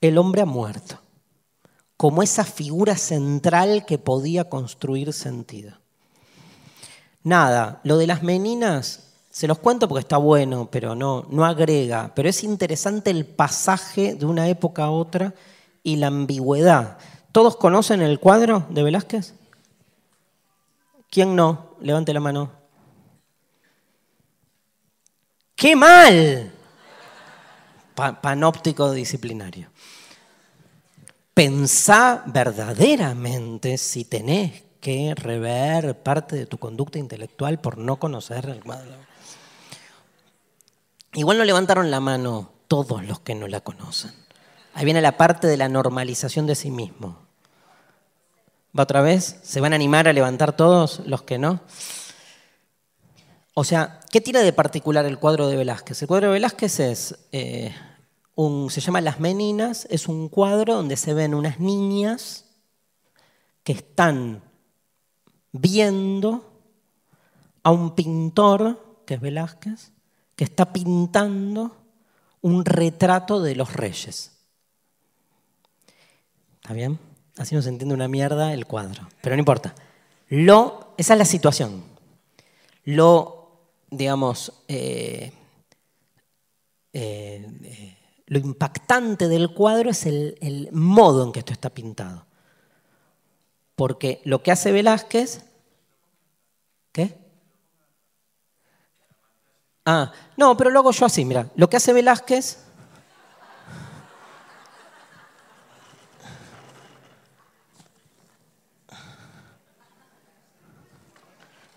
El hombre ha muerto, como esa figura central que podía construir sentido. Nada, lo de las meninas se los cuento porque está bueno, pero no, no agrega. Pero es interesante el pasaje de una época a otra y la ambigüedad. ¿Todos conocen el cuadro de Velázquez? ¿Quién no? Levante la mano. ¡Qué mal! panóptico disciplinario. Pensá verdaderamente si tenés que rever parte de tu conducta intelectual por no conocer el cuadro. Igual no levantaron la mano todos los que no la conocen. Ahí viene la parte de la normalización de sí mismo. ¿Va otra vez? ¿Se van a animar a levantar todos los que no? O sea, ¿qué tiene de particular el cuadro de Velázquez? El cuadro de Velázquez es eh, un, se llama Las Meninas, es un cuadro donde se ven unas niñas que están viendo a un pintor, que es Velázquez, que está pintando un retrato de los reyes. ¿Está bien? Así no se entiende una mierda el cuadro, pero no importa. Lo, esa es la situación. Lo, digamos, eh, eh, eh, lo impactante del cuadro es el, modo en que esto está pintado. Porque lo que hace Velázquez, ¿qué? Ah, no, pero lo hago yo así, mira. Lo que hace Velázquez.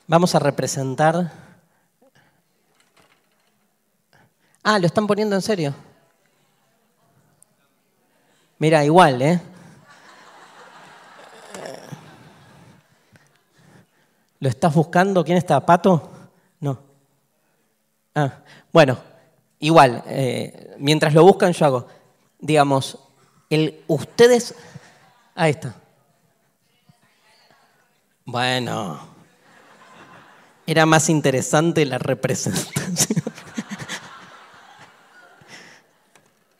Vamos a representar. Ah, lo están poniendo en serio. Mira, igual, ¿eh? ¿Lo estás buscando? ¿Quién está? ¿Pato? No. Ah, bueno, igual, eh, mientras lo buscan yo hago, digamos, el, ustedes... Ahí está. Bueno, era más interesante la representación <laughs>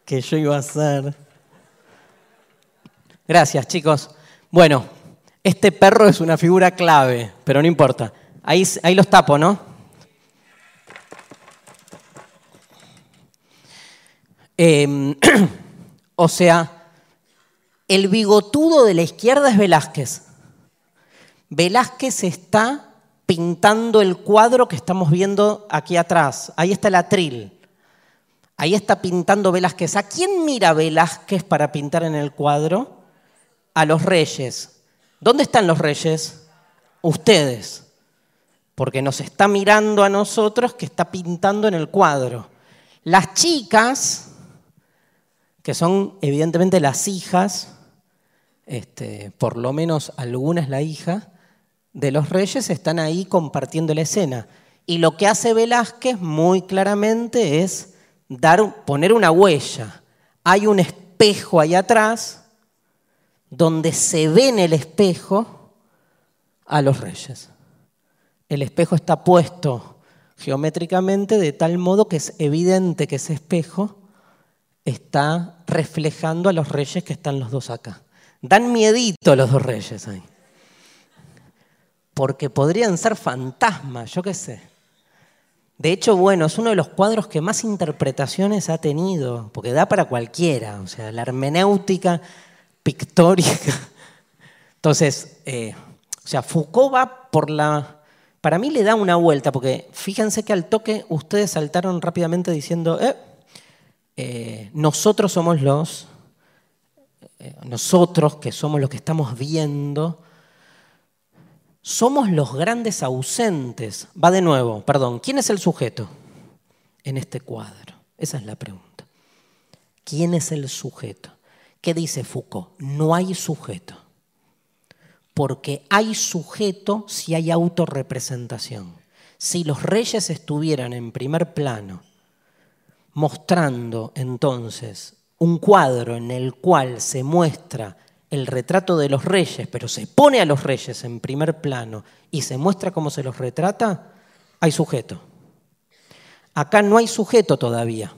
que yo iba a hacer. Gracias, chicos. Bueno, este perro es una figura clave, pero no importa. Ahí, ahí los tapo, ¿no? Em, <clears throat> o sea, el bigotudo de la izquierda es Velázquez. Velázquez está pintando el cuadro que estamos viendo aquí atrás. Ahí está el atril. Ahí está pintando Velázquez. ¿A quién mira Velázquez para pintar en el cuadro? A los reyes. ¿Dónde están los reyes? Ustedes. Porque nos está mirando a nosotros que está pintando en el cuadro. Las chicas que son evidentemente las hijas, este, por lo menos alguna es la hija, de los reyes, están ahí compartiendo la escena. Y lo que hace Velázquez muy claramente es dar, poner una huella. Hay un espejo ahí atrás donde se ve en el espejo a los reyes. El espejo está puesto geométricamente de tal modo que es evidente que ese espejo está reflejando a los reyes que están los dos acá. Dan miedito los dos reyes ahí. Porque podrían ser fantasmas, yo qué sé. De hecho, bueno, es uno de los cuadros que más interpretaciones ha tenido, porque da para cualquiera, o sea, la hermenéutica pictórica. Entonces, eh, o sea, Foucault va por la... Para mí le da una vuelta, porque fíjense que al toque ustedes saltaron rápidamente diciendo, eh, eh, nosotros somos los, nosotros que somos los que estamos viendo, somos los grandes ausentes. Va de nuevo, perdón, ¿quién es el sujeto en este cuadro? Esa es la pregunta. ¿Quién es el sujeto? ¿Qué dice Foucault? No hay sujeto. porque hay sujeto si hay autorrepresentación. Si los reyes estuvieran en primer plano, mostrando entonces un cuadro en el cual se muestra el retrato de los reyes, pero se pone a los reyes en primer plano y se muestra cómo se los retrata, hay sujeto. Acá no hay sujeto todavía,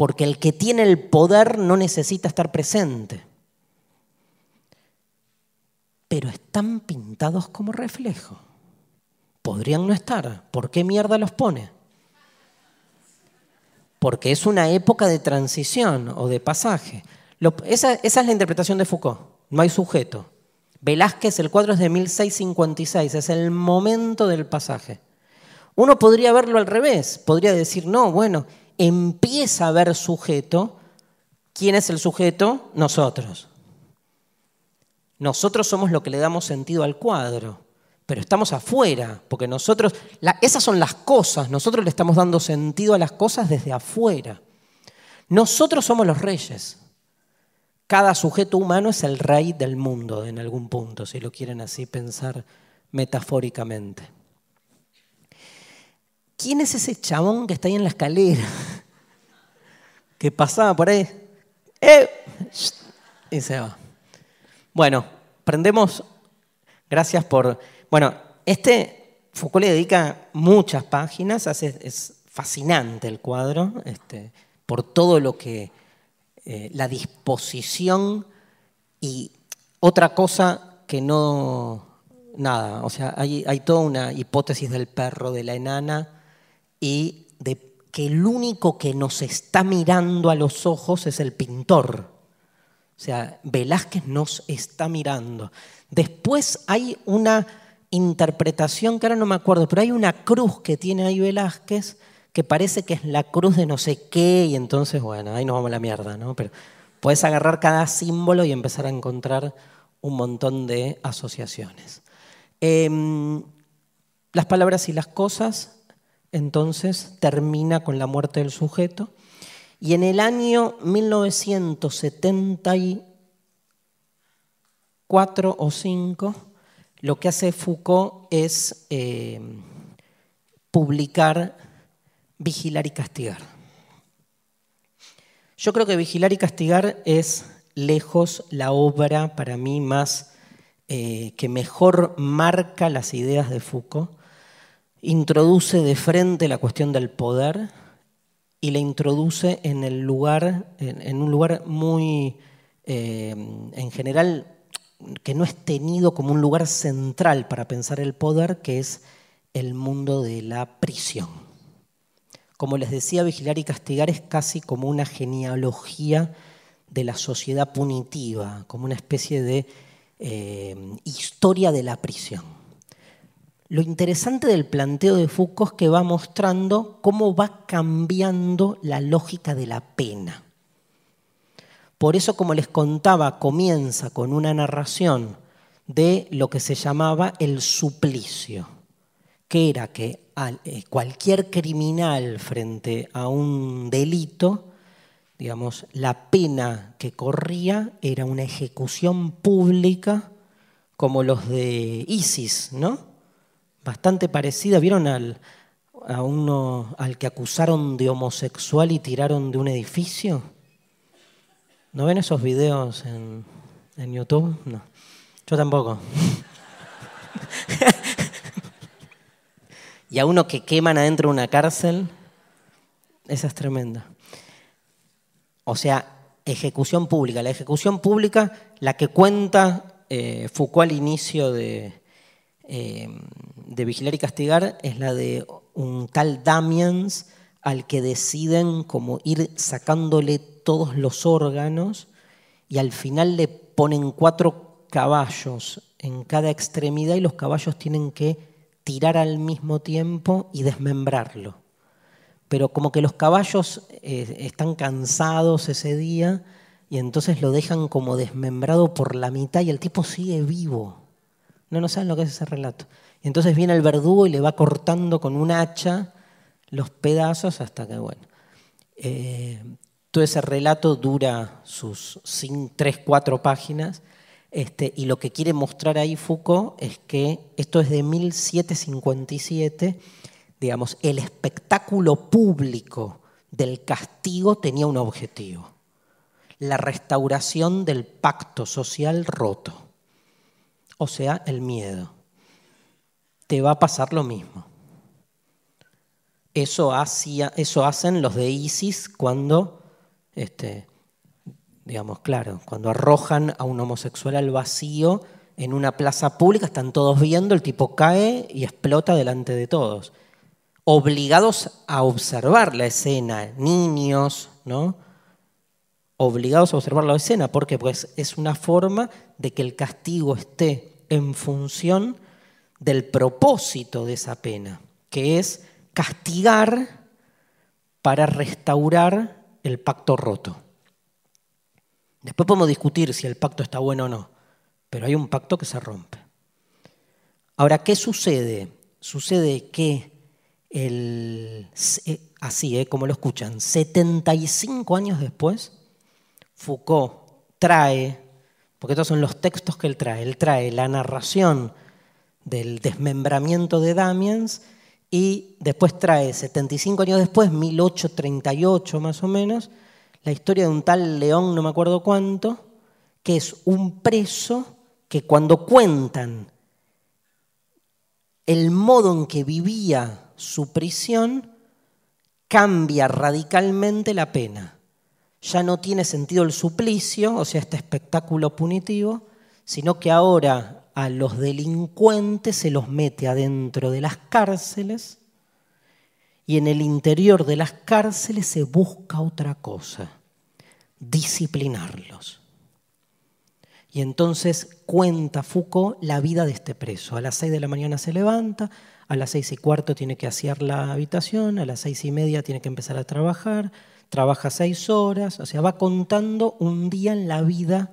porque el que tiene el poder no necesita estar presente. Pero están pintados como reflejo. Podrían no estar. ¿Por qué mierda los pone? Porque es una época de transición o de pasaje. esa, esa es la interpretación de Foucault. No hay sujeto. Velázquez, el cuadro es de 1656, es el momento del pasaje. Uno podría verlo al revés, podría decir, no, bueno, empieza a haber sujeto. ¿Quién es el sujeto? Nosotros. Nosotros somos lo que le damos sentido al cuadro, pero estamos afuera, porque nosotros, esas son las cosas, nosotros le estamos dando sentido a las cosas desde afuera. Nosotros somos los reyes. Cada sujeto humano es el rey del mundo en algún punto, si lo quieren así pensar metafóricamente. ¿Quién es ese chabón que está ahí en la escalera? Que pasaba por ahí. ¡Eh! Y se va. Bueno, prendemos. Gracias por. Bueno, este Foucault le dedica muchas páginas, es fascinante el cuadro, este, por todo lo que. Eh, la disposición y otra cosa que no. Nada, o sea, hay, hay toda una hipótesis del perro, de la enana y de que el único que nos está mirando a los ojos es el pintor. O sea, Velázquez nos está mirando. Después hay una interpretación que ahora no me acuerdo, pero hay una cruz que tiene ahí Velázquez que parece que es la cruz de no sé qué, y entonces, bueno, ahí nos vamos a la mierda, ¿no? Pero puedes agarrar cada símbolo y empezar a encontrar un montón de asociaciones. Em, las palabras y las cosas entonces termina con la muerte del sujeto. Y en el año 1974 o 5, lo que hace Foucault es eh, publicar Vigilar y Castigar. Yo creo que Vigilar y Castigar es lejos la obra para mí más eh, que mejor marca las ideas de Foucault introduce de frente la cuestión del poder y la introduce en el lugar, en, un lugar muy, eh, en general, que no es tenido como un lugar central para pensar el poder, que es el mundo de la prisión. Como les decía, vigilar y castigar es casi como una genealogía de la sociedad punitiva, como una especie de eh, historia de la prisión. Lo interesante del planteo de Foucault es que va mostrando cómo va cambiando la lógica de la pena. Por eso, como les contaba, comienza con una narración de lo que se llamaba el suplicio, que era que eh, cualquier criminal frente a un delito, digamos, la pena que corría era una ejecución pública como los de ISIS, ¿no? Bastante parecida. ¿Vieron al, a uno al que acusaron de homosexual y tiraron de un edificio? ¿No ven esos videos en, en YouTube? No. Yo tampoco. <laughs> y a uno que queman adentro de una cárcel, esa es tremenda. O sea, ejecución pública. La ejecución pública, la que cuenta eh, Foucault al inicio de, Em, de vigilar y castigar es la de un tal Damiens al que deciden como ir sacándole todos los órganos y al final le ponen cuatro caballos en cada extremidad y los caballos tienen que tirar al mismo tiempo y desmembrarlo. Pero como que los caballos eh, están cansados ese día y entonces lo dejan como desmembrado por la mitad y el tipo sigue vivo. No, no saben lo que es ese relato. Y entonces viene el verdugo y le va cortando con un hacha los pedazos hasta que, bueno. Eh, todo ese relato dura sus tres, cuatro páginas. Este, y lo que quiere mostrar ahí Foucault es que esto es de 1757, digamos, el espectáculo público del castigo tenía un objetivo, la restauración del pacto social roto, o sea, el miedo. Te va a pasar lo mismo. Eso, eso hacen los de ISIS cuando este, digamos, claro, cuando arrojan a un homosexual al vacío en una plaza pública, están todos viendo, el tipo cae y explota delante de todos. Obligados a observar la escena, niños, ¿no? Obligados a observar la escena, ¿por qué? Pues es una forma de que el castigo esté en función del propósito de esa pena, que es castigar para restaurar el pacto roto. Después podemos discutir si el pacto está bueno o no, pero hay un pacto que se rompe. Ahora, ¿qué sucede? Sucede que el, eh, así, eh, como lo escuchan, 75 años después, Foucault trae, porque estos son los textos que él trae, él trae la narración del desmembramiento de Damiens y después trae 75 años después, 1838 más o menos, la historia de un tal León, no me acuerdo cuánto, que es un preso que cuando cuentan el modo en que vivía su prisión, cambia radicalmente la pena. Ya no tiene sentido el suplicio, o sea, este espectáculo punitivo, sino que ahora a los delincuentes se los mete adentro de las cárceles y en el interior de las cárceles se busca otra cosa, disciplinarlos. Y entonces cuenta Foucault la vida de este preso. A las seis de la mañana se levanta, a las seis y cuarto tiene que asear la habitación, a las seis y media tiene que empezar a trabajar, trabaja seis horas, o sea, va contando un día en la vida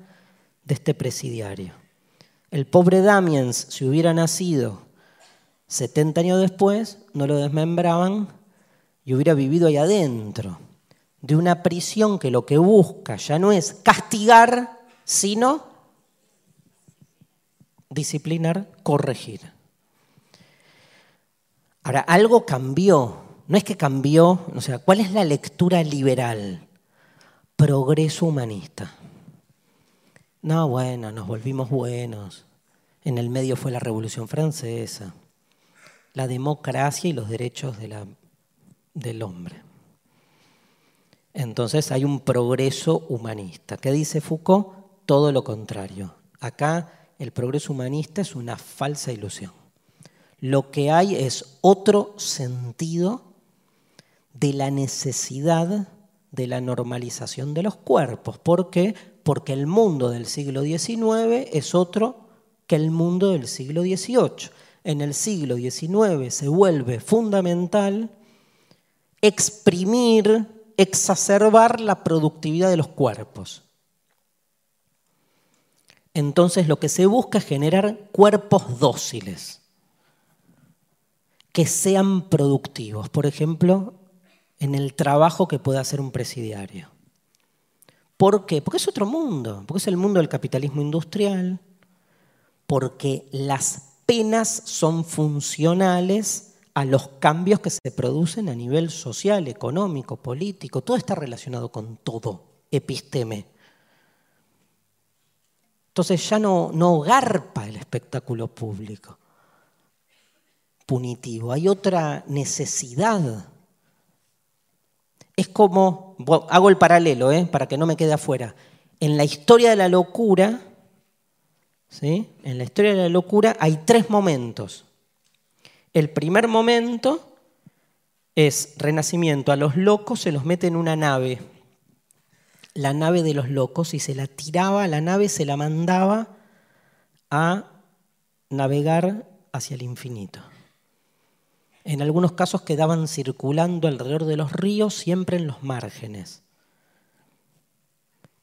de este presidiario. El pobre Damiens, si hubiera nacido 70 años después, no lo desmembraban y hubiera vivido ahí adentro, de una prisión que lo que busca ya no es castigar, sino disciplinar, corregir. Ahora, algo cambió, no es que cambió, o sea, ¿cuál es la lectura liberal? Progreso humanista. No, bueno, nos volvimos buenos. En el medio fue la Revolución Francesa, la democracia y los derechos de la del hombre. Entonces hay un progreso humanista. ¿Qué dice Foucault? Todo lo contrario. Acá el progreso humanista es una falsa ilusión. Lo que hay es otro sentido de la necesidad de la normalización de los cuerpos. ¿Por qué? Porque el mundo del siglo XIX es otro que el mundo del siglo XVIII. En el siglo XIX se vuelve fundamental exprimir, exacerbar la productividad de los cuerpos. Entonces lo que se busca es generar cuerpos dóciles, que sean productivos. Por ejemplo, en el trabajo que puede hacer un presidiario. ¿Por qué? Porque es otro mundo, porque es el mundo del capitalismo industrial, porque las penas son funcionales a los cambios que se producen a nivel social, económico, político. Todo está relacionado con todo, episteme. Entonces ya no, no garpa el espectáculo público punitivo, hay otra necesidad. Es como, hago el paralelo ¿eh? para que no me quede afuera. En la historia de la locura, ¿sí? en la historia de la locura hay tres momentos. El primer momento es renacimiento. A los locos se los mete en una nave, la nave de los locos, y se la tiraba, la nave se la mandaba a navegar hacia el infinito. En algunos casos quedaban circulando alrededor de los ríos, siempre en los márgenes.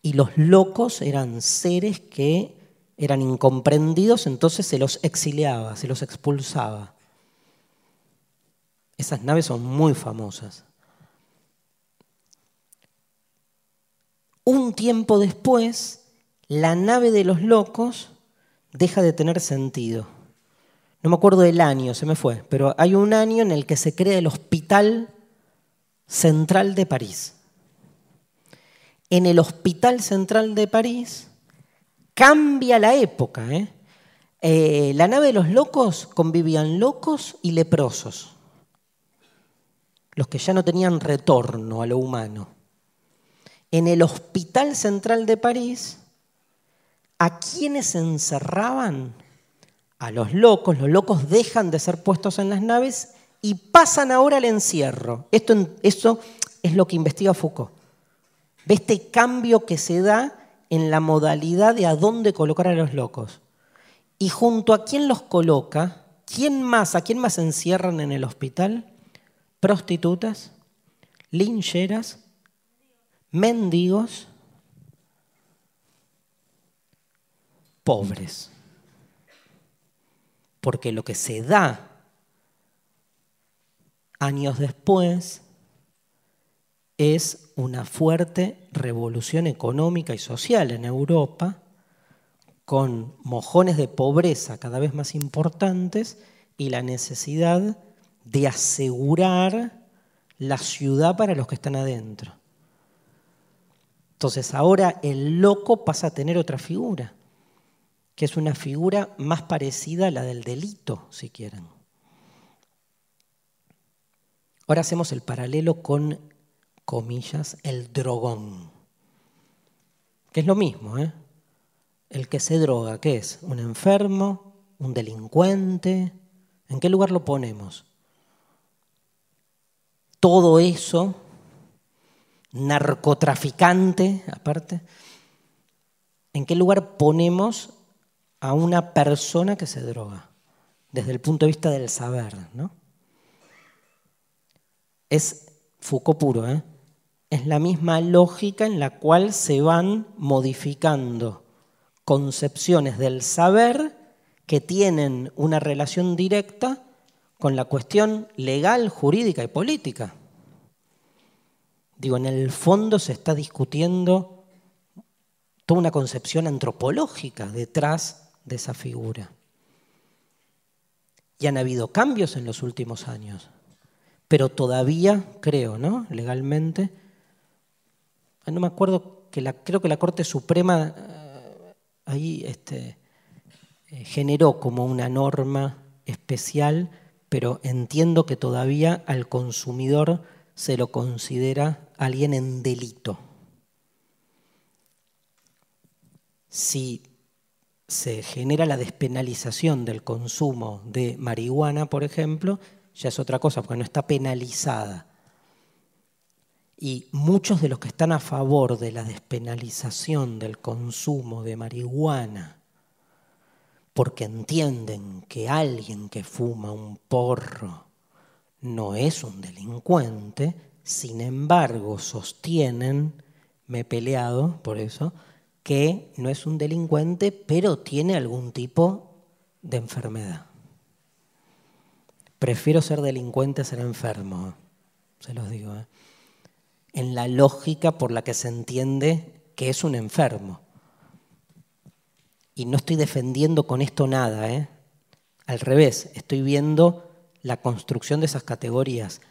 Y los locos eran seres que eran incomprendidos, entonces se los exiliaba, se los expulsaba. Esas naves son muy famosas. Un tiempo después, la nave de los locos deja de tener sentido. No me acuerdo del año, se me fue, pero hay un año en el que se crea el Hospital Central de París. En el Hospital Central de París cambia la época. ¿eh? Eh, la nave de los locos convivían locos y leprosos, los que ya no tenían retorno a lo humano. En el Hospital Central de París ¿A quiénes encerraban? A los locos. Los locos dejan de ser puestos en las naves y pasan ahora al encierro. Esto, eso es lo que investiga Foucault. Ve este cambio que se da en la modalidad de a dónde colocar a los locos. Y junto a quién los coloca, ¿quién más, a quién más encierran en el hospital? Prostitutas, lincheras, mendigos pobres. Porque lo que se da años después es una fuerte revolución económica y social en Europa, con mojones de pobreza cada vez más importantes y la necesidad de asegurar la ciudad para los que están adentro. Entonces ahora el loco pasa a tener otra figura que es una figura más parecida a la del delito, si quieren. Ahora hacemos el paralelo con, comillas, el drogón, que es lo mismo, ¿eh? El que se droga, ¿qué es? ¿Un enfermo? ¿Un delincuente? ¿En qué lugar lo ponemos? Todo eso, narcotraficante, aparte, ¿en qué lugar ponemos a una persona que se droga, desde el punto de vista del saber. ¿no? Es Foucault puro, ¿eh? es la misma lógica en la cual se van modificando concepciones del saber que tienen una relación directa con la cuestión legal, jurídica y política. Digo, en el fondo se está discutiendo toda una concepción antropológica detrás de esa figura. Y han habido cambios en los últimos años, pero todavía, creo, ¿no? Legalmente, ah, no me acuerdo que la, creo que la Corte Suprema eh, ahí este, eh, generó como una norma especial, pero entiendo que todavía al consumidor se lo considera alguien en delito. Si se genera la despenalización del consumo de marihuana, por ejemplo, ya es otra cosa, porque no está penalizada. Y muchos de los que están a favor de la despenalización del consumo de marihuana, porque entienden que alguien que fuma un porro no es un delincuente, sin embargo sostienen, me he peleado por eso, que no es un delincuente, pero tiene algún tipo de enfermedad. Prefiero ser delincuente a ser enfermo, se los digo. ¿eh? En la lógica por la que se entiende que es un enfermo. Y no estoy defendiendo con esto nada, ¿eh? al revés, estoy viendo la construcción de esas categorías.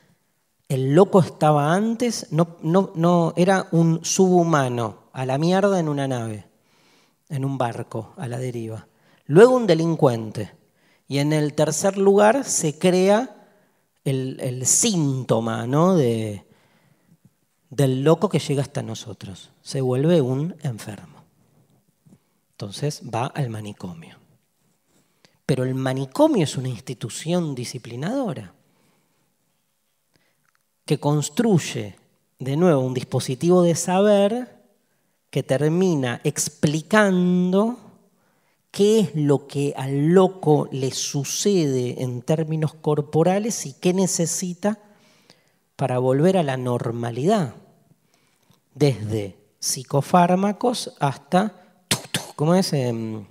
El loco estaba antes, no, no, no era un subhumano, a la mierda en una nave, en un barco, a la deriva. Luego un delincuente. Y en el tercer lugar se crea el, síntoma ¿no? de, del loco que llega hasta nosotros. Se vuelve un enfermo. Entonces va al manicomio. Pero el manicomio es una institución disciplinadora que construye de nuevo un dispositivo de saber que termina explicando qué es lo que al loco le sucede en términos corporales y qué necesita para volver a la normalidad, desde psicofármacos hasta, ¿cómo es? Em,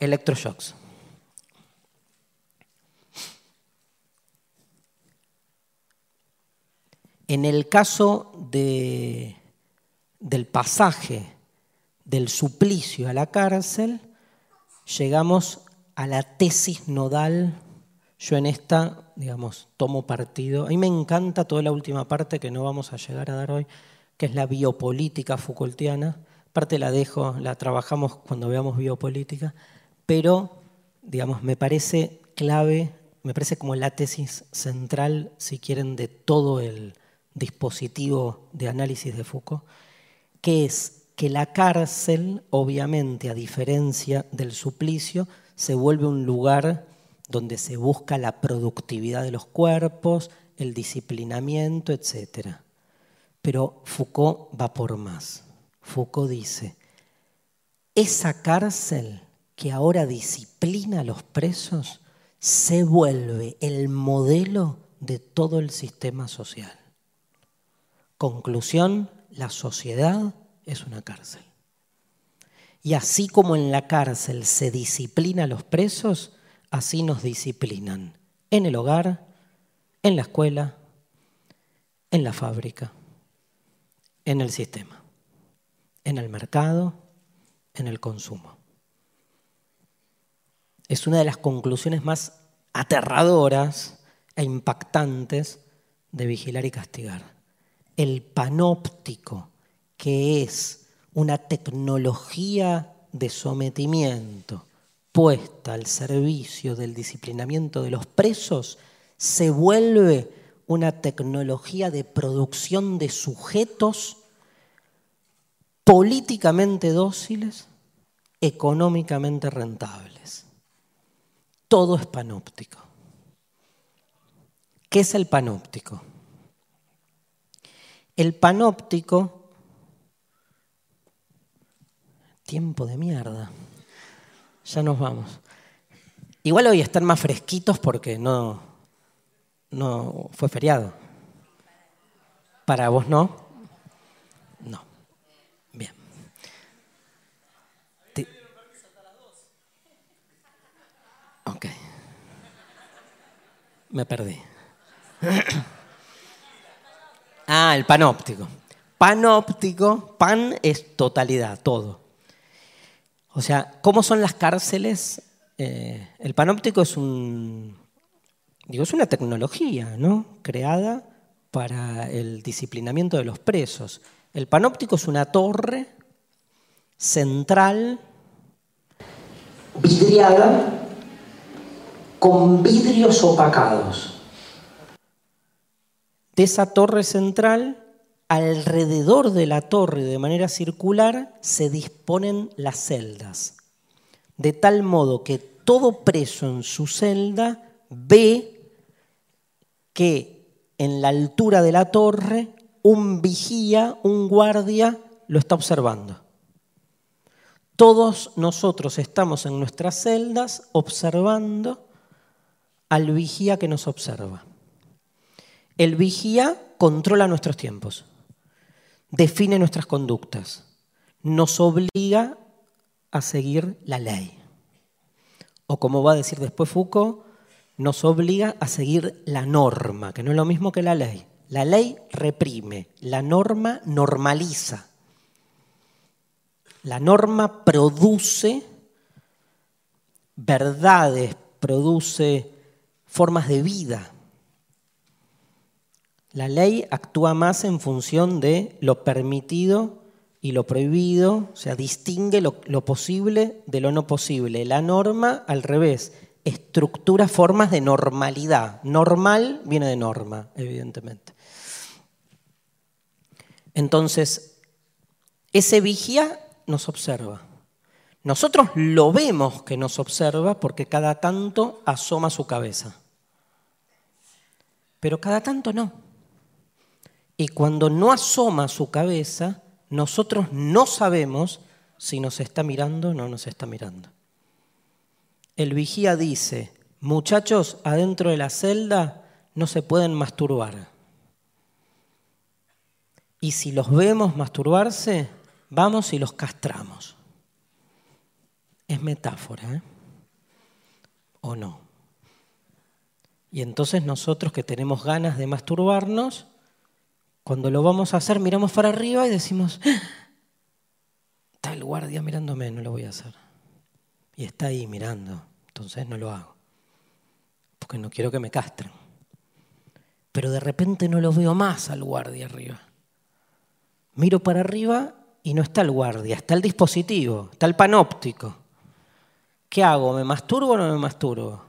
electroshocks. En el caso de del pasaje del suplicio a la cárcel, llegamos a la tesis nodal. Yo en esta, digamos, tomo partido. A mí me encanta toda la última parte que no vamos a llegar a dar hoy, que es la biopolítica Foucaultiana. Parte la dejo, la trabajamos cuando veamos biopolítica, pero, digamos, me parece clave, me parece como la tesis central, si quieren, de todo el dispositivo de análisis de Foucault, que es que la cárcel, obviamente, a diferencia del suplicio, se vuelve un lugar donde se busca la productividad de los cuerpos, el disciplinamiento, etc. Pero Foucault va por más. Foucault dice, esa cárcel que ahora disciplina a los presos se vuelve el modelo de todo el sistema social. Conclusión, la sociedad es una cárcel. Y así como en la cárcel se disciplina a los presos, así nos disciplinan en el hogar, en la escuela, en la fábrica, en el sistema, en el mercado, en el consumo. Es una de las conclusiones más aterradoras e impactantes de vigilar y castigar. El panóptico, que es una tecnología de sometimiento puesta al servicio del disciplinamiento de los presos, se vuelve una tecnología de producción de sujetos políticamente dóciles, económicamente rentables. Todo es panóptico. ¿Qué es el panóptico? El panóptico tiempo de mierda. Ya nos vamos. Igual hoy están más fresquitos porque no, no fue feriado. ¿Para vos no? No. Bien. Ok. Me perdí. <clears throat> Ah, el panóptico. Panóptico, pan es totalidad, todo. O sea, ¿cómo son las cárceles? Eh, el panóptico es un, digo, es una tecnología, ¿no? Creada para el disciplinamiento de los presos. El panóptico es una torre central vidriada con vidrios opacados. De esa torre central alrededor de la torre de manera circular se disponen las celdas, de tal modo que todo preso en su celda ve que en la altura de la torre un vigía, un guardia, lo está observando. Todos nosotros estamos en nuestras celdas observando al vigía que nos observa. El vigía controla nuestros tiempos define nuestras conductas, nos obliga a seguir la ley. O como va a decir después Foucault, nos obliga a seguir la norma, que no es lo mismo que la ley. La ley reprime, la norma normaliza. La norma produce verdades, produce formas de vida. La ley actúa más en función de lo permitido y lo prohibido, o sea, distingue lo, posible de lo no posible. La norma, al revés, estructura formas de normalidad. Normal viene de norma, evidentemente. Entonces, ese vigía nos observa. Nosotros lo vemos que nos observa porque cada tanto asoma su cabeza. Pero cada tanto no. Y cuando no asoma su cabeza, nosotros no sabemos si nos está mirando o no nos está mirando. El vigía dice, muchachos, adentro de la celda no se pueden masturbar. Y si los vemos masturbarse, vamos y los castramos. Es metáfora, ¿eh? ¿O no? Y entonces nosotros que tenemos ganas de masturbarnos, cuando lo vamos a hacer, miramos para arriba y decimos, está está el guardia mirándome, no lo voy a hacer. Y está ahí mirando, entonces no lo hago. Porque no quiero que me castren. Pero de repente no lo veo más al guardia arriba. Miro para arriba y no está el guardia, está el dispositivo, está el panóptico. ¿Qué hago? ¿Me masturbo o no me masturbo?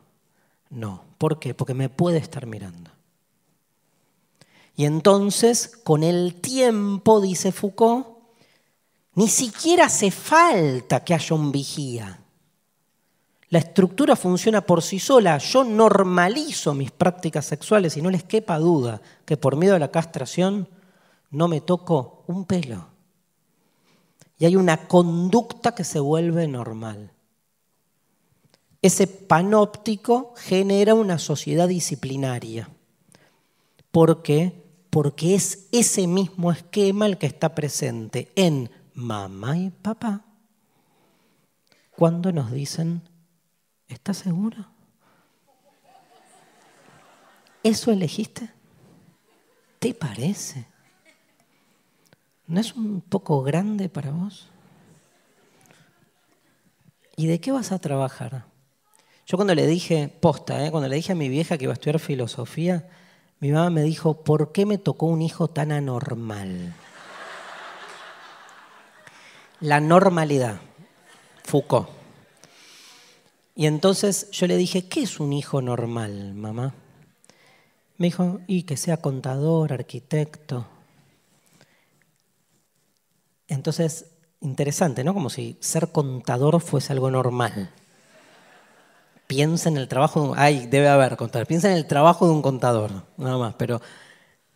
No. ¿Por qué? Porque me puede estar mirando. Y entonces, con el tiempo, dice Foucault, ni siquiera hace falta que haya un vigía. La estructura funciona por sí sola. Yo normalizo mis prácticas sexuales y no les quepa duda que por miedo a la castración no me toco un pelo. Y hay una conducta que se vuelve normal. Ese panóptico genera una sociedad disciplinaria. ¿Por qué? Porque es ese mismo esquema el que está presente en mamá y papá cuando nos dicen, ¿estás seguro? ¿Eso elegiste? ¿Te parece? ¿No es un poco grande para vos? ¿Y de qué vas a trabajar? Yo cuando le dije, posta, ¿eh? cuando le dije a mi vieja que iba a estudiar filosofía, mi mamá me dijo, ¿por qué me tocó un hijo tan anormal? La normalidad, Foucault. Y entonces yo le dije, ¿qué es un hijo normal, mamá? Me dijo, y que sea contador, arquitecto. Entonces, interesante, ¿no? Como si ser contador fuese algo normal. Piensa en el trabajo, ay, debe haber contador, piensa en el trabajo de un contador, nada más, pero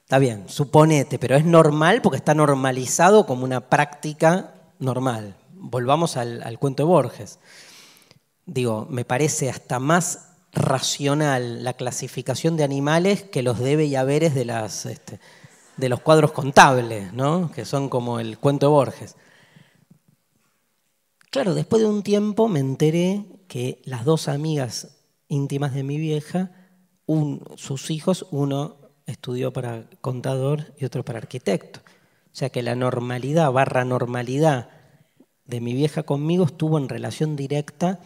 está bien, suponete, pero es normal porque está normalizado como una práctica normal. Volvamos al, cuento de Borges. Digo, me parece hasta más racional la clasificación de animales que los debe y haberes de, las, este, de los cuadros contables, ¿no? que son como el cuento de Borges. Claro, después de un tiempo me enteré que las dos amigas íntimas de mi vieja, sus hijos, uno estudió para contador y otro para arquitecto. O sea que la normalidad barra normalidad de mi vieja conmigo estuvo en relación directa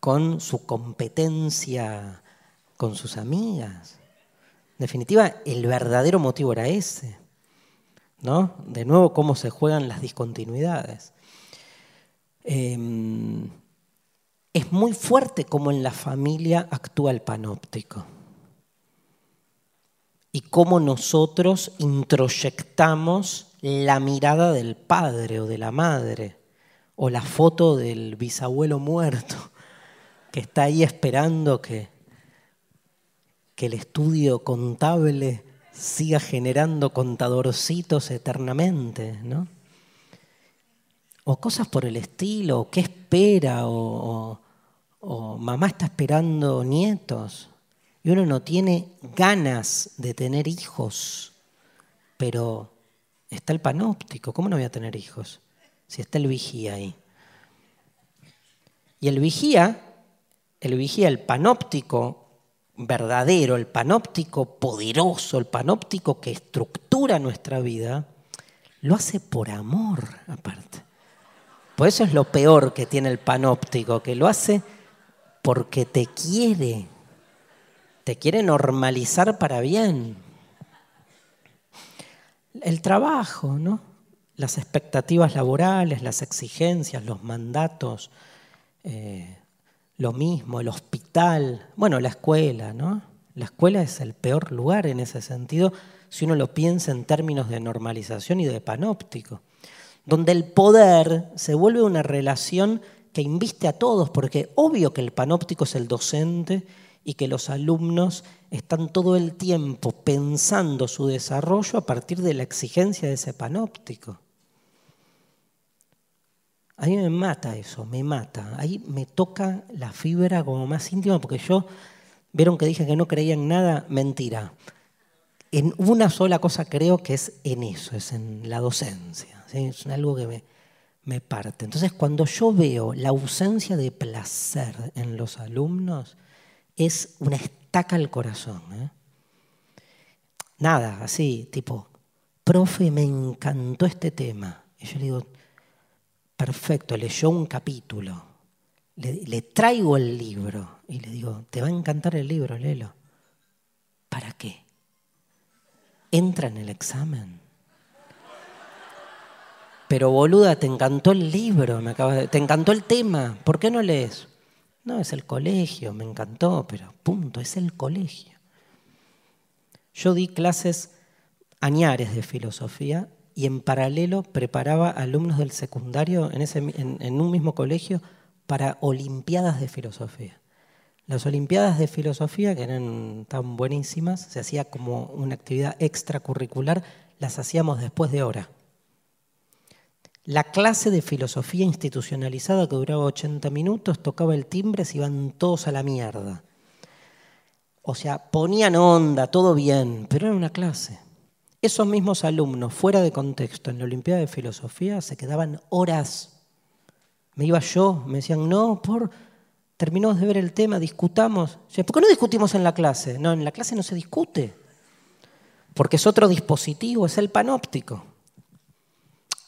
con su competencia con sus amigas. En definitiva, el verdadero motivo era ese. ¿no? De nuevo, cómo se juegan las discontinuidades. Em, es muy fuerte cómo en la familia actúa el panóptico y cómo nosotros introyectamos la mirada del padre o de la madre, o la foto del bisabuelo muerto, que está ahí esperando que, que el estudio contable siga generando contadorcitos eternamente, ¿no? O cosas por el estilo, qué espera, o mamá está esperando nietos y uno no tiene ganas de tener hijos, pero está el panóptico, ¿cómo no voy a tener hijos? Si está el vigía ahí. Y el vigía, el vigía, el panóptico verdadero, el panóptico poderoso, el panóptico que estructura nuestra vida, lo hace por amor aparte. Por eso es lo peor que tiene el panóptico, que lo hace porque te quiere, te quiere normalizar para bien. El trabajo, ¿no? Las expectativas laborales, las exigencias, los mandatos, eh, lo mismo, el hospital, bueno, la escuela, ¿no? La escuela es el peor lugar en ese sentido si uno lo piensa en términos de normalización y de panóptico, donde el poder se vuelve una relación que inviste a todos, porque obvio que el panóptico es el docente y que los alumnos están todo el tiempo pensando su desarrollo a partir de la exigencia de ese panóptico. A mí me mata eso, me mata. Ahí me toca la fibra como más íntima porque yo, vieron que dije que no creía en nada, mentira. En una sola cosa creo que es en eso, es en la docencia. Es algo que me, me parte. Entonces, cuando yo veo la ausencia de placer en los alumnos, es una estaca al corazón. ¿eh? Nada, así, tipo, profe, me encantó este tema. Y yo le digo, perfecto, leyó un capítulo. Le, traigo el libro y le digo, te va a encantar el libro, léelo. ¿Para qué? Entra en el examen. Pero boluda, te encantó el libro, me te encantó el tema, ¿por qué no lees? No, es el colegio, me encantó, pero punto, es el colegio. Yo di clases añares de filosofía y en paralelo preparaba alumnos del secundario en, ese, en, un mismo colegio para olimpiadas de filosofía. Las olimpiadas de filosofía, que eran tan buenísimas, se hacía como una actividad extracurricular, las hacíamos después de hora. La clase de filosofía institucionalizada que duraba 80 minutos, tocaba el timbre, se iban todos a la mierda. O sea, ponían onda, todo bien, pero era una clase. Esos mismos alumnos, fuera de contexto, en la Olimpiada de Filosofía, se quedaban horas. Me iba yo, me decían, no, por, terminamos de ver el tema, discutamos. ¿Por qué no discutimos en la clase? No, en la clase no se discute, porque es otro dispositivo, es el panóptico.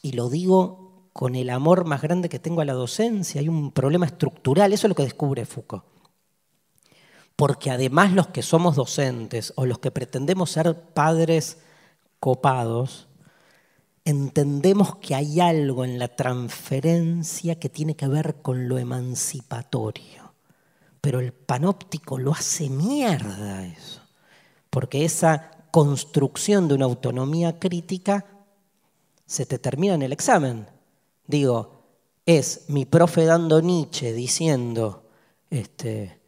Y lo digo con el amor más grande que tengo a la docencia, hay un problema estructural, eso es lo que descubre Foucault. Porque además los que somos docentes o los que pretendemos ser padres copados, entendemos que hay algo en la transferencia que tiene que ver con lo emancipatorio. Pero el panóptico lo hace mierda eso, porque esa construcción de una autonomía crítica se te termina en el examen. Digo, es mi profe dando Nietzsche diciendo, este,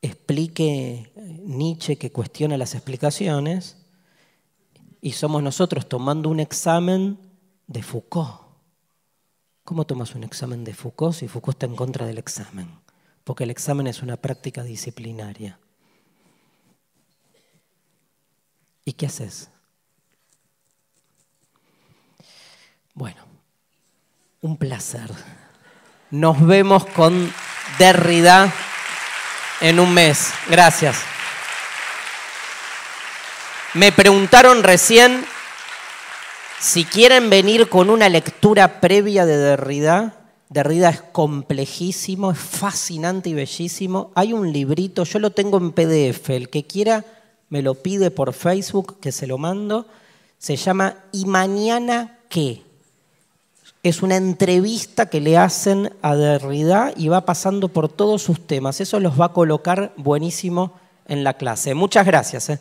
explique Nietzsche que cuestiona las explicaciones, y somos nosotros tomando un examen de Foucault. ¿Cómo tomas un examen de Foucault si Foucault está en contra del examen? Porque el examen es una práctica disciplinaria. ¿Y qué haces? Bueno, un placer. Nos vemos con Derrida en un mes. Gracias. Me preguntaron recién si quieren venir con una lectura previa de Derrida. Derrida es complejísimo, es fascinante y bellísimo. Hay un librito, yo lo tengo en PDF. El que quiera me lo pide por Facebook, que se lo mando. Se llama ¿Y mañana qué? Es una entrevista que le hacen a Derrida y va pasando por todos sus temas. Eso los va a colocar buenísimo en la clase. Muchas gracias. ¿eh?